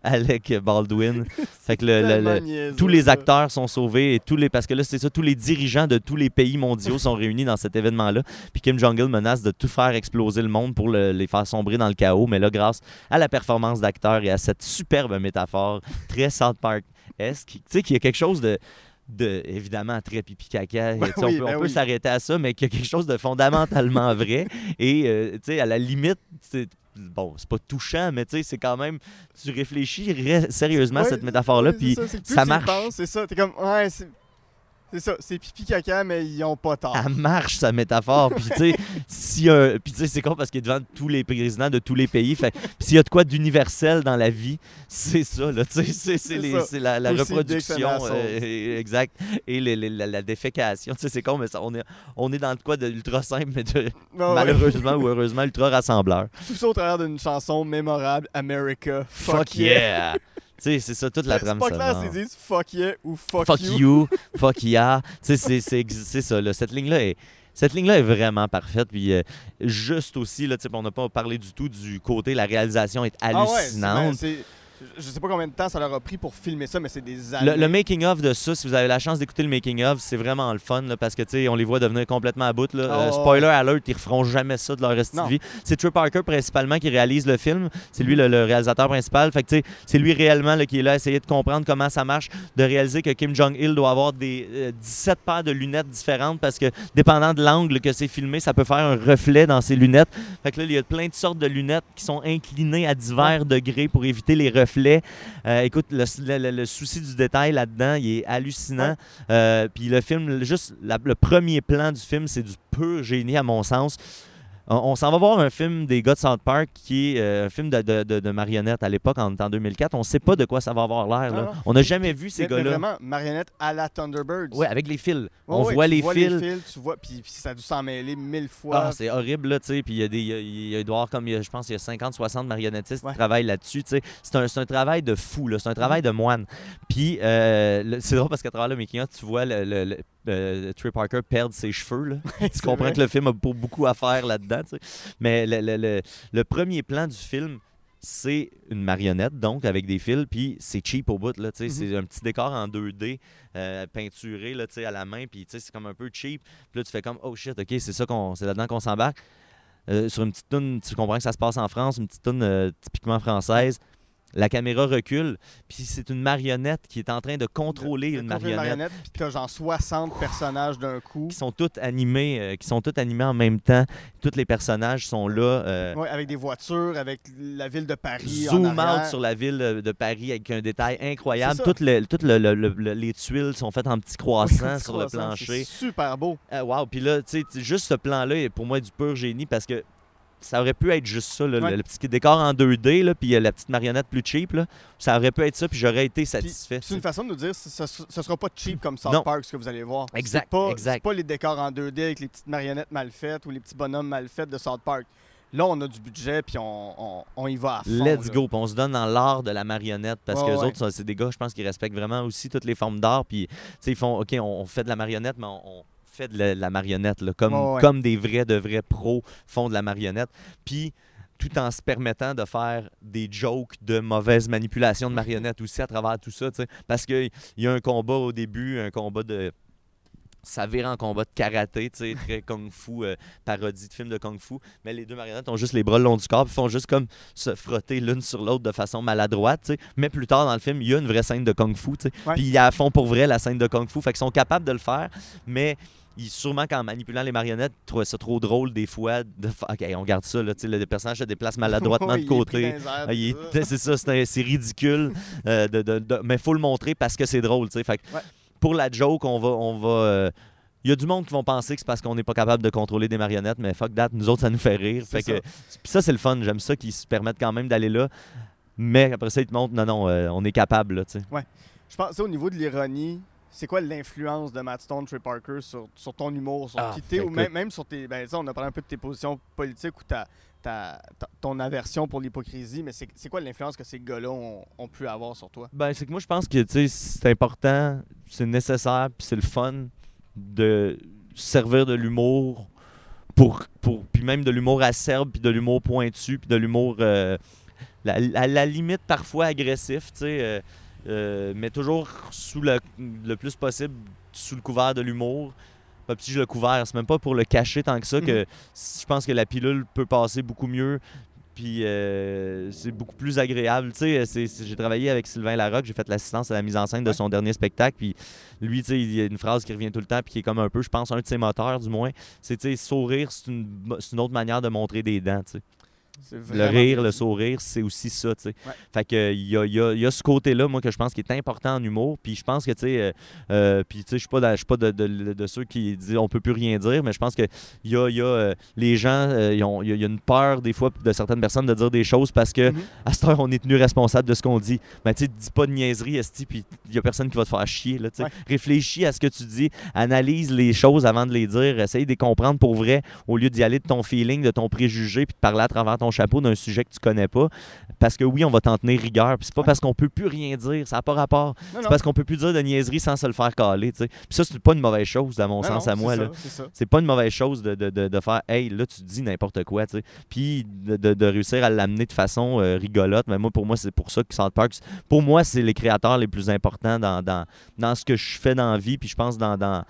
Alec Baldwin. *laughs* Fait que le- le, niaiseux, tous les acteurs sont sauvés et tous les parce que là c'est ça tous les dirigeants de tous les pays mondiaux sont réunis dans cet événement là puis Kim Jong Il menace de tout faire exploser le monde pour le- les faire sombrer dans le chaos mais là grâce à la performance d'acteurs et à cette superbe métaphore très South Park esque tu sais qu'il y a quelque chose de de, évidemment très pipi caca. *laughs* Ben oui, on peut, ben oui. s'arrêter à ça, mais qu'il y a quelque chose de fondamentalement vrai. Et euh, tu sais, à la limite, bon, c'est pas touchant, mais tu sais, c'est quand même. Tu réfléchis ré- sérieusement à cette métaphore-là, puis c'est ça, marche. C'est ça, t'es comme, ouais, c'est ça, c'est pipi caca, mais ils ont pas tort. elle marche sa métaphore. Puis tu sais, *laughs* si un- puis tu sais, c'est con parce qu'il est devant tous les présidents de tous les pays. Fait, puis s'il y a de quoi d'universel dans la vie, c'est ça. Là, tu sais, c'est, ça. la, la reproduction, euh, exact, et les- les- la, la défécation. Tu sais, c'est con, mais ça, on est, on est dans de quoi de ultra simple, mais de, *laughs* ouais. malheureusement ou heureusement ultra rassembleur. Tout ça au travers d'une chanson mémorable, America, fuck, Fuck yeah. *laughs* sais, c'est ça toute la C'est trame pas clair sonore. s'ils disent fuck yeah ou fuck, fuck you. you, *laughs* fuck yeah. Tu sais, c'est- c'est c'est ça. là. Cette ligne-là est. Cette ligne-là est vraiment parfaite. Puis euh, juste aussi, là, on n'a pas parlé du tout du côté, la réalisation est Ah ouais, je sais pas combien de temps ça leur a pris pour filmer ça, mais c'est des années. le, le making-of de ça, si vous avez la chance d'écouter le making-of, c'est vraiment le fun là, parce que tu sais, on les voit devenir complètement à bout. Là. Euh, ouais. spoiler alert, ils referont jamais ça de leur reste de Non. vie. C'est Trey Parker principalement qui réalise le film. C'est lui le, le réalisateur principal. Fait que tu sais, c'est lui réellement là, qui est là à essayer de comprendre comment ça marche, de réaliser que Kim Jong-il doit avoir des euh, 17 paires de lunettes différentes parce que dépendant de l'angle que c'est filmé, ça peut faire un reflet dans ses lunettes. Fait que là, il y a plein de sortes de lunettes qui sont inclinées à divers degrés pour éviter les reflets. Euh, écoute, le, le- le- le souci du détail là-dedans, il est hallucinant. Euh, Puis le film, juste la- le premier plan du film, c'est du pur génie à mon sens. On, on s'en va voir un film des gars de South Park qui est euh, un film de, de, de- de marionnettes à l'époque, en, en 2004. On ne sait pas de quoi ça va avoir l'air. là. On n'a jamais vu ces gars-là. vraiment, marionnette à la Thunderbirds. Ouais, avec les fils. Ouais, on ouais, voit, les, vois fils. les fils. Tu vois, puis, puis ça a dû s'en mêler mille fois. Ah, c'est horrible, là, tu sais. Puis il y a des. il y a- avoir comme, il y a- je pense, il y a 50, 60 marionnettistes Ouais. qui travaillent là-dessus, tu sais. C'est un, c'est un travail de fou, là. C'est un travail de moine. Puis euh, c'est drôle parce qu'à travers le making tu vois le, le- le- euh, Trey Parker perdre ses cheveux, là. *laughs* tu comprends vrai. que le film a beaucoup à faire là-dedans, tu sais. Mais le, le- le- le premier plan du film, c'est une marionnette, donc, avec des fils, puis c'est cheap au bout, là. Mhm. C'est un petit décor en 2D, euh, peinturé, là, à la main, puis c'est comme un peu cheap. Puis là, tu fais comme, oh shit, ok, c'est ça qu'on, c'est là-dedans qu'on s'embarque. Euh, sur une petite tune, tu comprends que ça se passe en France, une petite tune euh, typiquement française. La caméra recule, puis c'est une marionnette qui est en train de contrôler De- de une contrôler marionnette Puis t'as genre 60 personnages d'un coup. qui sont toutes animées, euh, qui sont toutes animées en même temps. Tous les personnages sont là. euh, Ouais, avec des voitures, avec la ville de Paris. en Zoom arrière. out sur la ville euh, de Paris avec un détail incroyable. Toutes, le- toutes le- le- le- le- les tuiles sont faites en petits *laughs* croissants sur le plancher. Super beau. Euh, wow, puis là, tu sais, juste ce plan-là est pour moi du pur génie parce que ça aurait pu être juste ça, là, le- Ouais. le, petit décor en 2D, là, puis euh, la petite marionnette plus cheap. Là, ça aurait pu être ça, puis j'aurais été satisfait. C'est une façon de nous dire ce, ce, ce sera pas cheap comme South Non. Park, ce que vous allez voir. Exact, pas, exact. pas les décors en 2D avec les petites marionnettes mal faites ou les petits bonhommes mal faits de South Park. Là, on a du budget, puis on, on, on y va à fond. Let's là. go. Puis on se donne dans l'art de la marionnette parce Ouais, que les ouais. autres, ça, c'est des gars, je pense, qui respectent vraiment aussi toutes les formes d'art. Puis, ils font, OK, on, on fait de la marionnette, mais on fait de la, de la marionnette, là, comme, ouais. comme des vrais, de vrais pros font de la marionnette. Puis, tout en se permettant de faire des jokes de mauvaise manipulation de marionnettes aussi à travers tout ça. Parce qu'il y a un combat au début, un combat de ça vire en combat de karaté, tu sais, très kung-fu, euh, parodie de film de kung-fu. Mais les deux marionnettes ont juste les bras le long du corps, puis font juste comme se frotter l'une sur l'autre de façon maladroite, tu sais. Mais plus tard dans le film, il y a une vraie scène de kung-fu, tu sais. Puis ils font pour vrai, la scène de kung-fu. Fait qu'ils sont capables de le faire, mais ils, sûrement qu'en manipulant les marionnettes, ils trouvaient ça trop drôle des fois. De OK, on garde ça, là, le personnage se déplace maladroitement *laughs* de il côté. Ah, il c'est ça, c'est ridicule. euh, de, de- de- mais faut le montrer parce que c'est drôle. Fait que Ouais. Pour la joke, on va. On va euh, il y a du monde qui vont penser que c'est parce qu'on n'est pas capable de contrôler des marionnettes, mais fuck that, nous autres, ça nous fait rire. Que, ça. puis ça, c'est le fun. J'aime ça qu'ils se permettent quand même d'aller là. Mais après ça, ils te montrent, non, non, euh, on est capable, là, tu sais. Je pense, au niveau de l'ironie, c'est quoi l'influence de Matt Stone, Trey Parker sur, sur ton humour, sur Ah, qui t'es, ou même, même sur tes. Ben, on a parlé un peu de tes positions politiques ou ta, ta- ta- ton aversion pour l'hypocrisie, mais c'est c'est quoi l'influence que ces gars-là ont, ont pu avoir sur toi? Ben, c'est que moi, je pense que, c'est important, c'est nécessaire, puis c'est le fun de servir de l'humour pour, pour puis même de l'humour acerbe, puis de l'humour pointu, puis de l'humour euh, la- à la limite parfois agressif, tu sais, euh, euh, mais toujours sous le, le plus possible sous le couvert de l'humour. Pas petit le couvert, c'est même pas pour le cacher tant que ça que je pense que la pilule peut passer beaucoup mieux. Puis euh, c'est beaucoup plus agréable. J'ai travaillé avec Sylvain Larocque, j'ai fait l'assistance à la mise en scène de Ouais. son dernier spectacle. Puis lui, tu sais, il y a une phrase qui revient tout le temps, puis qui est comme un peu, je pense, un de ses moteurs du moins. C'est, tu sais, sourire, c'est une, autre manière de montrer des dents. Le rire, le sourire, c'est aussi ça, tu sais. Ouais. Fait que il y a, y a- y a ce côté-là, moi, que je pense qui est important en humour. Puis je pense que, tu sais, euh, euh, puis tu sais, je suis pas, dans- pas de, de- de ceux qui disent on peut plus rien dire, mais je pense que y a, y a, euh, les gens, il y, a- il y a une peur des fois de certaines personnes de dire des choses parce que Mhm. à cette heure, on est tenu responsable de ce qu'on dit. Mais tu sais, dis pas de niaiserie, esti, puis il y a personne qui va te faire chier, là, tu sais. Ouais. Réfléchis à ce que tu dis, analyse les choses avant de les dire, essaye de les comprendre pour vrai au lieu d'y aller de ton feeling, de ton préjugé, puis de parler à travers ton chapeau d'un sujet que tu connais pas. Parce que oui, on va t'en tenir rigueur. Puis c'est pas parce qu'on peut plus rien dire, ça n'a pas rapport. C'est parce qu'on peut plus dire de niaiserie sans se le faire caler, tu sais. Puis ça, c'est pas une mauvaise chose, à mon Non, sens, non, à moi, c'est pas une mauvaise chose de, de- de- de faire Hey, là, tu dis n'importe quoi, tu sais. Puis de, de- de réussir à l'amener de façon euh, rigolote. Mais moi, pour moi, c'est pour ça que South Park, pour moi, c'est les créateurs les plus importants dans, dans, dans ce que je fais dans la vie. Puis je pense dans. dans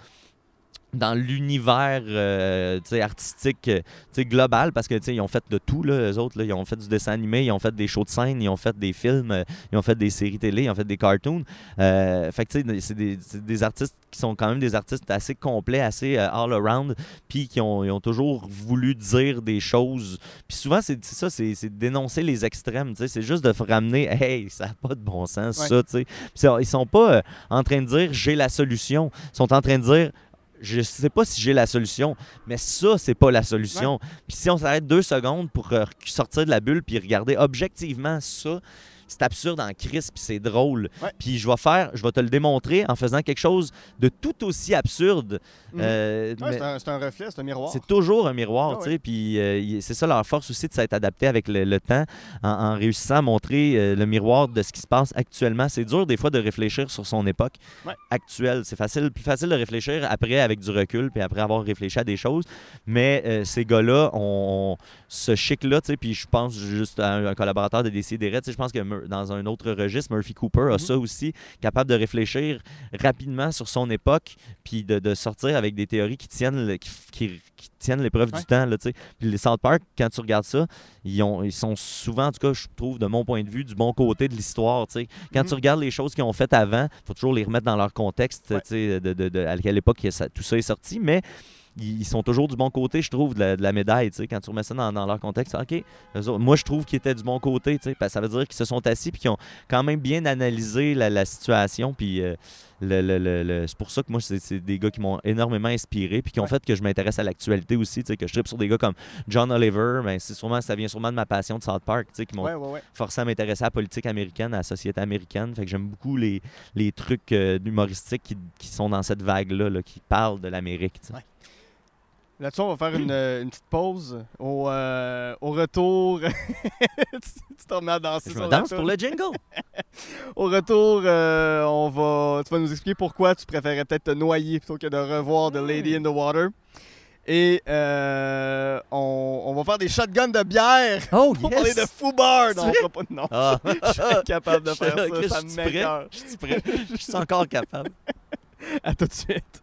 dans l'univers euh, artistique euh, global parce que ils ont fait de tout là, eux autres là. ils ont fait du dessin animé ils ont fait des shows de scène ils ont fait des films euh, ils ont fait des séries télé ils ont fait des cartoons euh, fait que c'est des, artistes qui sont quand même des artistes assez complets assez all around puis qui ont, ils ont toujours voulu dire des choses puis souvent c'est ça c'est dénoncer les extrêmes c'est juste de ramener hey ça n'a pas de bon sens Ouais. ça tu sais. Ils sont pas en train de dire j'ai la solution ils sont en train de dire je sais pas si j'ai la solution, mais ça, c'est pas la solution. Puis si on s'arrête deux secondes pour euh, sortir de la bulle puis regarder objectivement ça, c'est absurde en crise puis c'est drôle. Ouais. Puis je vais faire, je vais te le démontrer en faisant quelque chose de tout aussi absurde. Mhm. Euh, Ouais, c'est un, reflet, c'est un miroir. c'est toujours un miroir, Ah tu sais. Puis euh, c'est ça leur force aussi de s'être adapté avec le, le temps en, en réussissant à montrer euh, le miroir de ce qui se passe actuellement. C'est dur des fois de réfléchir sur son époque Ouais. actuelle. C'est facile, plus facile de réfléchir après avec du recul puis après avoir réfléchi à des choses. Mais ces gars-là ont, ce chic-là, tu sais. Puis je pense juste à un, un collaborateur de Décideret, tu sais. Je pense que Dans un autre registre, Murphy Cooper a Mhm. ça aussi, capable de réfléchir rapidement sur son époque puis de, de sortir avec des théories qui tiennent le- qui, qui- qui tiennent l'épreuve Ouais. du temps là. Puis les South Park quand tu regardes ça ils, ont, ils sont souvent en tout cas je trouve de mon point de vue du bon côté de l'histoire quand Mhm. tu regardes les choses qu'ils ont faites avant faut toujours les remettre dans leur contexte Ouais. de, de- de- à quelle époque ça- tout ça est sorti mais ils sont toujours du bon côté, je trouve, de la, de la médaille. tu sais. Quand tu remets ça dans, dans leur contexte, OK, autres- moi, je trouve qu'ils étaient du bon côté. tu sais, parce que ça veut dire qu'ils se sont assis et qu'ils ont quand même bien analysé la, la situation. Puis euh, le- le- le- c'est pour ça que moi, c'est des gars qui m'ont énormément inspiré puis qui ont Ouais. fait que je m'intéresse à l'actualité aussi. tu sais, Que je tripe sur des gars comme John Oliver. Ben, c'est sûrement, ça vient sûrement de ma passion de South Park, tu sais, qui m'ont Ouais, ouais, ouais. forcé à m'intéresser à la politique américaine, à la société américaine. Fait que j'aime beaucoup les, les trucs euh, humoristiques qui, qui sont dans cette vague-là, là, qui parlent de l'Amérique. Là-dessus, on va faire une, euh, une petite pause. Au, euh, au retour, *laughs* tu tu te remets à danser Je me danse pour le jingle. Au retour, euh, on va, tu vas nous expliquer pourquoi tu préférais peut-être te noyer plutôt que de revoir The Lady in the Water. Et euh, on, on va faire des shotguns de bière Oh, *laughs* pour parler de Foubar. Non, on pas. Ah. *laughs* Je suis incapable de faire ça, ça je suis me prêt? m'écoeure. Je suis prêt. Je suis encore capable. À tout de suite.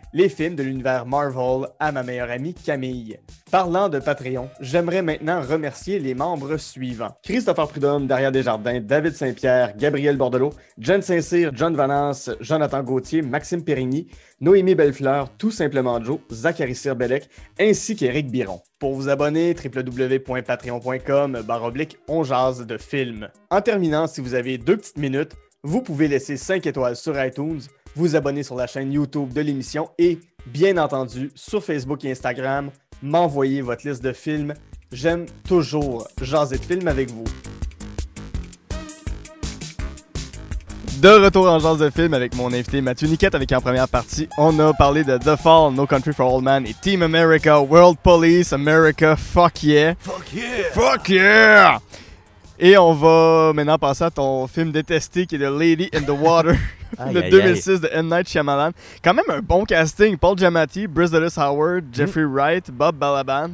les films de l'univers Marvel à ma meilleure amie Camille. Parlant de Patreon, j'aimerais maintenant remercier les membres suivants. Christopher Prudhomme, Daria Desjardins, David Saint-Pierre, Gabriel Bordelot, Jen Saint-Cyr, John Valence, Jonathan Gauthier, Maxime Périgny, Noémie Bellefleur, Tout Simplement Joe, Zachary Sirbelec, ainsi qu'Éric Biron. Pour vous abonner, www.patreon.com baroblique on jase de films. En terminant, si vous avez deux petites minutes, vous pouvez laisser 5 étoiles sur iTunes, vous abonner sur la chaîne YouTube de l'émission et, bien entendu, sur Facebook et Instagram, m'envoyer votre liste de films. J'aime toujours jaser de films avec vous. De retour en genre de film avec mon invité Mathieu Niquette avec en première partie, on a parlé de The Fall, No Country for Old Men et Team America, World Police, America, fuck yeah. Fuck yeah! Fuck yeah! Et on va maintenant passer à ton film détesté qui est The Lady in the Water, *laughs* Aïe, aïe, 2006 de M. Night Shyamalan. Quand même un bon casting, Paul Giamatti, Bryce Dallas Howard, Jeffrey Wright, Bob Balaban.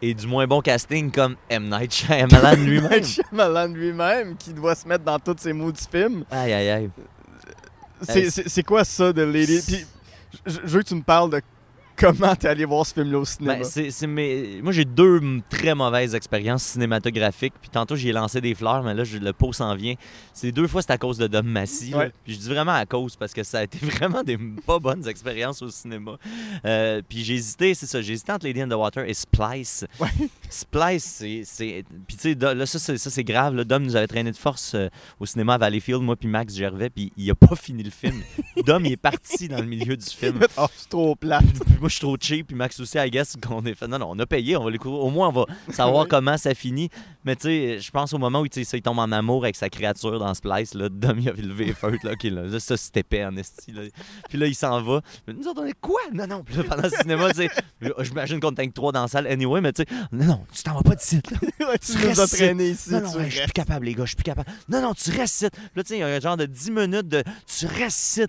Et du moins bon casting comme M. Night Shyamalan *laughs* M. lui-même. Night Shyamalan lui-même qui doit se mettre dans tous ces mots du film. Aïe, aïe, aïe. C'est- quoi ça de Lady? Puis, je veux que tu me parles de comment t'es allé voir ce film-là au cinéma? Ben, c'est, c'est mes- Moi, j'ai deux très mauvaises expériences cinématographiques. Puis tantôt, j'ai lancé des fleurs, mais là, je- le pot s'en vient. C'est deux fois, c'est à cause de Dom Massy. Ouais. Puis je dis vraiment à cause parce que ça a été *laughs* vraiment des pas bonnes expériences au cinéma. Euh, puis j'ai hésité, c'est ça, j'ai hésité entre Lady in the Water et Splice. Ouais. *laughs* Splice, c'est. c'est- Puis tu sais, là, ça, c'est, ça, c'est grave. Là. Dom nous avait traîné de force euh, au cinéma à Valleyfield, moi, puis Max Gervais, puis il a pas fini le film. *laughs* Dom, il est parti dans le milieu du film. oh, c'est trop plat. Puis moi, je suis trop cheap, puis Max aussi, I guess, *laughs* qu'on est fait. Non, non, on a payé, on va l'écouter. Au moins, on va savoir *laughs* comment ça finit. Mais tu sais, je pense au moment où ça, il tombe en amour avec sa créature dans ce place, là, Dom, il avait levé feux, là, ok, là, là, ça, c'était épais en esti, là. Puis là, il s'en va. Mais nous autres, on est quoi? Non, non. Puis là, pendant le cinéma, tu sais, j'imagine qu'on que trois dans la salle, anyway, mais tu sais, non, non, tu t'en vas pas d'ici, là. *laughs* Tu nous as ici. Non, non, ouais, je suis plus capable, les gars, je suis plus capable. Non, non, tu restes. Puis Là, tu sais, il y a un genre de 10 minutes de tu restes.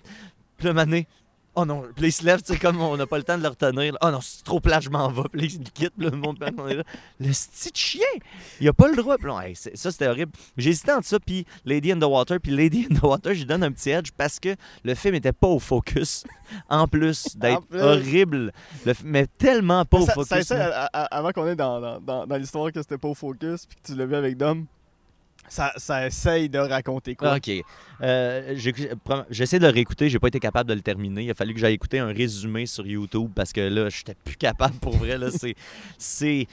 Puis là, mané, oh non. Puis là, il se lève, tu sais, comme on n'a pas le temps de le retenir. là. Oh non, c'est trop plat, je m'en vais. Puis là, puis le monde on est là. Le petit chien, il a pas le droit. Puis là, hey, c'est- ça, c'était horrible. Hésité entre ça, puis Lady in the Water. Puis Lady in the Water, je lui donne un petit edge parce que le film était pas au focus. En plus d'être plus. horrible. Le f- mais tellement pas au ça, focus. ça essaie, là. à- à- avant qu'on ait dans, dans, dans, dans l'histoire que c'était pas au focus puis que tu l'as vu avec Dom, ça, essaye de raconter quoi. Ah, OK. Euh, J'essaie de le réécouter, j'ai pas été capable de le terminer. Il a fallu que j'aille écouter un résumé sur YouTube parce que là, j'étais plus capable pour vrai. C'est, c'est,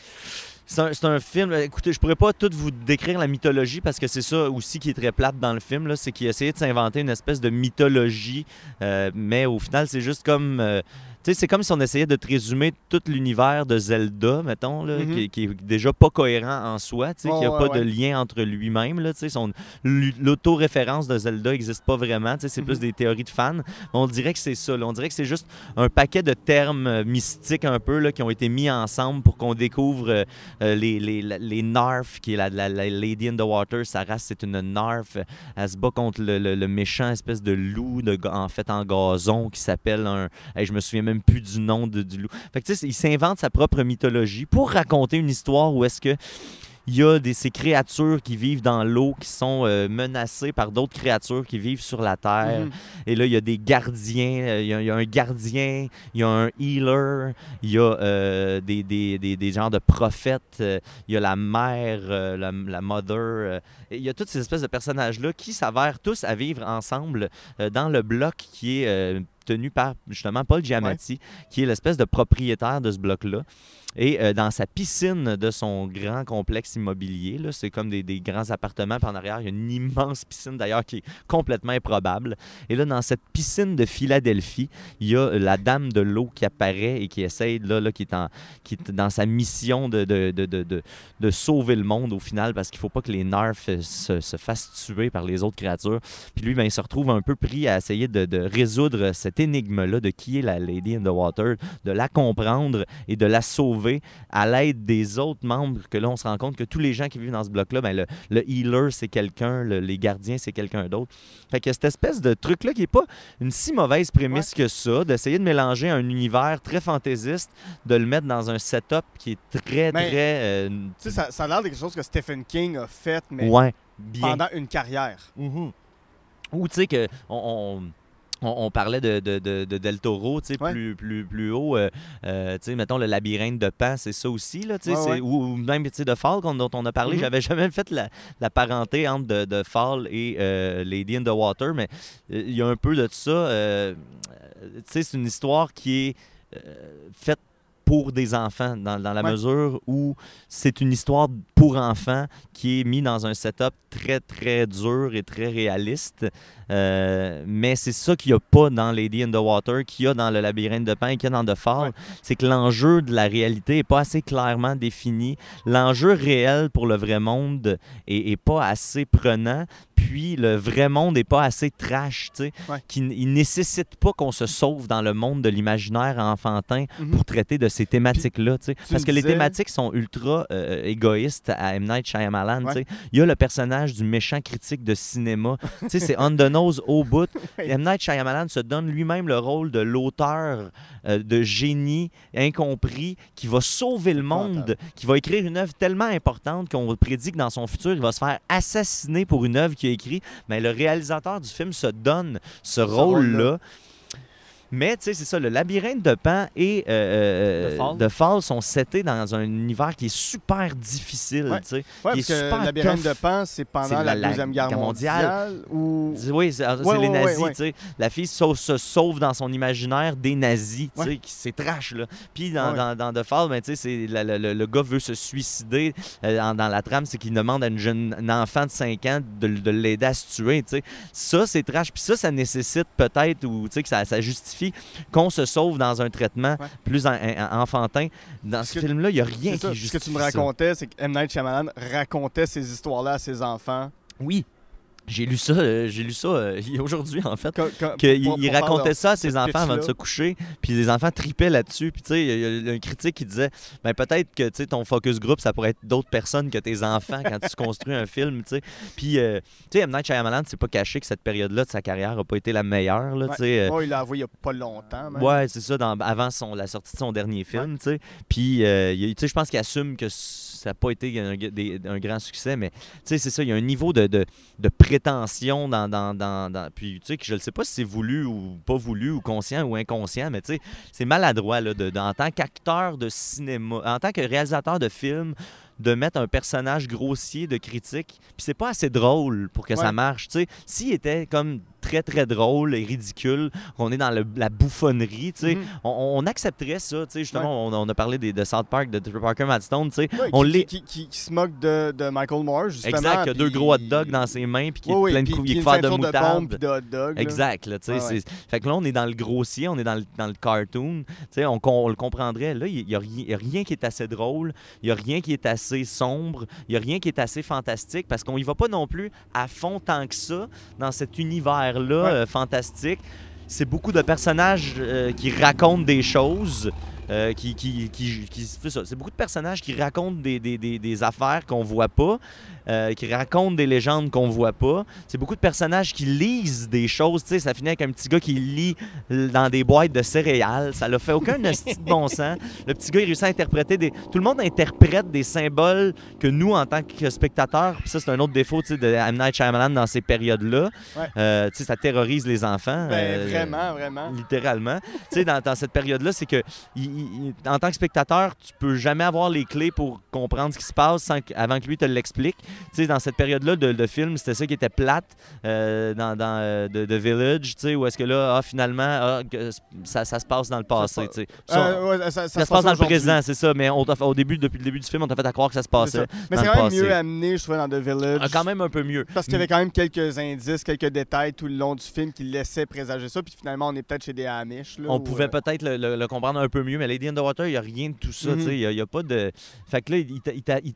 un, un film. Écoutez, je pourrais pas tout vous décrire la mythologie parce que c'est ça aussi qui est très plate dans le film. C'est qu'il a essayé de s'inventer une espèce de mythologie, euh, mais au final, c'est juste comme. euh, sais, c'est comme si on essayait de te résumer tout l'univers de Zelda, mettons, là, Mhm. qui, qui est déjà pas cohérent en soi, tu sais, qui a ouais, pas ouais. de lien entre lui-même, là, tu sais, l'autoréférence de Zelda n'existe pas vraiment. tu sais, C'est plus Mhm. des théories de fans. On dirait que c'est ça. là. On dirait que c'est juste un paquet de termes euh, mystiques un peu là, qui ont été mis ensemble pour qu'on découvre euh, euh, les, les, la- les Narf, qui est la, la- la Lady in the Water. Sa race, c'est une Narf. Elle se bat contre le, le- le méchant espèce de loup, de, en fait, en gazon, qui s'appelle un. Hey, je me souviens même plus du nom de- du loup. Fait il s'invente sa propre mythologie pour raconter une histoire où est-ce que il y a des, ces créatures qui vivent dans l'eau qui sont euh, menacées par d'autres créatures qui vivent sur la terre. Mhm. Et là, il y a des gardiens. euh, Il y, a- il y a un gardien, il y a un healer, il y a euh, des, des, des, des genres de prophètes, il y a la mère, la, la mother. il y a toutes ces espèces de personnages-là qui s'avèrent tous à vivre ensemble dans le bloc qui est tenu par justement Paul Giamatti, qui est l'espèce de propriétaire de ce bloc-là. Et euh, dans sa piscine de son grand complexe immobilier, c'est comme des, grands appartements. Puis en arrière, il y a une immense piscine d'ailleurs qui est complètement improbable. Et là, dans cette piscine de Philadelphie, il y a la dame de l'eau qui apparaît et qui essaye, là, là qui, est en, qui est dans sa mission de, de, de, de, de- sauver le monde au final parce qu'il faut pas que les Narfs euh, se, se fassent tuer par les autres créatures. Puis lui, ben, il se retrouve un peu pris à essayer de, de résoudre cette énigme-là de qui est la Lady in the Water, de la comprendre et de la sauver à l'aide des autres membres. Que là, on se rend compte que tous les gens qui vivent dans ce bloc-là, ben, le, le healer, c'est quelqu'un, le- les gardiens, c'est quelqu'un d'autre. Fait que cette espèce de truc-là qui est pas une si mauvaise prémisse que ça, d'essayer de mélanger un univers très fantaisiste, de le mettre dans un setup qui est très, Mais- très. euh, Tu sais, ça, ça a l'air de quelque chose que Stephen King a fait, mais ouais, bien. pendant une carrière. Ou tu sais que on, on- on, on parlait de, de, de, de Del Toro, tu sais, Ouais. plus, plus, plus haut. euh, euh, mettons, le labyrinthe de Pan, c'est ça aussi, là, Ouais, ouais. Ou, ou même, de Fall, dont on a parlé. Mhm. J'avais jamais fait la, la parenté entre de, de Fall et euh, Lady in the Water, mais euh, il y a un peu de ça. tu sais, c'est une histoire qui est faite pour des enfants, dans, dans la Ouais. mesure où c'est une histoire pour enfants qui est mise dans un setup très, très dur et très réaliste. Euh, mais c'est ça qu'il n'y a pas dans Lady in the Water, qu'il y a dans le labyrinthe de Pan et qu'il y a dans The Fall. Ouais. C'est que l'enjeu de la réalité n'est pas assez clairement défini. L'enjeu réel pour le vrai monde est, est pas assez prenant. Puis le vrai monde n'est pas assez trash, tu sais. Ouais. Il nécessite pas qu'on se sauve dans le monde de l'imaginaire enfantin Mhm. pour traiter de ces thématiques-là, tu sais. Parce que les thématiques sont ultra euh, égoïstes à M. Night Shyamalan, Ouais. tu sais. Il y a le personnage du méchant critique de cinéma. tu sais, c'est on the nose au bout. *laughs* M. Night Shyamalan se donne lui-même le rôle de l'auteur euh, de génie incompris qui va sauver le monde, qui va écrire une œuvre tellement importante qu'on prédit que dans son futur, il va se faire assassiner pour une œuvre qu'il a écrite. Mais le réalisateur du film se donne ce rôle-là. rôle-là. Mais tu sais, c'est ça, le labyrinthe de Pan et euh, De Fall. de Fall sont setés dans un univers qui est super difficile, Ouais. tu sais. Ouais, parce est que super le labyrinthe tough. de Pan, c'est pendant la, Deuxième Guerre mondiale. ou... Oui, c'est Ouais, les nazis, tu sais. La fille se, se sauve dans son imaginaire des nazis, tu sais, qui- c'est trash, là. Puis dans, dans, dans The Fall, ben, tu sais, la- le, le gars veut se suicider euh, dans, dans la trame, c'est qu'il demande à une jeune, un enfant de 5 ans de, de l'aider à se tuer, tu sais. Ça, c'est trash. Puis ça, ça nécessite peut-être, ou tu sais, que ça, ça justifie qu'on se sauve dans un traitement Ouais. plus en- en- enfantin. Dans ce film-là, il n'y a rien ça. qui Ce justifie que tu me racontais, c'est que M. Night Shyamalan racontait ces histoires-là à ses enfants. Oui. J'ai lu ça, euh, j'ai lu ça euh, *laughs* aujourd'hui, en fait. Qu'il racontait ça à ses enfants avant de se coucher, puis les enfants tripaient là-dessus. Puis tu sais, il y a- y, un critique qui disait ben peut-être que tu sais ton focus group ça pourrait être d'autres personnes que tes enfants quand tu construis un film, tu sais. Puis euh, tu sais M Night Shyamalan, c'est pas caché que cette période-là de sa carrière a pas été la meilleure là, Ouais. tu sais. euh, Ouais, il l'a avoué il n'y a pas longtemps. même. Ouais, c'est ça, dans- avant son, la sortie de son dernier film, tu sais. Puis, tu sais, je pense qu'il assume que ça n'a pas été un, des- un grand succès, mais, tu sais, c'est ça, il y a un niveau de, de, de prétention dans... dans, dans, dans- puis, tu sais, que je ne sais pas si c'est voulu ou pas voulu, ou conscient ou inconscient, mais, tu sais, c'est maladroit, là, de, en tant qu'acteur de cinéma, en tant que réalisateur de film, de mettre un personnage grossier de critique, puis c'est pas assez drôle pour que Ouais. ça marche, tu sais. S'il était comme très, très drôle et ridicule, qu'on est dans le- la bouffonnerie, tu sais, Mhm. on, on accepterait ça, tu sais, justement, on, on a parlé des- de South Park, de Trey Parker Madstone, tu sais, Ouais, on qui, qui, qui- qui se moque de, de Michael Moore, justement. Exact, il y a deux gros hot dogs dans ses mains, puis qui Ouais, est ouais, plein de couvert de de moutarde. de hot dogs. là. Exact, là, tu sais, Ouais, ouais. c'est- Fait que là, on est dans le grossier, on est dans le, dans le cartoon, tu sais, on, on le comprendrait. Là, il n'y a, rien- a qui est assez drôle, il n'y a rien qui est assez sombre, il n'y a rien qui est assez fantastique, parce qu'on y va pas non plus à fond tant que ça dans cet univers-là Ouais. euh, fantastique. C'est beaucoup de personnages euh, qui racontent des choses. Euh, qui, qui, qui, qui- c'est ça, c'est beaucoup de personnages qui racontent des, des, des, des affaires qu'on voit pas, euh, qui racontent des légendes qu'on voit pas. C'est beaucoup de personnages qui lisent des choses. Tu sais, ça finit avec un petit gars qui lit dans des boîtes de céréales. Ça l'a fait aucun *laughs* de bon sens. Le petit gars, il réussit à interpréter des. Tout le monde interprète des symboles que nous, en tant que spectateurs, ça, c'est un autre défaut de M. Night Shyamalan dans ces périodes-là. Ouais. Euh, tu sais, ça terrorise les enfants. Ben, vraiment, vraiment. Littéralement. tu sais, dans, dans cette période-là, c'est que, il- il- en tant que spectateur, tu peux jamais avoir les clés pour comprendre ce qui se passe sans que- avant que lui te l'explique. Tu sais, dans cette période-là de, de film, c'était ça qui était plate euh, dans, dans euh, de, de Village, tu sais, où est-ce que là, ah, finalement, ah, que ça, ça se passe dans le passé, tu sais. Ça, Euh, ouais, ça, ça ça se passe dans le présent, c'est ça, mais on au début, depuis le début du film, on t'a fait à croire que ça se passait. ça. Mais c'est quand même passé. mieux amené, je trouvais, dans The Village. Ah, quand même un peu mieux. Parce qu'il y avait quand même quelques indices, quelques détails tout le long du film qui laissaient présager ça. Puis finalement, on est peut-être chez des Amish. Là, On ou, pouvait euh, peut-être le, le- le comprendre un peu mieux, mais Lady in the Water, il n'y a rien de tout ça. Sais, Il n'y a, pas de. Fait que là, il t'a- il il-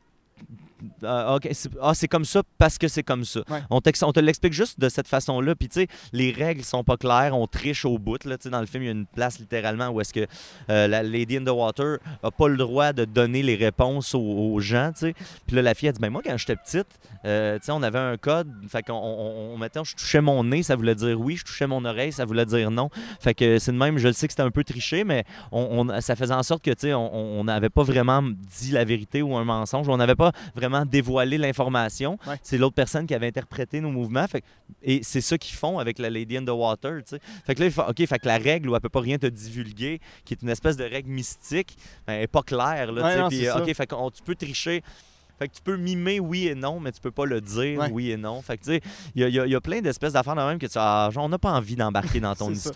Ah, ok, c'est ah, c'est comme ça parce que c'est comme ça. Ouais. On, t'ex- on te l'explique juste de cette façon-là. Puis, tu sais, les règles sont pas claires. On triche au bout. Là, Tu sais, dans le film, il y a une place littéralement où est-ce que euh, la Lady in the Water a pas le droit de donner les réponses aux, aux gens. tu sais. Puis là, la fille, a dit ben, Moi, quand j'étais petite, euh, tu sais, on avait un code. Fait qu'on, on, on- mettons, je touchais mon nez, ça voulait dire oui. Je touchais mon oreille, ça voulait dire non. Fait que c'est de même, je le sais que c'était un peu triché, mais on, on- ça faisait en sorte que, tu sais, on on n'avait pas vraiment dit la vérité ou un mensonge. On n'avait pas vraiment vraiment dévoiler l'information. Ouais. C'est l'autre personne qui avait interprété nos mouvements. Fait que- et c'est ça qu'ils font avec la Lady in the Water. tu sais. Fait que là, OK, fait que la règle où elle peut pas rien te divulguer, qui est une espèce de règle mystique, ben, elle est pas claire. Là, Ouais, non, euh. OK, fait qu'on- tu peux tricher. Fait que tu peux mimer oui et non, mais tu peux pas le dire Ouais. oui et non. Fait que tu sais, il y a, y y plein d'espèces d'affaires de même que tu ah, genre, on n'a pas envie d'embarquer dans *laughs* ton ça.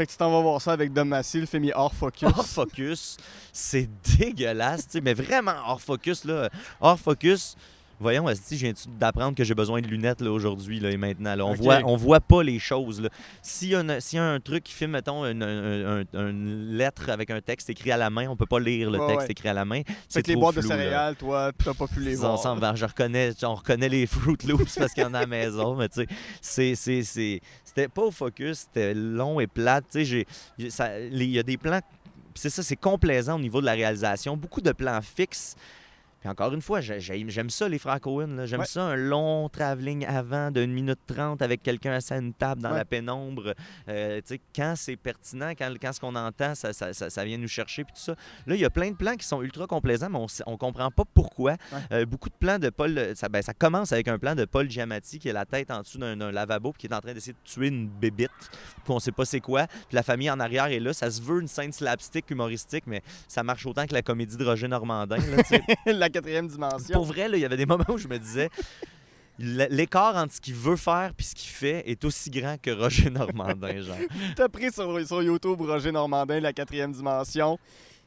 Fait que tu t'en vas voir ça avec Dom Massy, le film hors focus. Hors focus, c'est dégueulasse, mais vraiment hors focus, là. Hors focus. Voyons, si je viens d'apprendre que j'ai besoin de lunettes là, aujourd'hui là, et maintenant. Là? On, Ok. voit, on voit pas les choses. là. S'il y, s'il y a un truc qui filme, mettons, une, un- un- une lettre avec un texte écrit à la main, on peut pas lire le texte ouais. écrit à la main. Fait C'est que les boîtes de flou, là. céréales, toi, t'as pas pu les voir. je reconnais, on reconnaît les *laughs* Fruit Loops parce qu'il y en a à la maison, mais tu sais, c'est- c'est- c'est- c'était pas au focus, c'était long et plate. Tu sais, j'ai- j'ai- il y a des plans, c'est ça, c'est complaisant au niveau de la réalisation, beaucoup de plans fixes. Puis encore une fois, j'ai- j'ai- j'aime ça, les frères Cohen. J'aime Ouais. ça, un long travelling avant d'une minute trente avec quelqu'un assis à une table dans Ouais. la pénombre. Euh, tu sais, quand c'est pertinent, quand, quand ce qu'on entend, ça, ça- ça- ça vient nous chercher, puis tout ça. Là, il y a plein de plans qui sont ultra complaisants, mais on on comprend pas pourquoi. Ouais. Euh, beaucoup de plans de Paul. Ça, ben, ça commence avec un plan de Paul Giamatti qui a la tête en dessous d'un lavabo puis qui est en train d'essayer de tuer une bébite. Puis on sait pas c'est quoi. Puis la famille en arrière est là. Ça se veut une scène slapstick humoristique, mais ça marche autant que la comédie de Roger Normandin. là, sais. *laughs* la quatrième dimension. Pour vrai, là, il y avait des moments où je me disais. L'écart entre ce qu'il veut faire puis ce qu'il fait est aussi grand que Roger Normandin, genre. *laughs* T'as pris sur, sur YouTube Roger Normandin, la quatrième dimension.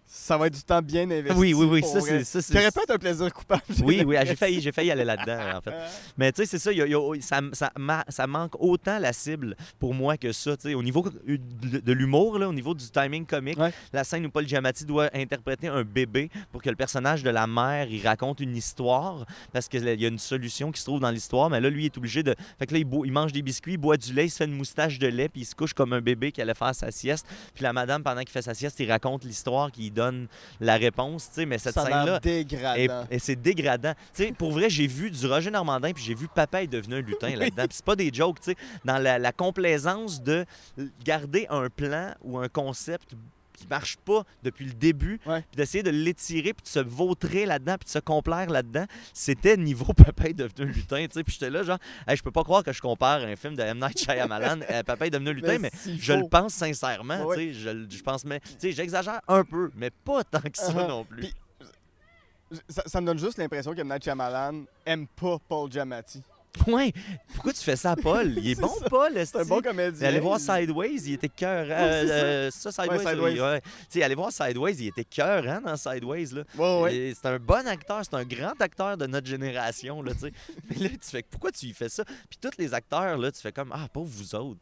Ça va être du temps bien investi. Oui, oui, oui, pour ça, c'est. ça, c'est- être un plaisir coupable. Oui, oui, ah, j'ai failli, j'ai failli aller là-dedans, en fait. *laughs* Euh, Mais tu sais, c'est ça, il y a- il y a- ça, ça ma- ça manque autant la cible pour moi que ça. tu sais. Au niveau de de l'humour, là, au niveau du timing comique, Ouais. la scène où Paul Giamatti doit interpréter un bébé pour que le personnage de la mère, il raconte une histoire, parce qu'il y a une solution qui se trouve dans l'histoire, mais là, lui, il est obligé de... Fait que là, il, mange des biscuits, il boit du lait, il se fait une moustache de lait, puis il se couche comme un bébé qui allait faire sa sieste. Puis la madame, pendant qu'il fait sa sieste, il raconte l'histoire, qui donne la réponse, tu sais, mais cette scène-là... Et, dégradant. et c'est dégradant. Tu sais, pour vrai, j'ai vu du Roger Normandin, puis j'ai vu Papa est devenu un lutin *laughs* là-dedans. Puis c'est pas des jokes, tu sais. Dans la, la complaisance de garder un plan ou un concept qui marche pas depuis le début, Ouais. puis d'essayer de l'étirer, puis de se vautrer là-dedans, puis de se complaire là-dedans, c'était niveau *laughs* Papa est devenu lutin, tu sais. Puis j'étais là, genre, Hey, je peux pas croire que je compare un film de M. Night Shyamalan à Papa est devenu lutin, *laughs* mais je le pense sincèrement, Ouais. tu sais. Je, je pense, mais, tu sais, j'exagère un peu, mais pas tant que ça Uh-huh. non plus. Ça me donne juste l'impression que M. Night Shyamalan aime pas Paul Giamatti. Ouais, pourquoi tu fais ça à Paul? Il est *laughs* bon, ça. Paul. C'est un bon comédien. Allez voir Sideways, il était cœur. Ouais, c'est ça. ça, Sideways. Ouais, ouais. Allez voir Sideways, il était cœur hein, dans Sideways. Là. Ouais, C'est un bon acteur, c'est un grand acteur de notre génération. Là. *laughs* Mais là, tu fais pourquoi tu y fais ça? Puis tous les acteurs, là, tu fais comme Ah, pauvre vous autres.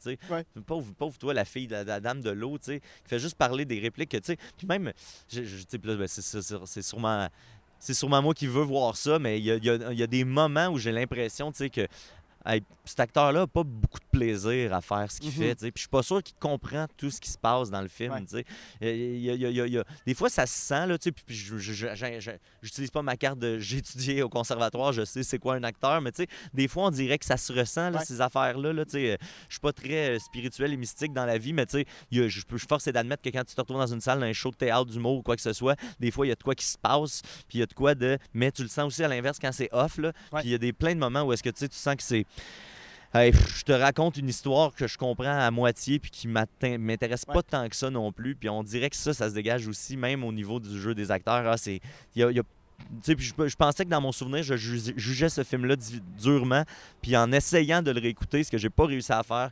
Pauvre, pauvre toi, la fille de la, la dame de l'eau, qui fait juste parler des répliques. Puis même, je, je- ben, c'est ça, c'est- c'est sûrement. C'est sûrement moi qui veux voir ça, mais il y a, des moments où j'ai l'impression que hey, cet acteur-là n'a pas beaucoup de plaisir à faire ce qu'il Mhm. fait. Puis je suis pas sûr qu'il comprend tout ce qui se passe dans le film. Ouais. Il il il Des fois, ça se sent, là, puis, je j'utilise pas ma carte de *laughs* j'ai étudié au conservatoire, je sais c'est quoi un acteur, mais des fois, on dirait que ça se ressent, là, Ouais. ces affaires-là. Là. Euh, je suis pas très euh, spirituel et mystique dans la vie, mais je je force d'admettre que quand tu te retrouves dans une salle, dans un show de théâtre, d'humour ou quoi que ce soit, des fois, il y a de quoi qui se passe, puis il y a de quoi de. Mais tu le sens aussi à l'inverse quand c'est off. Puis il y a des plein de moments où est-ce que tu sens que c'est. Hey, je te raconte une histoire que je comprends à moitié puis qui m'intéresse Ouais. pas tant que ça non plus. Puis on dirait que ça, ça se dégage aussi, même au niveau du jeu des acteurs. Ah, c'est, y a- y a- je, je pensais que dans mon souvenir, je ju- jugeais ce film-là durement. Puis en essayant de le réécouter, ce que j'ai pas réussi à faire,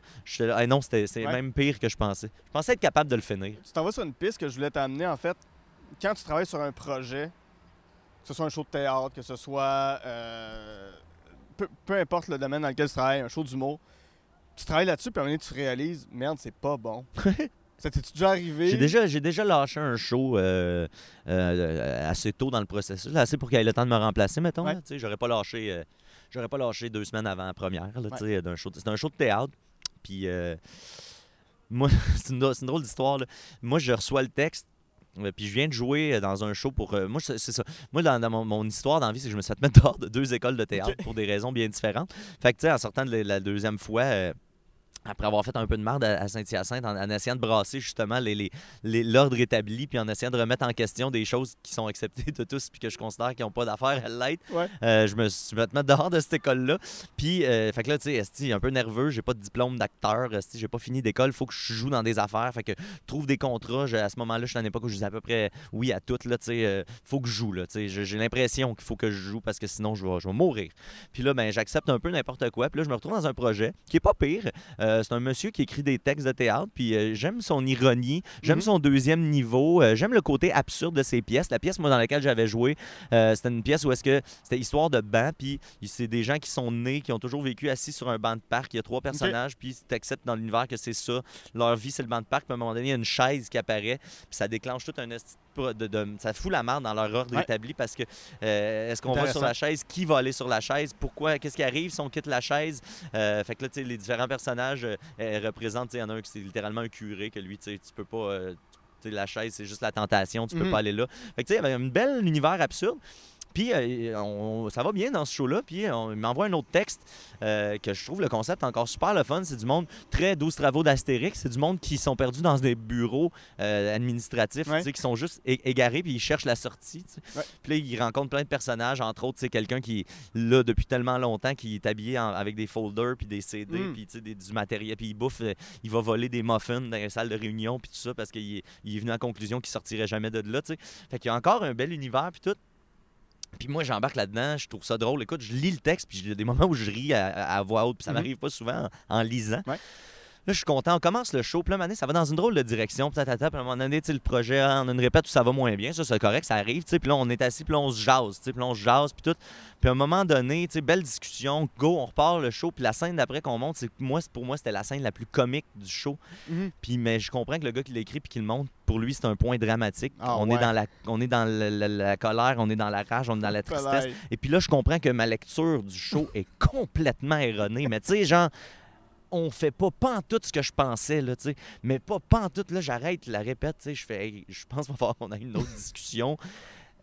Hey, non, c'était, c'est Ouais. même pire que je pensais. Je pensais être capable de le finir. Tu t'en vas sur une piste que je voulais t'amener, en fait. Quand tu travailles sur un projet, que ce soit un show de théâtre, que ce soit. euh, peu, peu importe le domaine dans lequel tu travailles, un show d'humour, tu travailles là-dessus, puis à un moment donné, tu réalises, merde, c'est pas bon. *laughs* ça t'est-tu déjà arrivé? J'ai déjà, j'ai déjà lâché un show euh, euh, assez tôt dans le processus, assez pour qu'il ait le temps de me remplacer, mettons. Ouais. J'aurais pas lâché. euh, J'aurais pas lâché deux semaines avant la première Ouais. d'un show. C'était un show de théâtre. Puis euh, moi, *laughs* c'est une, drôle- c'est une drôle d'histoire. là. Moi, je reçois le texte. Euh, Puis je viens de jouer dans un show pour. euh, moi, c'est ça. Moi, dans, dans mon, mon histoire dans la vie, c'est que je me suis fait mettre *laughs* dehors de deux écoles de théâtre pour des raisons bien différentes. Fait que, tu sais, en sortant de la, la deuxième fois, euh, après avoir fait un peu de merde à Saint-Hyacinthe en, en essayant de brasser justement les- les- les- l'ordre établi, puis en essayant de remettre en question des choses qui sont acceptées de tous, puis que je considère qu'ils n'ont pas d'affaire à l'être. Ouais. Euh, je me suis mettre dehors de cette école-là. Puis, euh, fait que là, tu sais, esti, un peu nerveux, j'ai pas de diplôme d'acteur, esti, j'ai pas fini d'école, faut que je joue dans des affaires. Fait que trouve des contrats. Je- à ce moment-là, je suis à une époque où je disais à peu près oui à toutes, là, tu sais, euh, faut que je joue, là, tu sais. J'ai j'ai l'impression qu'il faut que je joue parce que sinon, je vais, je vais mourir. Puis là, ben, j'accepte un peu n'importe quoi. Puis là, je me retrouve dans un projet qui est pas pire. Euh, c'est un monsieur qui écrit des textes de théâtre, puis euh, j'aime son ironie, j'aime Mhm. son deuxième niveau, euh, j'aime le côté absurde de ses pièces. La pièce, moi, dans laquelle j'avais joué, euh, c'était une pièce où est-ce que c'était histoire de banc, puis c'est des gens qui sont nés, qui ont toujours vécu assis sur un banc de parc. Il y a trois personnages, puis tu acceptes dans l'univers que c'est ça. Leur vie, c'est le banc de parc, puis à un moment donné, il y a une chaise qui apparaît, puis ça déclenche tout un de, de- de- ça fout la merde dans leur ordre Ouais. établi parce que euh, est-ce qu'on va sur la chaise? Qui va aller sur la chaise? Pourquoi? Qu'est-ce qui arrive si on quitte la chaise? Euh, fait que là les différents personnages euh, représentent il y en a un qui c'est littéralement un curé que lui tu peux pas la chaise c'est juste la tentation tu peux Mhm. pas aller là. Fait que tu sais il y avait un bel univers absurde puis euh, on- ça va bien dans ce show-là. Puis on il m'envoie un autre texte euh, que je trouve le concept encore super le fun. C'est du monde très 12 travaux d'Astérix. C'est du monde qui sont perdus dans des bureaux euh, administratifs, Ouais. tu sais, qui sont juste égarés puis ils cherchent la sortie. tu sais. Ouais. Puis là, ils rencontrent plein de personnages, entre autres, sais, quelqu'un qui est là depuis tellement longtemps, qui est habillé en- avec des folders puis des CD Mm. puis tu sais, des- du matériel. Puis il bouffe, euh, il va voler des muffins dans les salles de réunion puis tout ça parce qu'il est, il est venu à la conclusion qu'il sortirait jamais de là. tu sais. Fait qu'il y a encore un bel univers puis tout. Puis moi, j'embarque là-dedans, je trouve ça drôle. Écoute, je lis le texte, puis il y a des moments où je ris à, voix haute, puis ça Mhm. m'arrive pas souvent en, en lisant. Ouais. Là, je suis content. On commence le show. Puis là, ça va dans une drôle de direction. Puis, tatata, puis à un moment donné, le projet, ah, on a une répète où ça va moins bien. Ça, c'est correct, ça arrive. Puis là, on est assis, puis là, on se jase. Puis là, on se jase, puis tout. Puis à un moment donné, belle discussion. Go, on repart le show. Puis la scène d'après qu'on monte, c'est moi, pour moi, c'était la scène la plus comique du show. Mhm. Puis, mais je comprends que le gars qui l'écrit puis qui le montre, pour lui, c'est un point dramatique. Ah, on, ouais. est dans la, on est dans la, la- la colère, on est dans la rage, on est dans la tristesse. Et puis là, je comprends que ma lecture du show est complètement erronée. Mais tu sais, genre, on fait pas pantoute ce que je pensais, là, tu sais. Mais pas pantoute, là, j'arrête la répète, tu sais. Je fais, je pense qu'il va qu'on ait une autre discussion.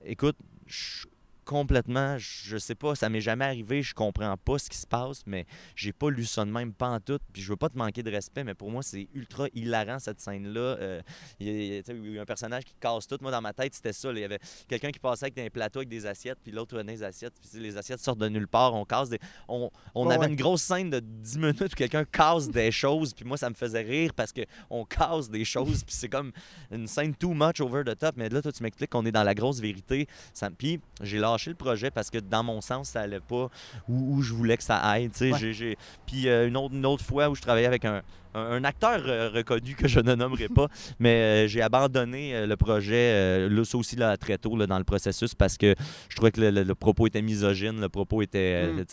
Écoute, je complètement, je sais pas, ça m'est jamais arrivé, je comprends pas ce qui se passe, mais j'ai pas lu ça de même pantoute, puis je veux pas te manquer de respect, mais pour moi, c'est ultra hilarant, cette scène-là. Euh, il y a- il y a un personnage qui casse tout. Moi, dans ma tête, c'était ça. là. Il y avait quelqu'un qui passait avec un plateau avec des assiettes, puis l'autre prenait les assiettes, puis les assiettes sortent de nulle part. On casse des. On, on avait ouais. une grosse scène de 10 minutes où quelqu'un casse des choses, puis moi, ça me faisait rire parce qu'on casse des choses, puis c'est comme une scène too much over the top. Mais là, toi, tu m'expliques qu'on est dans la grosse vérité. Ça... Puis j'ai lâché le projet parce que dans mon sens, ça allait pas où, où je voulais que ça aille. Ouais. Puis euh, une, autre, une autre fois où je travaillais avec un, un- acteur euh, reconnu que je ne nommerai pas, *laughs* mais euh, j'ai abandonné euh, le projet, là, ça aussi là, très tôt là, dans le processus parce que je trouvais que le, le- le propos était misogyne, le propos était Mm.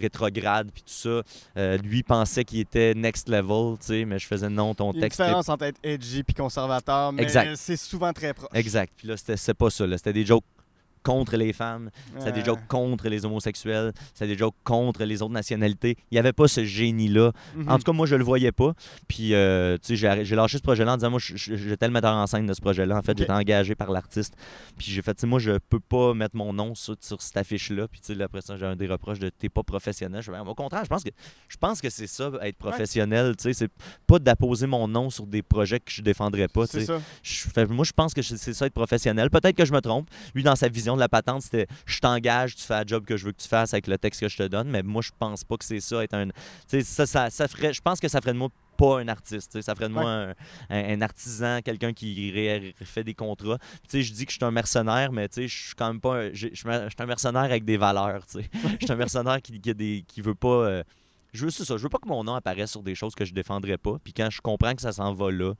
rétrograde, puis tout ça. Lui pensait qu'il était next level, mais je faisais non, ton Il y texte est différence entre être edgy puis conservateur, mais Exact. c'est souvent très proche. Exact. Puis là, c'était c'est pas ça. là. C'était des jokes contre les femmes, des Euh, jokes contre les homosexuels, c'était des jokes contre les autres nationalités. Il n'y avait pas ce génie-là. mhm. En tout cas, moi, je le voyais pas. Puis, euh, tu sais, j'ai lâché ce projet-là en disant, moi, j'étais le metteur en scène de ce projet-là. En fait, j'étais engagé par l'artiste. Puis, j'ai fait, tu sais, moi, je peux pas mettre mon nom sur, sur cette affiche-là. Puis, tu sais, après ça, j'ai un des reproches de t'es pas professionnel. Je Ben, au contraire, je pense que, je pense que c'est ça, être professionnel. Tu sais, c'est pas d'apposer mon nom sur des projets que je défendrais pas. tu c'est sais. ça. Je moi, je pense que c'est ça être professionnel. Peut-être que je me trompe. Lui, dans sa vision de la patente, c'était je t'engage, tu fais la job que je veux que tu fasses avec le texte que je te donne. Mais moi, je pense pas que c'est ça être un. Ça, ça, ça ferait. Je pense que ça ferait de moi pas un artiste. Ça ferait de moi un, un- un artisan, quelqu'un qui ré- fait des contrats. Je dis que je suis un mercenaire, mais je suis quand même pas. Je suis un- mercenaire avec des valeurs. Je suis un mercenaire qui, qui, a des, qui veut pas. euh, je veux c'est ça, je veux pas que mon nom apparaisse sur des choses que je défendrais pas. Puis quand je comprends que ça s'en va là,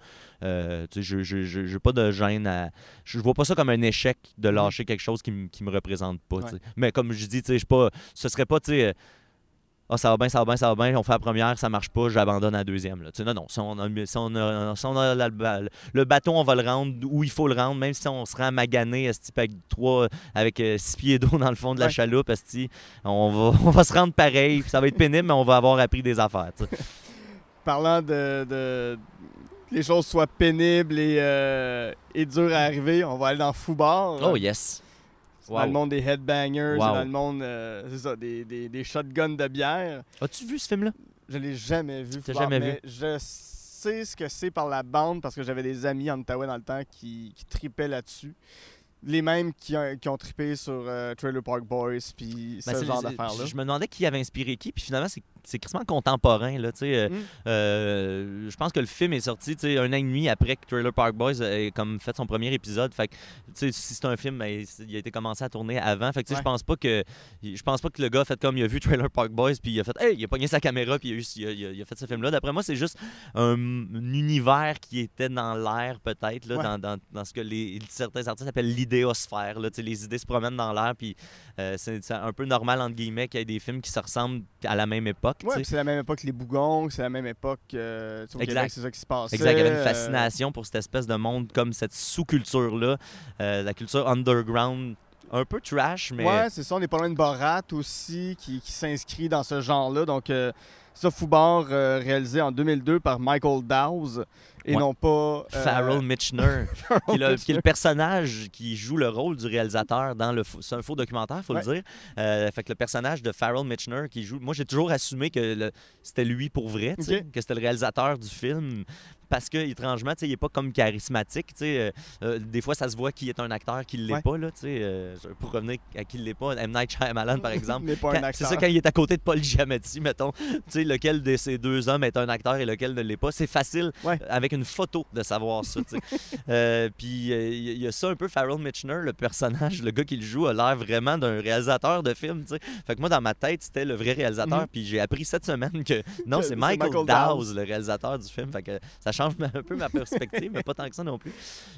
euh, tu sais, je je- je- j'ai pas de gêne à. Je vois pas ça comme un échec de lâcher quelque chose qui, me- qui me représente pas. Ouais. Mais comme je dis, tu sais, je pas. Ce serait pas, tu sais. Ah, ça va bien, ça va bien, ça va bien, on fait la première, ça marche pas, j'abandonne la deuxième. Là. Tu sais, non, non, si on a, si on a- si on a la- la- le bâton, on va le rendre où il faut le rendre, même si on se rend magané esti, avec trois, avec euh, six pieds d'eau dans le fond de la Ouais. chaloupe, esti, on va, *laughs* on va se rendre pareil, puis ça va être pénible, mais on va avoir appris des affaires. tu sais. *laughs* Parlant de, de- les choses soient pénibles et, euh, et dures à arriver, on va aller dans Foubar. Oh yes! C'est dans le Wow. monde des headbangers, Wow. c'est dans le monde euh, c'est ça, des, des, des shotguns de bière. As-tu vu ce film-là? Je l'ai jamais vu. T'as jamais mais Je sais ce que c'est par la bande parce que j'avais des amis en Ottawa dans le temps qui, qui tripaient là-dessus. Les mêmes qui ont, qui ont trippé sur euh, Trailer Park Boys puis Ben, ce genre d'affaires-là. Je me demandais qui avait inspiré qui, puis finalement, c'est c'est quasiment contemporain. Là, euh, Mm. euh, je pense que le film est sorti un an et demi après que Trailer Park Boys ait comme fait son premier épisode. Fait que, tu sais, si c'est un film, ben, il a été commencé à tourner avant. Fait que, tu sais, Ouais. je pense pas que je pense pas que le gars a fait comme il a vu Trailer Park Boys puis il a fait hey, il a pogné sa caméra puis il a, eu- il a- il a- il a fait ce film là. D'après moi, c'est juste un, un univers qui était dans l'air peut-être Ouais. dans, dans- dans ce que les certains artistes appellent l'idéosphère. là. Les idées se promènent dans l'air puis euh, c'est un peu normal entre guillemets qu'il y ait des films qui se ressemblent à la même époque. Ouais, c'est la même époque que les Bougons, c'est la même époque euh, au Exact. C'est ça qui se passe. Exact, il y avait une fascination pour cette espèce de monde comme cette sous-culture-là, euh, la culture underground, un peu trash, mais Ouais, c'est ça. On est pas loin de Borat aussi, qui, qui s'inscrit dans ce genre-là. Donc, euh, ça, Foubar, euh, réalisé en 2002 par Michael Dowse, et Ouais. non pas... euh, Farrell Mitchner, *laughs* qui, est le, qui est Mitchner. le personnage qui joue le rôle du réalisateur dans le... C'est un faux documentaire, faut Ouais. le dire. Euh, fait que le personnage de Farrell Mitchner qui joue... Moi, j'ai toujours assumé que c'était lui pour vrai, que c'était le réalisateur du film. Parce que, étrangement, il n'est pas comme charismatique. euh, euh, des fois, ça se voit qui est un acteur qui ne l'est Ouais. pas. Là, euh, pour revenir à qui ne l'est pas, M. Night Shyamalan, par *laughs* exemple. C'est ça, quand il est à côté de Paul Giamatti, mettons, lequel de ces deux hommes est un acteur et lequel ne l'est pas. C'est facile Ouais. avec une photo de savoir ça. *laughs* Euh, puis euh, il y, il y a ça un peu, Farrell Mitchner, le personnage, le gars qui le joue, a l'air vraiment d'un réalisateur de film. Fait que moi, dans ma tête, c'était le vrai réalisateur. Mhm. Puis j'ai appris cette semaine que *laughs* non, c'est Michael, Michael le réalisateur du film. Fait que ça change un peu ma perspective, mais pas tant que ça non plus.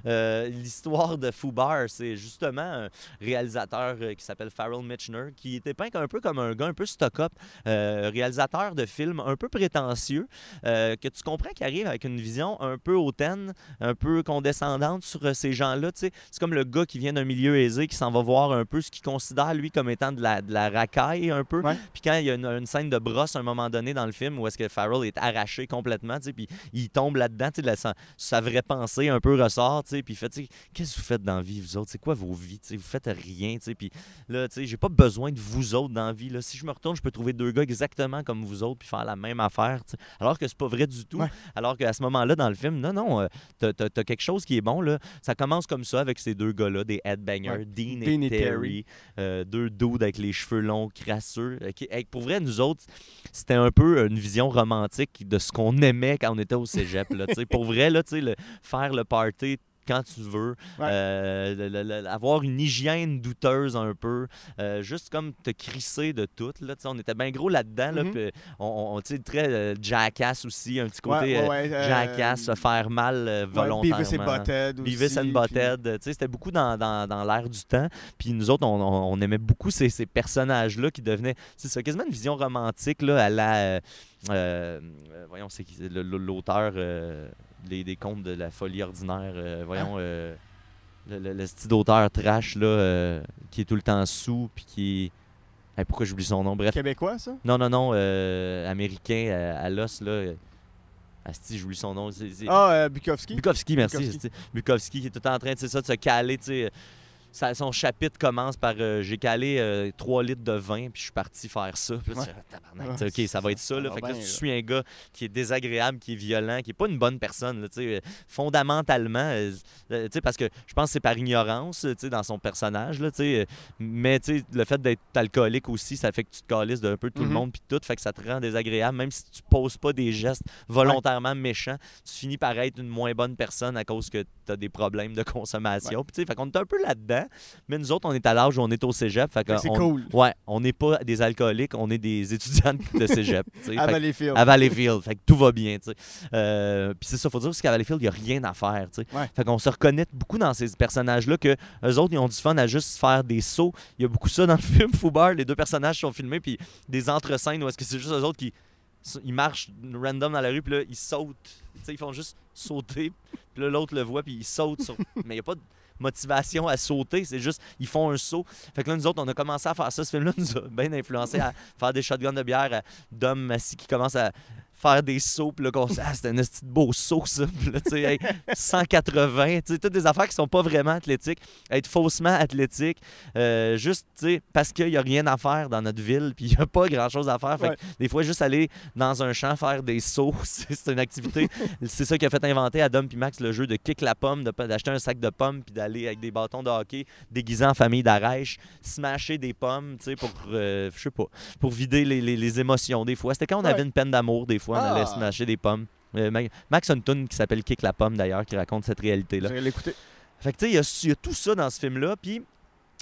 Euh, L'histoire de Fubar, c'est justement un réalisateur euh, qui s'appelle Farrell Mitchner, qui était peint un peu comme un gars un peu stock-up, euh, réalisateur de films un peu prétentieux, euh, que tu comprends qu'il arrive avec une vision un peu hautaine, un peu condescendante sur euh, ces gens-là. C'est comme le gars qui vient d'un milieu aisé, qui s'en va voir un peu ce qu'il considère, lui, comme étant de la, de la racaille un peu. Ouais. Puis quand il y a une, une scène de brosse à un moment donné dans le film où est-ce que Farrell est arraché complètement, puis il tombe là-dedans, sa, sa vraie pensée un peu ressort, puis il fait, qu'est-ce que vous faites dans la vie, vous autres? C'est quoi vos vies? tu sais, Vous faites rien, puis là, j'ai pas besoin de vous autres dans la vie. Là. Si je me retourne, je peux trouver deux gars exactement comme vous autres puis faire la même affaire. Alors que c'est pas vrai du tout. Ouais. Alors qu'à ce moment-là, dans le film, non, non, euh, t'as, quelque chose qui est bon, là. Ça commence comme ça avec ces deux gars-là, des headbangers, Ouais. Dean, Dean et et Terry, euh, deux dudes avec les cheveux longs, crasseux. euh, qui- pour vrai, nous autres, c'était un peu une vision romantique de ce qu'on aimait quand on était au cégep. Là, pour vrai, là, le, faire le party quand tu veux, Ouais. euh, le- le- le- avoir une hygiène douteuse un peu, euh, juste comme te crisser de tout. Là, on était bien gros là-dedans. là, Mhm. puis on, on, très euh, jackass aussi, un petit côté jackass, se faire mal volontairement. Beavis Butthead and puis- Butthead, tu sais, c'était beaucoup dans, dans, dans l'air du temps. Puis nous autres, on, on- on aimait beaucoup ces, ces personnages-là qui devenaient, c'est quasiment une vision romantique là, à la, euh, euh, euh, voyons, c'est l'auteur euh, des, des contes de la folie ordinaire, euh, voyons, euh, le, le- le style d'auteur trash là, euh, qui est tout le temps sous, puis qui est, Hey, pourquoi j'oublie son nom, bref. Québécois, ça? Non, non, non, américain à l'os là. Asti, j'oublie son nom. Ah, euh, Bukowski? Bukowski, merci. Bukowski. qui est tout le temps en train sais, ça, de se caler. tu sais, ça- son chapitre commence par euh, J'ai calé 3 litres de vin, puis je suis parti faire ça. Puis là, tu Ouais. fais, Ah, tabarnak, ok, ça va être ça. Là. Fait que là, tu suis un gars qui est désagréable, qui est violent, qui est pas une bonne personne. là, euh, fondamentalement, euh, euh, parce que je pense que c'est par ignorance dans son personnage. Là, euh, mais tu sais, le fait d'être alcoolique aussi, ça fait que tu te calisses d'un peu tout le Mhm. monde, puis tout, fait que ça te rend désagréable. Même si tu poses pas des gestes volontairement méchants, tu finis par être une moins bonne personne à cause que tu as des problèmes de consommation. Puis, tu sais, fait qu'on est un peu là-dedans, mais nous autres, on est à l'âge où on est au cégep. Fait que c'est on- cool. Ouais, on n'est pas des alcooliques, on est des étudiants de cégep. À Valleyfield. à Valleyfield. Fait que tout va bien. Euh, Puis c'est ça, faut dire aussi qu'à Valleyfield, il n'y a rien à faire. Ouais. Fait qu'on se reconnaît beaucoup dans ces personnages-là que eux autres, ils ont du fun à juste faire des sauts. Il y a beaucoup ça dans le *laughs* film Foubar. Les deux personnages sont filmés, puis des entre-scènes où est-ce que c'est juste eux autres qui ils marchent random dans la rue, puis là, ils sautent. Ils font juste sauter, puis là, l'autre le voit, puis il saute sur... *laughs* Mais il n'y a pas de motivation à sauter, c'est juste, ils font un saut. Fait que là, nous autres, on a commencé à faire ça. Ce film-là nous a bien influencé à *laughs* faire des shotguns de bière à Dom Massy qui commence à faire des sauts, puis là, qu'on se- ah, c'était un petit beau saut, ça. Puis là, tu sais, hey, 180, tu sais, toutes des affaires qui sont pas vraiment athlétiques, être faussement athlétique, euh, juste, tu sais, parce qu'il y a rien à faire dans notre ville, puis il y a pas grand-chose à faire. Fait que des fois, juste aller dans un champ faire des sauts, *laughs* c'est une activité. c'est ça qui a fait inventer Adam puis Max le jeu de kick la pomme, d'acheter un sac de pommes, puis d'aller avec des bâtons de hockey déguisés en famille d'arèche, smasher des pommes, tu sais, pour, euh, je sais pas, pour vider les, les- les émotions des fois. C'était quand on Ouais. avait une peine d'amour, des fois, on allait Ah. smasher des pommes. Euh, Ma- Max a une tune qui s'appelle Kick la pomme d'ailleurs, qui raconte cette réalité-là. L'écouter. Fait que tu sais, il y a- il y, a tout ça dans ce film-là, puis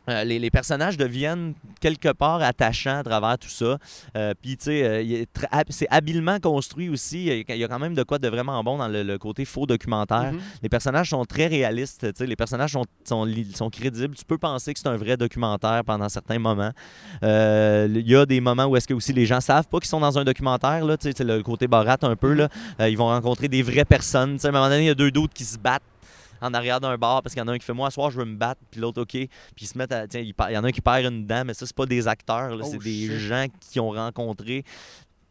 euh, les, les personnages deviennent quelque part attachants à travers tout ça. Euh, puis tu sais, euh, c'est habilement construit aussi. Il y a- quand même de quoi de vraiment bon dans le, le côté faux documentaire. Mhm. Les personnages sont très réalistes, tu sais, les personnages sont, sont, crédibles. Tu peux penser que c'est un vrai documentaire pendant certains moments. Il y a des moments où est-ce que aussi les gens savent pas qu'ils sont dans un documentaire, là, le côté barat un peu. Là. Euh, ils vont rencontrer des vraies personnes. Tu sais, à un moment donné, il y a deux doutes qui se battent en arrière d'un bar parce qu'il y en a un qui fait moi ce soir je veux me battre puis l'autre ok. Puis ils se mettent à tiens il, y en a un qui perd une dent mais ça c'est pas des acteurs Oh, c'est des gens qui ont rencontré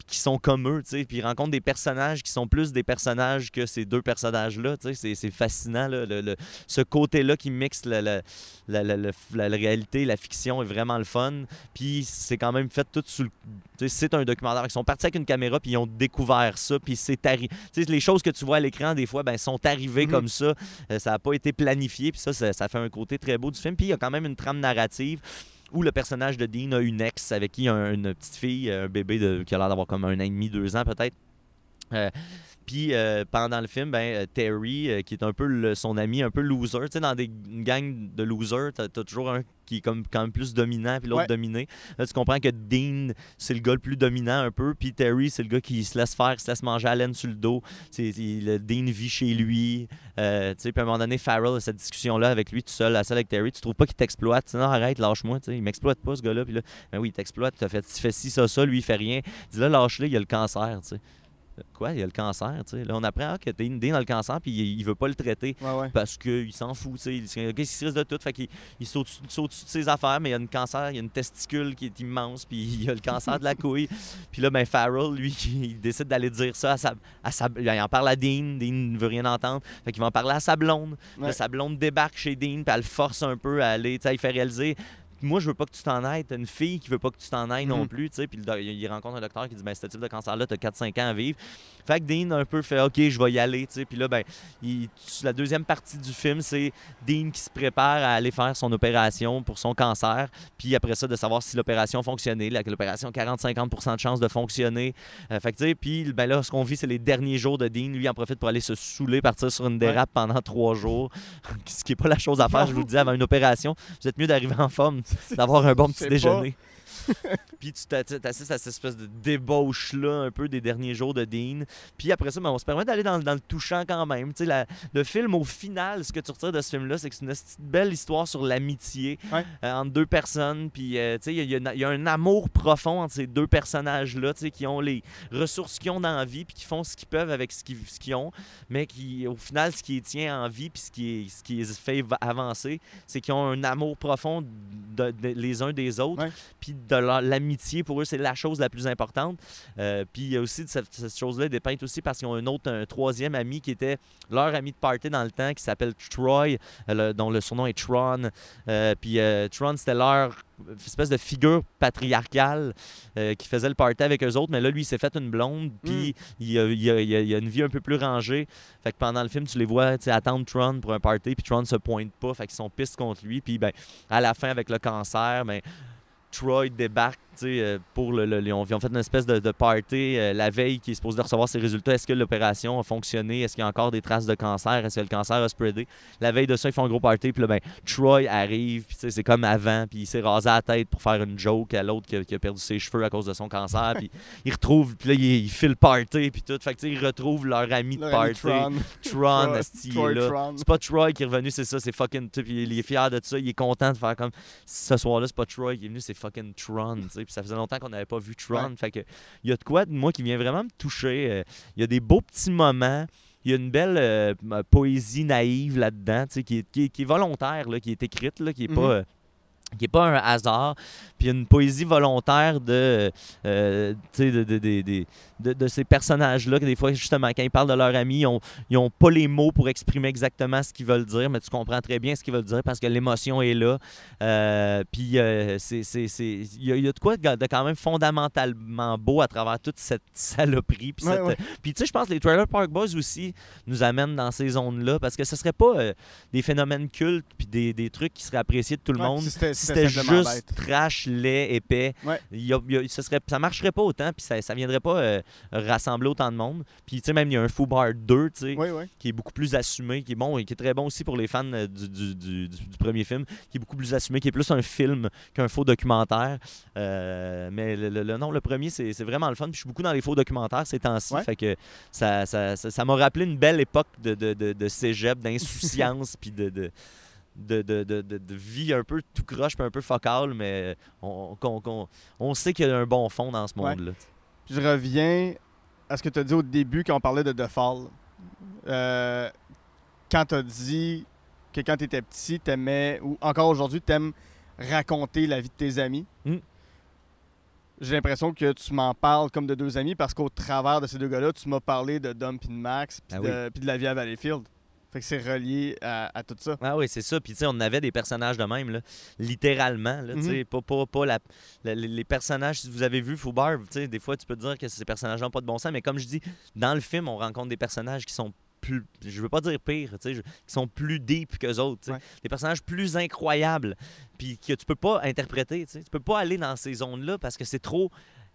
qui sont comme eux, tu sais, puis ils rencontrent des personnages qui sont plus des personnages que ces deux personnages-là, tu sais, c'est- fascinant, là, le- le- ce côté-là qui mixe la, la, la- la- réalité, la fiction est vraiment le fun, puis c'est quand même fait tout sous le... tu sais, c'est un documentaire, ils sont partis avec une caméra, puis ils ont découvert ça, puis c'est arrivé, tu sais, les choses que tu vois à l'écran, des fois, ben, sont arrivées Mhm. comme ça, Euh, ça n'a pas été planifié, puis ça, ça, ça fait un côté très beau du film, puis il y a quand même une trame narrative, où le personnage de Dean a une ex avec qui une petite fille, un bébé qui a l'air d'avoir comme un an et demi, deux ans peut-être. Euh, puis euh, pendant le film, ben, euh, Terry, euh, qui est un peu le- son ami, un peu loser, tu sais, dans des une gang de losers, t'as as toujours un qui est comme quand même plus dominant, puis l'autre Ouais. dominé. Là, tu comprends que Dean, c'est le gars le plus dominant un peu, puis Terry, c'est le gars qui se laisse faire, qui se laisse manger à laine sur le dos. C'est, le Dean vit chez lui. Euh, tu sais, puis à un moment donné, Farrell a cette discussion-là avec lui tout seul, la seule avec Terry. Tu trouves pas qu'il t'exploite? Non, arrête, lâche-moi. Il m'exploite pas, ce gars-là. Puis là, ben oui, il t'exploite. Tu fait, tu fais ci, ça, ça. Lui, il fait rien. Dis là, lâche-le, il a le cancer. tu sais. Quoi? Il a le cancer. tu sais. Là, on apprend ah, que Dean, Dean a le cancer, puis il, il veut pas le traiter Ouais, ouais. parce qu'il s'en fout. tu sais. Il, se risque de tout. Fait qu'il il saute, saute dessus de ses affaires, mais il y a une cancer, il y a une testicule qui est immense, puis il a le cancer de la couille. *laughs* Puis là, ben, Farrell, lui, il décide d'aller dire ça à sa, à sa. Il en parle à Dean, Dean ne veut rien entendre. Fait qu'il va en parler à sa blonde. Là, Ouais. sa blonde débarque chez Dean, puis elle le force un peu à aller. Tu sais, il fait réaliser. Moi, je veux pas que tu t'en ailles. T'as une fille qui veut pas que tu t'en ailles non Mhm. plus. tu sais. Puis il rencontre un docteur qui dit ben, ce type de cancer-là, t'as 4-5 ans à vivre. Fait que Dean un peu fait OK, je vais y aller. tu sais. Puis là, ben, il- la deuxième partie du film, c'est Dean qui se prépare à aller faire son opération pour son cancer. Puis après ça, de savoir si l'opération fonctionnait. L'opération a 40-50 de chances de fonctionner. Euh, fait que, tu sais, puis ben là, ce qu'on vit, c'est les derniers jours de Dean. Lui, il en profite pour aller se saouler, partir sur une dérape pendant trois jours. *laughs* ce qui n'est pas la chose à faire, je vous le dis, avant une opération. Vous êtes mieux d'arriver en forme, *laughs* d'avoir un bon petit déjeuner. *laughs* Puis tu t'as- t'assistes à cette espèce de débauche-là, un peu des derniers jours de Dean. Puis après ça, ben, on se permet d'aller dans, dans le touchant quand même. Tu sais, la- le film, au final, ce que tu retires de ce film-là, c'est que c'est une petite belle histoire sur l'amitié Ouais. euh, entre deux personnes. Puis, euh, tu sais, il y, a- y y un amour profond entre ces deux personnages-là, tu sais, qui ont les ressources qu'ils ont dans la vie, puis qui font ce qu'ils peuvent avec ce qu'ils ont, mais qui, au final, ce qui les tient en vie, puis ce qui, ce qui les fait va- avancer, c'est qu'ils ont un amour profond de- de- les uns des autres, puis l'amitié, pour eux, c'est la chose la plus importante. Euh, puis il y a aussi cette, cette chose-là dépeinte aussi parce qu'ils ont un autre, un troisième ami qui était leur ami de party dans le temps, qui s'appelle Troy, euh, le- dont le surnom est Tron. Euh, puis euh, Tron, c'était leur espèce de figure patriarcale euh, qui faisait le party avec eux autres, mais là, lui, il s'est fait une blonde, puis il, a, il a- il a- il a une vie un peu plus rangée. Fait que pendant le film, tu les vois attendre Tron pour un party, puis Tron se pointe pas, fait qu'ils sont pistes contre lui, puis ben, à la fin, avec le cancer, ben, Troy débarque euh, pour le, le- ils, ont, fait une espèce de, de party euh, la veille qui est supposé de recevoir ses résultats. Est-ce que l'opération a fonctionné? Est-ce qu'il y a encore des traces de cancer? Est-ce que le cancer a spreadé? La veille de ça, ils font un gros party. Puis là, ben, Troy arrive. Puis c'est comme avant. Puis il s'est rasé la tête pour faire une joke à l'autre qui, a- qui a perdu ses cheveux à cause de son cancer. Puis *laughs* il retrouve. Puis là, il, il fait le party. Puis tout. Fait que tu sais, ils retrouvent leur ami de ami party. Tron. Tron. *laughs* Tron. C'est pas Troy qui est revenu, c'est ça, c'est fucking. Puis il est fier de ça, il est content de faire comme. Ce soir-là, c'est pas Troy qui est venu, c'est fucking Tron. Puis ça faisait longtemps qu'on n'avait pas vu Tron. Ouais. Fait que il y a de quoi, moi, qui vient vraiment me toucher. euh, Il y a des beaux petits moments. Il y a une belle euh, poésie naïve là-dedans, tu sais, qui est, qui, est, qui est volontaire, là, qui est écrite, là, qui est Mhm. pas. Qui n'est pas un hasard, puis une poésie volontaire de, euh, de, de, de, de- de- ces personnages-là, que des fois, justement, quand ils parlent de leurs amis, ils ont, ils ont pas les mots pour exprimer exactement ce qu'ils veulent dire, mais tu comprends très bien ce qu'ils veulent dire parce que l'émotion est là. Euh, puis euh, c'est- c'est- c'est- il y, a- il y a de quoi de quand même fondamentalement beau à travers toute cette saloperie. Puis Ouais, cette- ouais. puis tu sais, je pense que les Trailer Park Boys aussi nous amènent dans ces zones-là parce que ce serait pas euh, des phénomènes cultes puis des, des trucs qui seraient appréciés de tout le Ouais, monde. Si c'était juste bête. trash, laid, épais, Ouais. il y a- il y a- ce serait, ça marcherait pas autant, puis ça, ça viendrait pas euh, rassembler autant de monde. Puis tu sais, même il y a un Foo Bar 2, tu sais, Oui, oui. qui est beaucoup plus assumé, qui est bon et qui est très bon aussi pour les fans euh, du, du- du- du- du premier film, qui est beaucoup plus assumé, qui est plus un film qu'un faux documentaire. Euh, mais le, le- le- non, le premier, c'est vraiment le fun. Puis je suis beaucoup dans les faux documentaires ces temps-ci. Ouais. Fait que ça ça- ça- ça m'a rappelé une belle époque de, de, de, de cégep, d'insouciance, *laughs* puis de. De de, de, de, vie un peu tout croche puis un peu focal, mais on, qu'on- qu'on- on sait qu'il y a un bon fond dans ce Ouais. monde-là. Je reviens à ce que tu as dit au début quand on parlait de The Fall. Euh, quand tu as dit que quand tu étais petit, tu aimais, ou encore aujourd'hui, tu aimes raconter la vie de tes amis. Mm. J'ai l'impression que tu m'en parles comme de deux amis parce qu'au travers de ces deux gars-là, tu m'as parlé de Dom et de Max puis Ah de, de la vie à Valleyfield. Fait que c'est relié à, à tout ça. Ah oui, c'est ça. Puis, tu sais, on avait des personnages de même, là, littéralement. Là, tu sais, Mhm. pas, pas, pas la- la- les- personnages, si vous avez vu sais, des fois, tu peux te dire que ces personnages n'ont pas de bon sens. Mais comme je dis, dans le film, on rencontre des personnages qui sont plus, je veux pas dire pire, tu sais, je- qui sont plus deep qu'eux autres. Ouais. Des personnages plus incroyables. Puis que tu peux pas interpréter. Tu peux pas aller dans ces zones-là parce que c'est trop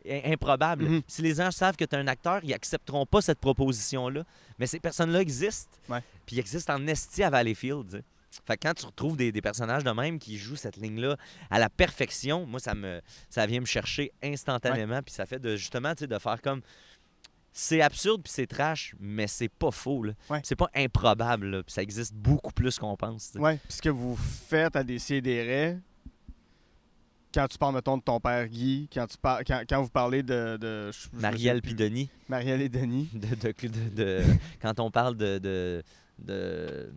improbable. Mhm. Si les gens savent que tu es un acteur, ils accepteront pas cette proposition-là. Mais ces personnes-là existent. Ouais. Puis ils existent en esti à Valleyfield. tu sais. Fait que quand tu retrouves des, des personnages de même qui jouent cette ligne-là à la perfection, moi, ça me ça vient me chercher instantanément. Puis ça fait de justement de faire comme. C'est absurde puis c'est trash, mais c'est pas faux. Ouais. C'est pas improbable. là, Puis ça existe beaucoup plus qu'on pense. Ouais. Puis ce que vous faites à des CDR, quand tu parles, mettons, de ton père Guy, quand, tu par- quand, quand vous parlez de. de je- je me Marielle puis. Denis. Marielle et Denis. *laughs* de, de- de- de- quand on parle de. de- de- euh,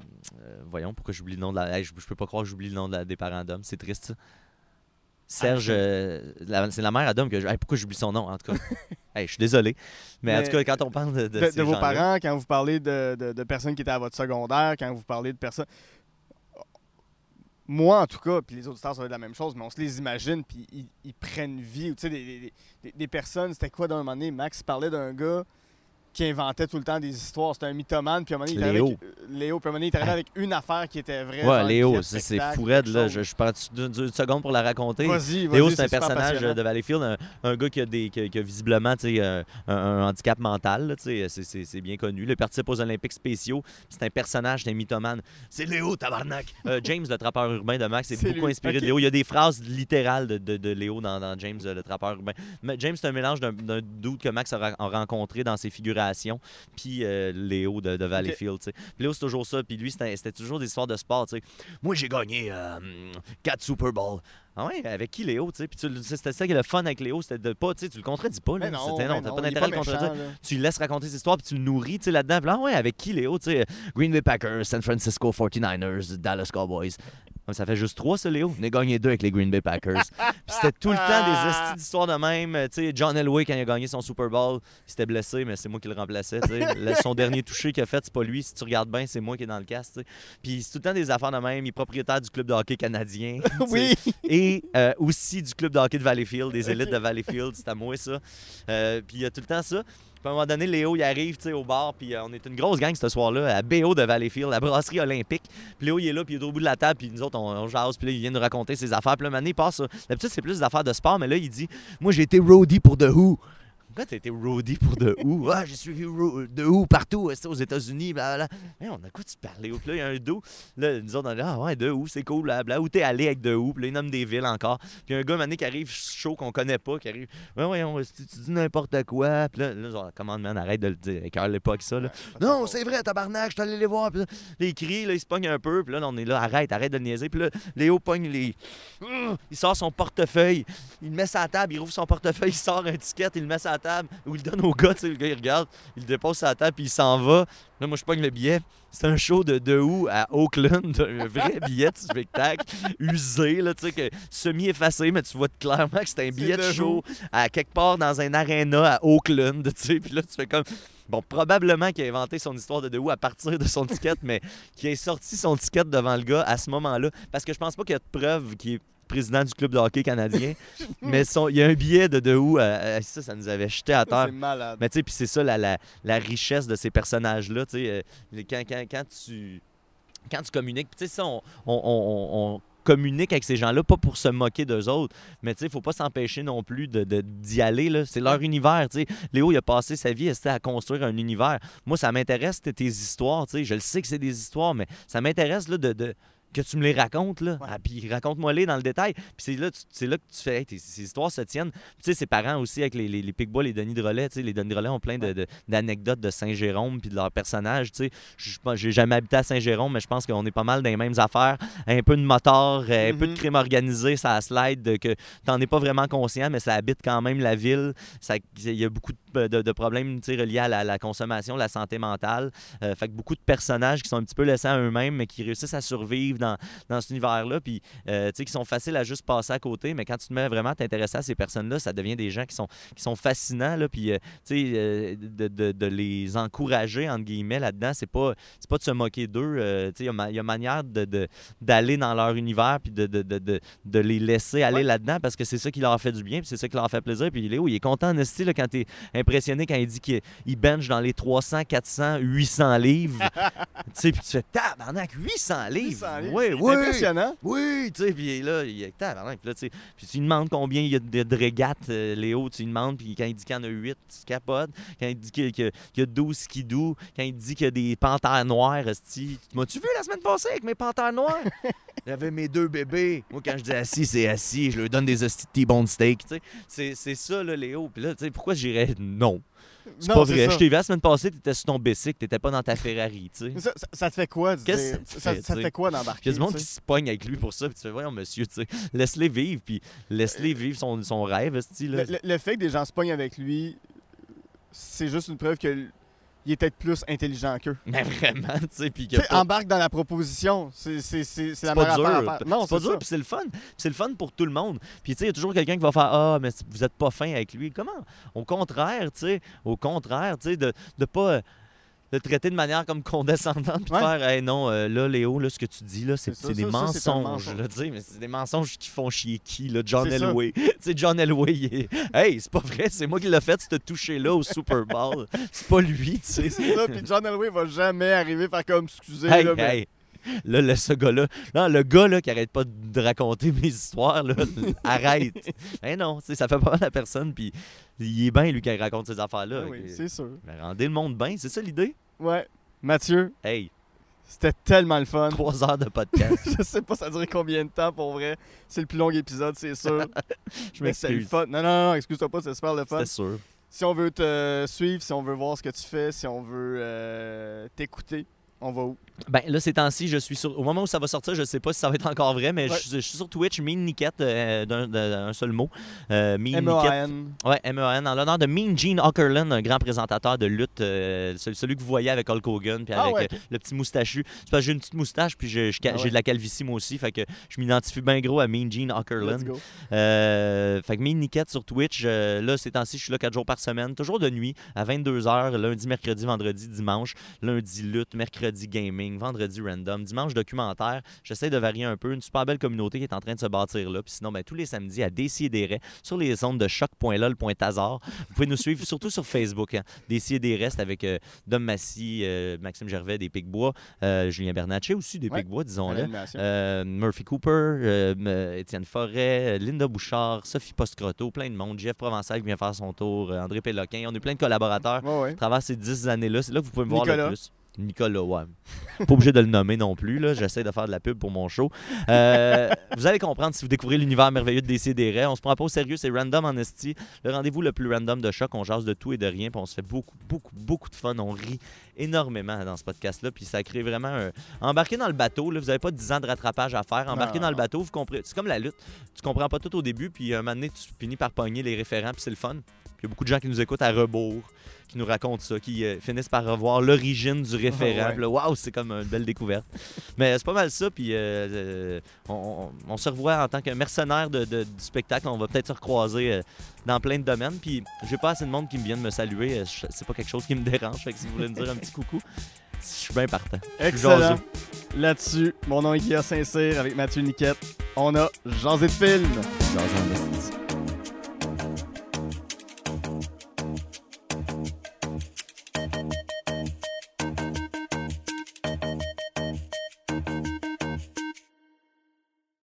voyons, pourquoi j'oublie le nom de la. hey, je, je peux pas croire que j'oublie le nom de la- des parents d'hommes. C'est triste, ça. Serge, Ah, euh, c'est la mère à Dom que. je- hey, pourquoi j'oublie son nom, en tout cas? *laughs* Hey, je suis désolé. Mais, en tout cas, quand on parle de. De, de, ces de vos parents, quand vous parlez de, de- de personnes qui étaient à votre secondaire, quand vous parlez de personnes. Moi, en tout cas, puis les autres stars, ça va être la même chose, mais on se les imagine, puis ils, prennent vie. Tu sais, des- des personnes, c'était quoi d'un moment donné? Max parlait d'un gars qui inventait tout le temps des histoires. C'était un mythomane, puis à un moment donné, il était Léo. avec, euh, Léo, puis à un moment donné, il arrivé avec une affaire qui était vraie. Ouais, Léo, c'est c'est spectacle, fou raide, quelque là. Je, je prends une, une seconde pour la raconter. Vas-y, vas-y. Léo, c'est un personnage passionnant. de Valleyfield, un, un gars qui a, des, qui a, qui a visiblement sais, un, handicap mental. C'est bien connu. Il participe aux Olympiques spéciaux. C'est un personnage, c'est un mythomane. C'est Léo, tabarnak! Euh, James, le trappeur urbain de Max, c'est beaucoup lui, inspiré de Léo. Il y a des phrases littérales de, de- de Léo dans, dans James, euh, le trappeur urbain. Mais James, c'est un mélange d'un doute que Max a, rencontré dans ses puis euh, Léo de, de Valleyfield. Puis Léo, c'est toujours ça. Puis lui, c'était toujours des histoires de sport. tu sais. Moi, j'ai gagné 4 Super Bowls. Ah ouais, avec qui Léo, tu sais? C'était ça qui est le fun avec Léo, c'était de pas, tu sais, tu le contredis pas, là. Mais non, mais non, t'as pas d'intérêt à le contredire. Tu laisses raconter ses histoires, puis tu le nourris, tu sais, là-dedans. Ah ouais, avec qui Léo, tu sais? Green Bay Packers, San Francisco 49ers, Dallas Cowboys. Ça fait juste trois, ça, Léo? On a gagné deux avec les Green Bay Packers. *laughs* Puis c'était tout le temps des estis d'histoires de même. Tu sais, John Elway, quand il a gagné son Super Bowl, il s'était blessé, mais c'est moi qui le remplaçais. *laughs* Le- son dernier touché qu'il a fait, c'est pas lui. Si tu regardes bien, c'est moi qui est dans le cast. Puis c'est tout le temps des affaires de même. Il est propriétaire du club de hockey canadien. *laughs* Oui. Et euh, aussi du club de hockey de Valleyfield, des élites de Valleyfield. C'est à moi, ça. Euh, puis il y a tout le temps ça. Puis à un moment donné, Léo, il arrive au bar, puis euh, on est une grosse gang ce soir-là, à BO de Valleyfield, la brasserie olympique. Puis Léo, il est là, puis il est au bout de la table, puis nous autres, on, on jase, puis là, il vient nous raconter ses affaires. Puis là, il passe. D'habitude, c'est plus des affaires de sport, mais là, il dit Moi, j'ai été roadie pour The Who. Pourquoi t'as été roadie pour The Who? Ah, j'ai suivi The Who partout, euh, aux États-Unis, blablabla. Mais on a quoi tu parlais? Puis là, il y a un Do. Là, nous autres, on a dit, ah ouais, The Who, c'est cool, blablabla. Où t'es allé avec The Who? Puis là, il nomme des villes encore. Puis un gars, donné, qui arrive chaud, qu'on connaît pas, qui arrive, ouais, ouais, on, tu, tu dis n'importe quoi. Puis là, là, genre, commande, man, arrête de le dire. Pas avec ça, là. Non, c'est vrai, tabarnak, je suis allé les voir. Puis là, il crie, là, il se pogne un peu. Puis là, on est là, arrête, arrête de le niaiser. Puis là, Léo pogne les. Il sort son portefeuille, il le met la table, il rouvre son portefeuille, il sort un ticket, il le met la table, ou il donne au gars, tu sais, le gars, il regarde, il le dépose sur la table, puis il s'en va. Là, moi, je pogne le billet. C'est un show de, de où? À Oakland, *laughs* un vrai billet de spectacle, usé, là, tu sais, que semi-effacé, mais tu vois clairement que c'est un billet de show à quelque part dans un aréna à Oakland, tu sais, puis là, tu fais comme... Bon, probablement qu'il a inventé son histoire de Who à partir de son ticket, mais qui a sorti son ticket devant le gars à ce moment-là. Parce que je pense pas qu'il y a de preuve qu'il est président du club de hockey canadien. *laughs* mais son- il y a un billet de The Who. euh, euh, ça, ça nous avait jeté à terre. C'est malade. Mais tu sais, puis c'est ça la, la- la richesse de ces personnages-là. Tu sais, euh, quand, quand- quand tu quand tu communiques, tu sais, ça, on, on- on- on communique avec ces gens-là, pas pour se moquer d'eux autres, mais tu sais, il faut pas s'empêcher non plus de- de- d'y aller. là. C'est leur univers. tu sais. Léo, il a passé sa vie à construire un univers. Moi, ça m'intéresse, c'était tes histoires. tu sais. Je le sais que c'est des histoires, mais ça m'intéresse là, de, de- que tu me les racontes. Là. Ouais. Ah, puis raconte-moi-les dans le détail. Puis c'est là, tu- c'est là que tu fais, hey, ces histoires se tiennent. Puis tu sais, ses parents aussi, avec les, les, les Picbois, les Denis de Relais, tu sais, les Denis de Relais ont plein de- de- d'anecdotes de, Saint-Jérôme puis de leurs personnages. tu sais. J'ai jamais habité à Saint-Jérôme, mais je pense qu'on est pas mal dans les mêmes affaires. Un peu de moteur, un peu de Mhm. crime organisé, ça slide, de que t'en es pas vraiment conscient, mais ça habite quand même la ville. Il y a beaucoup de, de- de problèmes tu reliés à la, la consommation, la santé mentale. Euh, fait que beaucoup de personnages qui sont un petit peu laissés à eux-mêmes, mais qui réussissent à survivre dans, dans cet univers-là, puis euh, tu qui sont faciles à juste passer à côté, mais quand tu te mets vraiment à t'intéresser à ces personnes-là, ça devient des gens qui sont, qui sont fascinants, là, puis euh, tu euh, de, de- de les encourager, entre guillemets, là-dedans, c'est pas, pas de se moquer d'eux, euh, tu il y a y, a manière d'aller dans leur univers, puis de, de, de, de, de les laisser aller Ouais. là-dedans, parce que c'est ça qui leur fait du bien, puis c'est ça qui leur fait plaisir, puis Léo, il est content en quand t'es impressionné, quand il dit qu'il il bench dans les 300, 400, 800 livres, *laughs* tu sais, puis tu fais, tabarnak, 800 livres! 800 livres, Oui, oui! impressionnant. Oui, tu sais, puis là, il a tabarnak, puis là, tu sais, puis tu lui demandes combien il y a de, de régates, euh, Léo, tu lui demandes, puis quand il dit qu'il y en a 8, tu capotes. Quand il dit qu'il y a- qu'il y a- qu'il y a 12 skidoo, quand il dit qu'il y a des panthères noires, esti, m'as-tu vu la semaine passée avec mes panthères noires? *laughs* J'avais mes deux bébés. Moi, quand je dis assis, c'est assis. Je leur donne des hosties de T-bone steak, tu. C'est- C'est ça, là, Léo. Puis là, tu sais, pourquoi j'irais non? C'est Non, pas c'est vrai. ça. Je t'ai vu la semaine passée, t'étais sur ton bicycle, t'étais pas dans ta Ferrari, tu sais. Ça, ça- ça te fait quoi? de Qu'est-ce que ça te fait, ça te tu fait sais? quoi d'embarquer? Il y a du monde tu qui se pogne avec lui pour ça, puis tu fais, voyons, monsieur, tu sais, laisse-les vivre, puis laisse-les vivre son, son rêve. Le, le- le fait que des gens se pognent avec lui, c'est juste une preuve qu'il est peut-être plus intelligent qu'eux. *laughs* Mais vraiment, tu sais, puis pas- embarque dans la proposition. C'est c'est- c'est- c'est la meilleure dur. affaire à faire. Non, c'est pas dur, puis c'est le fun. C'est le fun pour tout le monde. Puis tu sais, il y a toujours quelqu'un qui va faire Ah, mais vous êtes pas fin avec lui. Comment? Au contraire, tu sais, au contraire, tu sais, de, de pas. Le traiter de manière comme condescendante, puis de faire Hey, non, euh, là, Léo, là, ce que tu dis, là, c'est des ça, mensonges. mensonge. là, tu sais, mais c'est des mensonges qui font chier qui, là, John. Elway. *laughs* tu sais, John Elway, il est- Hey, c'est pas vrai, c'est moi qui l'ai fait, ce toucher-là au Super Bowl. c'est pas lui, tu sais. C'est ça. Puis John Elway va jamais arriver à faire comme excusez. Hey, là, mais- hey. Là, le, ce gars-là, non, le gars là, qui arrête pas de raconter mes histoires, là, *laughs* arrête. Mais non, ça fait pas mal à personne, puis il est bien, lui, qui raconte ces affaires-là. Ah oui, c'est sûr. Mais rendez le monde bien, c'est ça l'idée? Ouais. Mathieu, Hey, c'était tellement le fun. trois heures de podcast. *laughs* Je sais pas ça a duré combien de temps pour vrai. C'est le plus long épisode, c'est sûr. *laughs* Je Mais c'est le m'excuse. fun. Non, non, non, excuse-toi pas, c'est super le fun. C'était sûr. Si on veut te suivre, si on veut voir ce que tu fais, si on veut euh, t'écouter, on va où? Ben là, ces temps-ci, je suis sur. Au moment où ça va sortir, je sais pas si ça va être encore vrai, mais je Ouais. suis- je, suis sur Twitch, Mean Niket, euh, d'un seul mot. Euh, Mean. M-A-N. Ouais, M.E.N. en l'honneur de Mean Gene Ockerland, un grand présentateur de lutte, euh, celui, que vous voyez avec Hulk Hogan, puis Ah avec ouais, euh, le petit moustachu. C'est parce que j'ai une petite moustache, puis Ah j'ai ouais. de la calvitie moi aussi, fait que je m'identifie bien gros à Mean Gene Let's Ockerland. go. Euh, fait que Mean Niket sur Twitch, là, ces temps-ci, je suis là 4 jours par semaine, toujours de nuit, à 22h, lundi, mercredi, vendredi, dimanche, lundi lutte, mercredi gaming, vendredi random, dimanche documentaire. J'essaie de varier un peu, une super belle communauté qui est en train de se bâtir là. Puis sinon, ben, tous les samedis à Décideret sur les ondes de choc.lol.tazar. Vous pouvez nous suivre surtout sur Facebook. Hein. Décideret, avec euh, Dom Massy, euh, Maxime Gervais des Picbois, euh, Julien Bernatchez aussi des Ouais. Picbois, disons-le. Euh, Murphy Cooper, Étienne Forêt, Linda Bouchard, Sophie Postcroto, plein de monde. Jeff Provençal qui vient faire son tour, André Péloquin. On a plein de collaborateurs Ouais, ouais. à travers ces dix années-là. C'est là que vous pouvez me voir Nicolas. le plus. Nicolas, ouais. Pas obligé de le nommer non plus. là. J'essaie de faire de la pub pour mon show. Euh, vous allez comprendre si vous découvrez l'univers merveilleux de DCDR. On se prend pas au sérieux, c'est random en esti. Le rendez-vous le plus random de choc. On jase de tout et de rien. Puis on se fait beaucoup, beaucoup, beaucoup de fun. On rit énormément dans ce podcast-là. Puis ça crée vraiment un. Embarquez dans le bateau. Là, vous n'avez pas 10 ans de rattrapage à faire. Embarquez Non, dans le bateau. Vous comprenez. C'est comme la lutte. Tu comprends pas tout au début. Puis un moment donné, tu finis par pogner les référents. Puis c'est le fun. Il y a beaucoup de gens qui nous écoutent à rebours, qui nous racontent ça, qui euh, finissent par revoir l'origine du. Puis là, Waouh, c'est comme une belle découverte. *laughs* Mais c'est pas mal ça. Puis euh, euh, on, on- on se revoit en tant que mercenaire de, de- du spectacle. On va peut-être se recroiser euh, dans plein de domaines. Puis j'ai pas assez de monde qui me vienne me saluer. C'est pas quelque chose qui me *laughs* dérange. Fait que si vous voulez me dire un petit coucou, je suis bien partant. Excellent. Là-dessus, mon nom est Guillaume Saint-Cyr avec Mathieu Niquette. On a Jasé de film.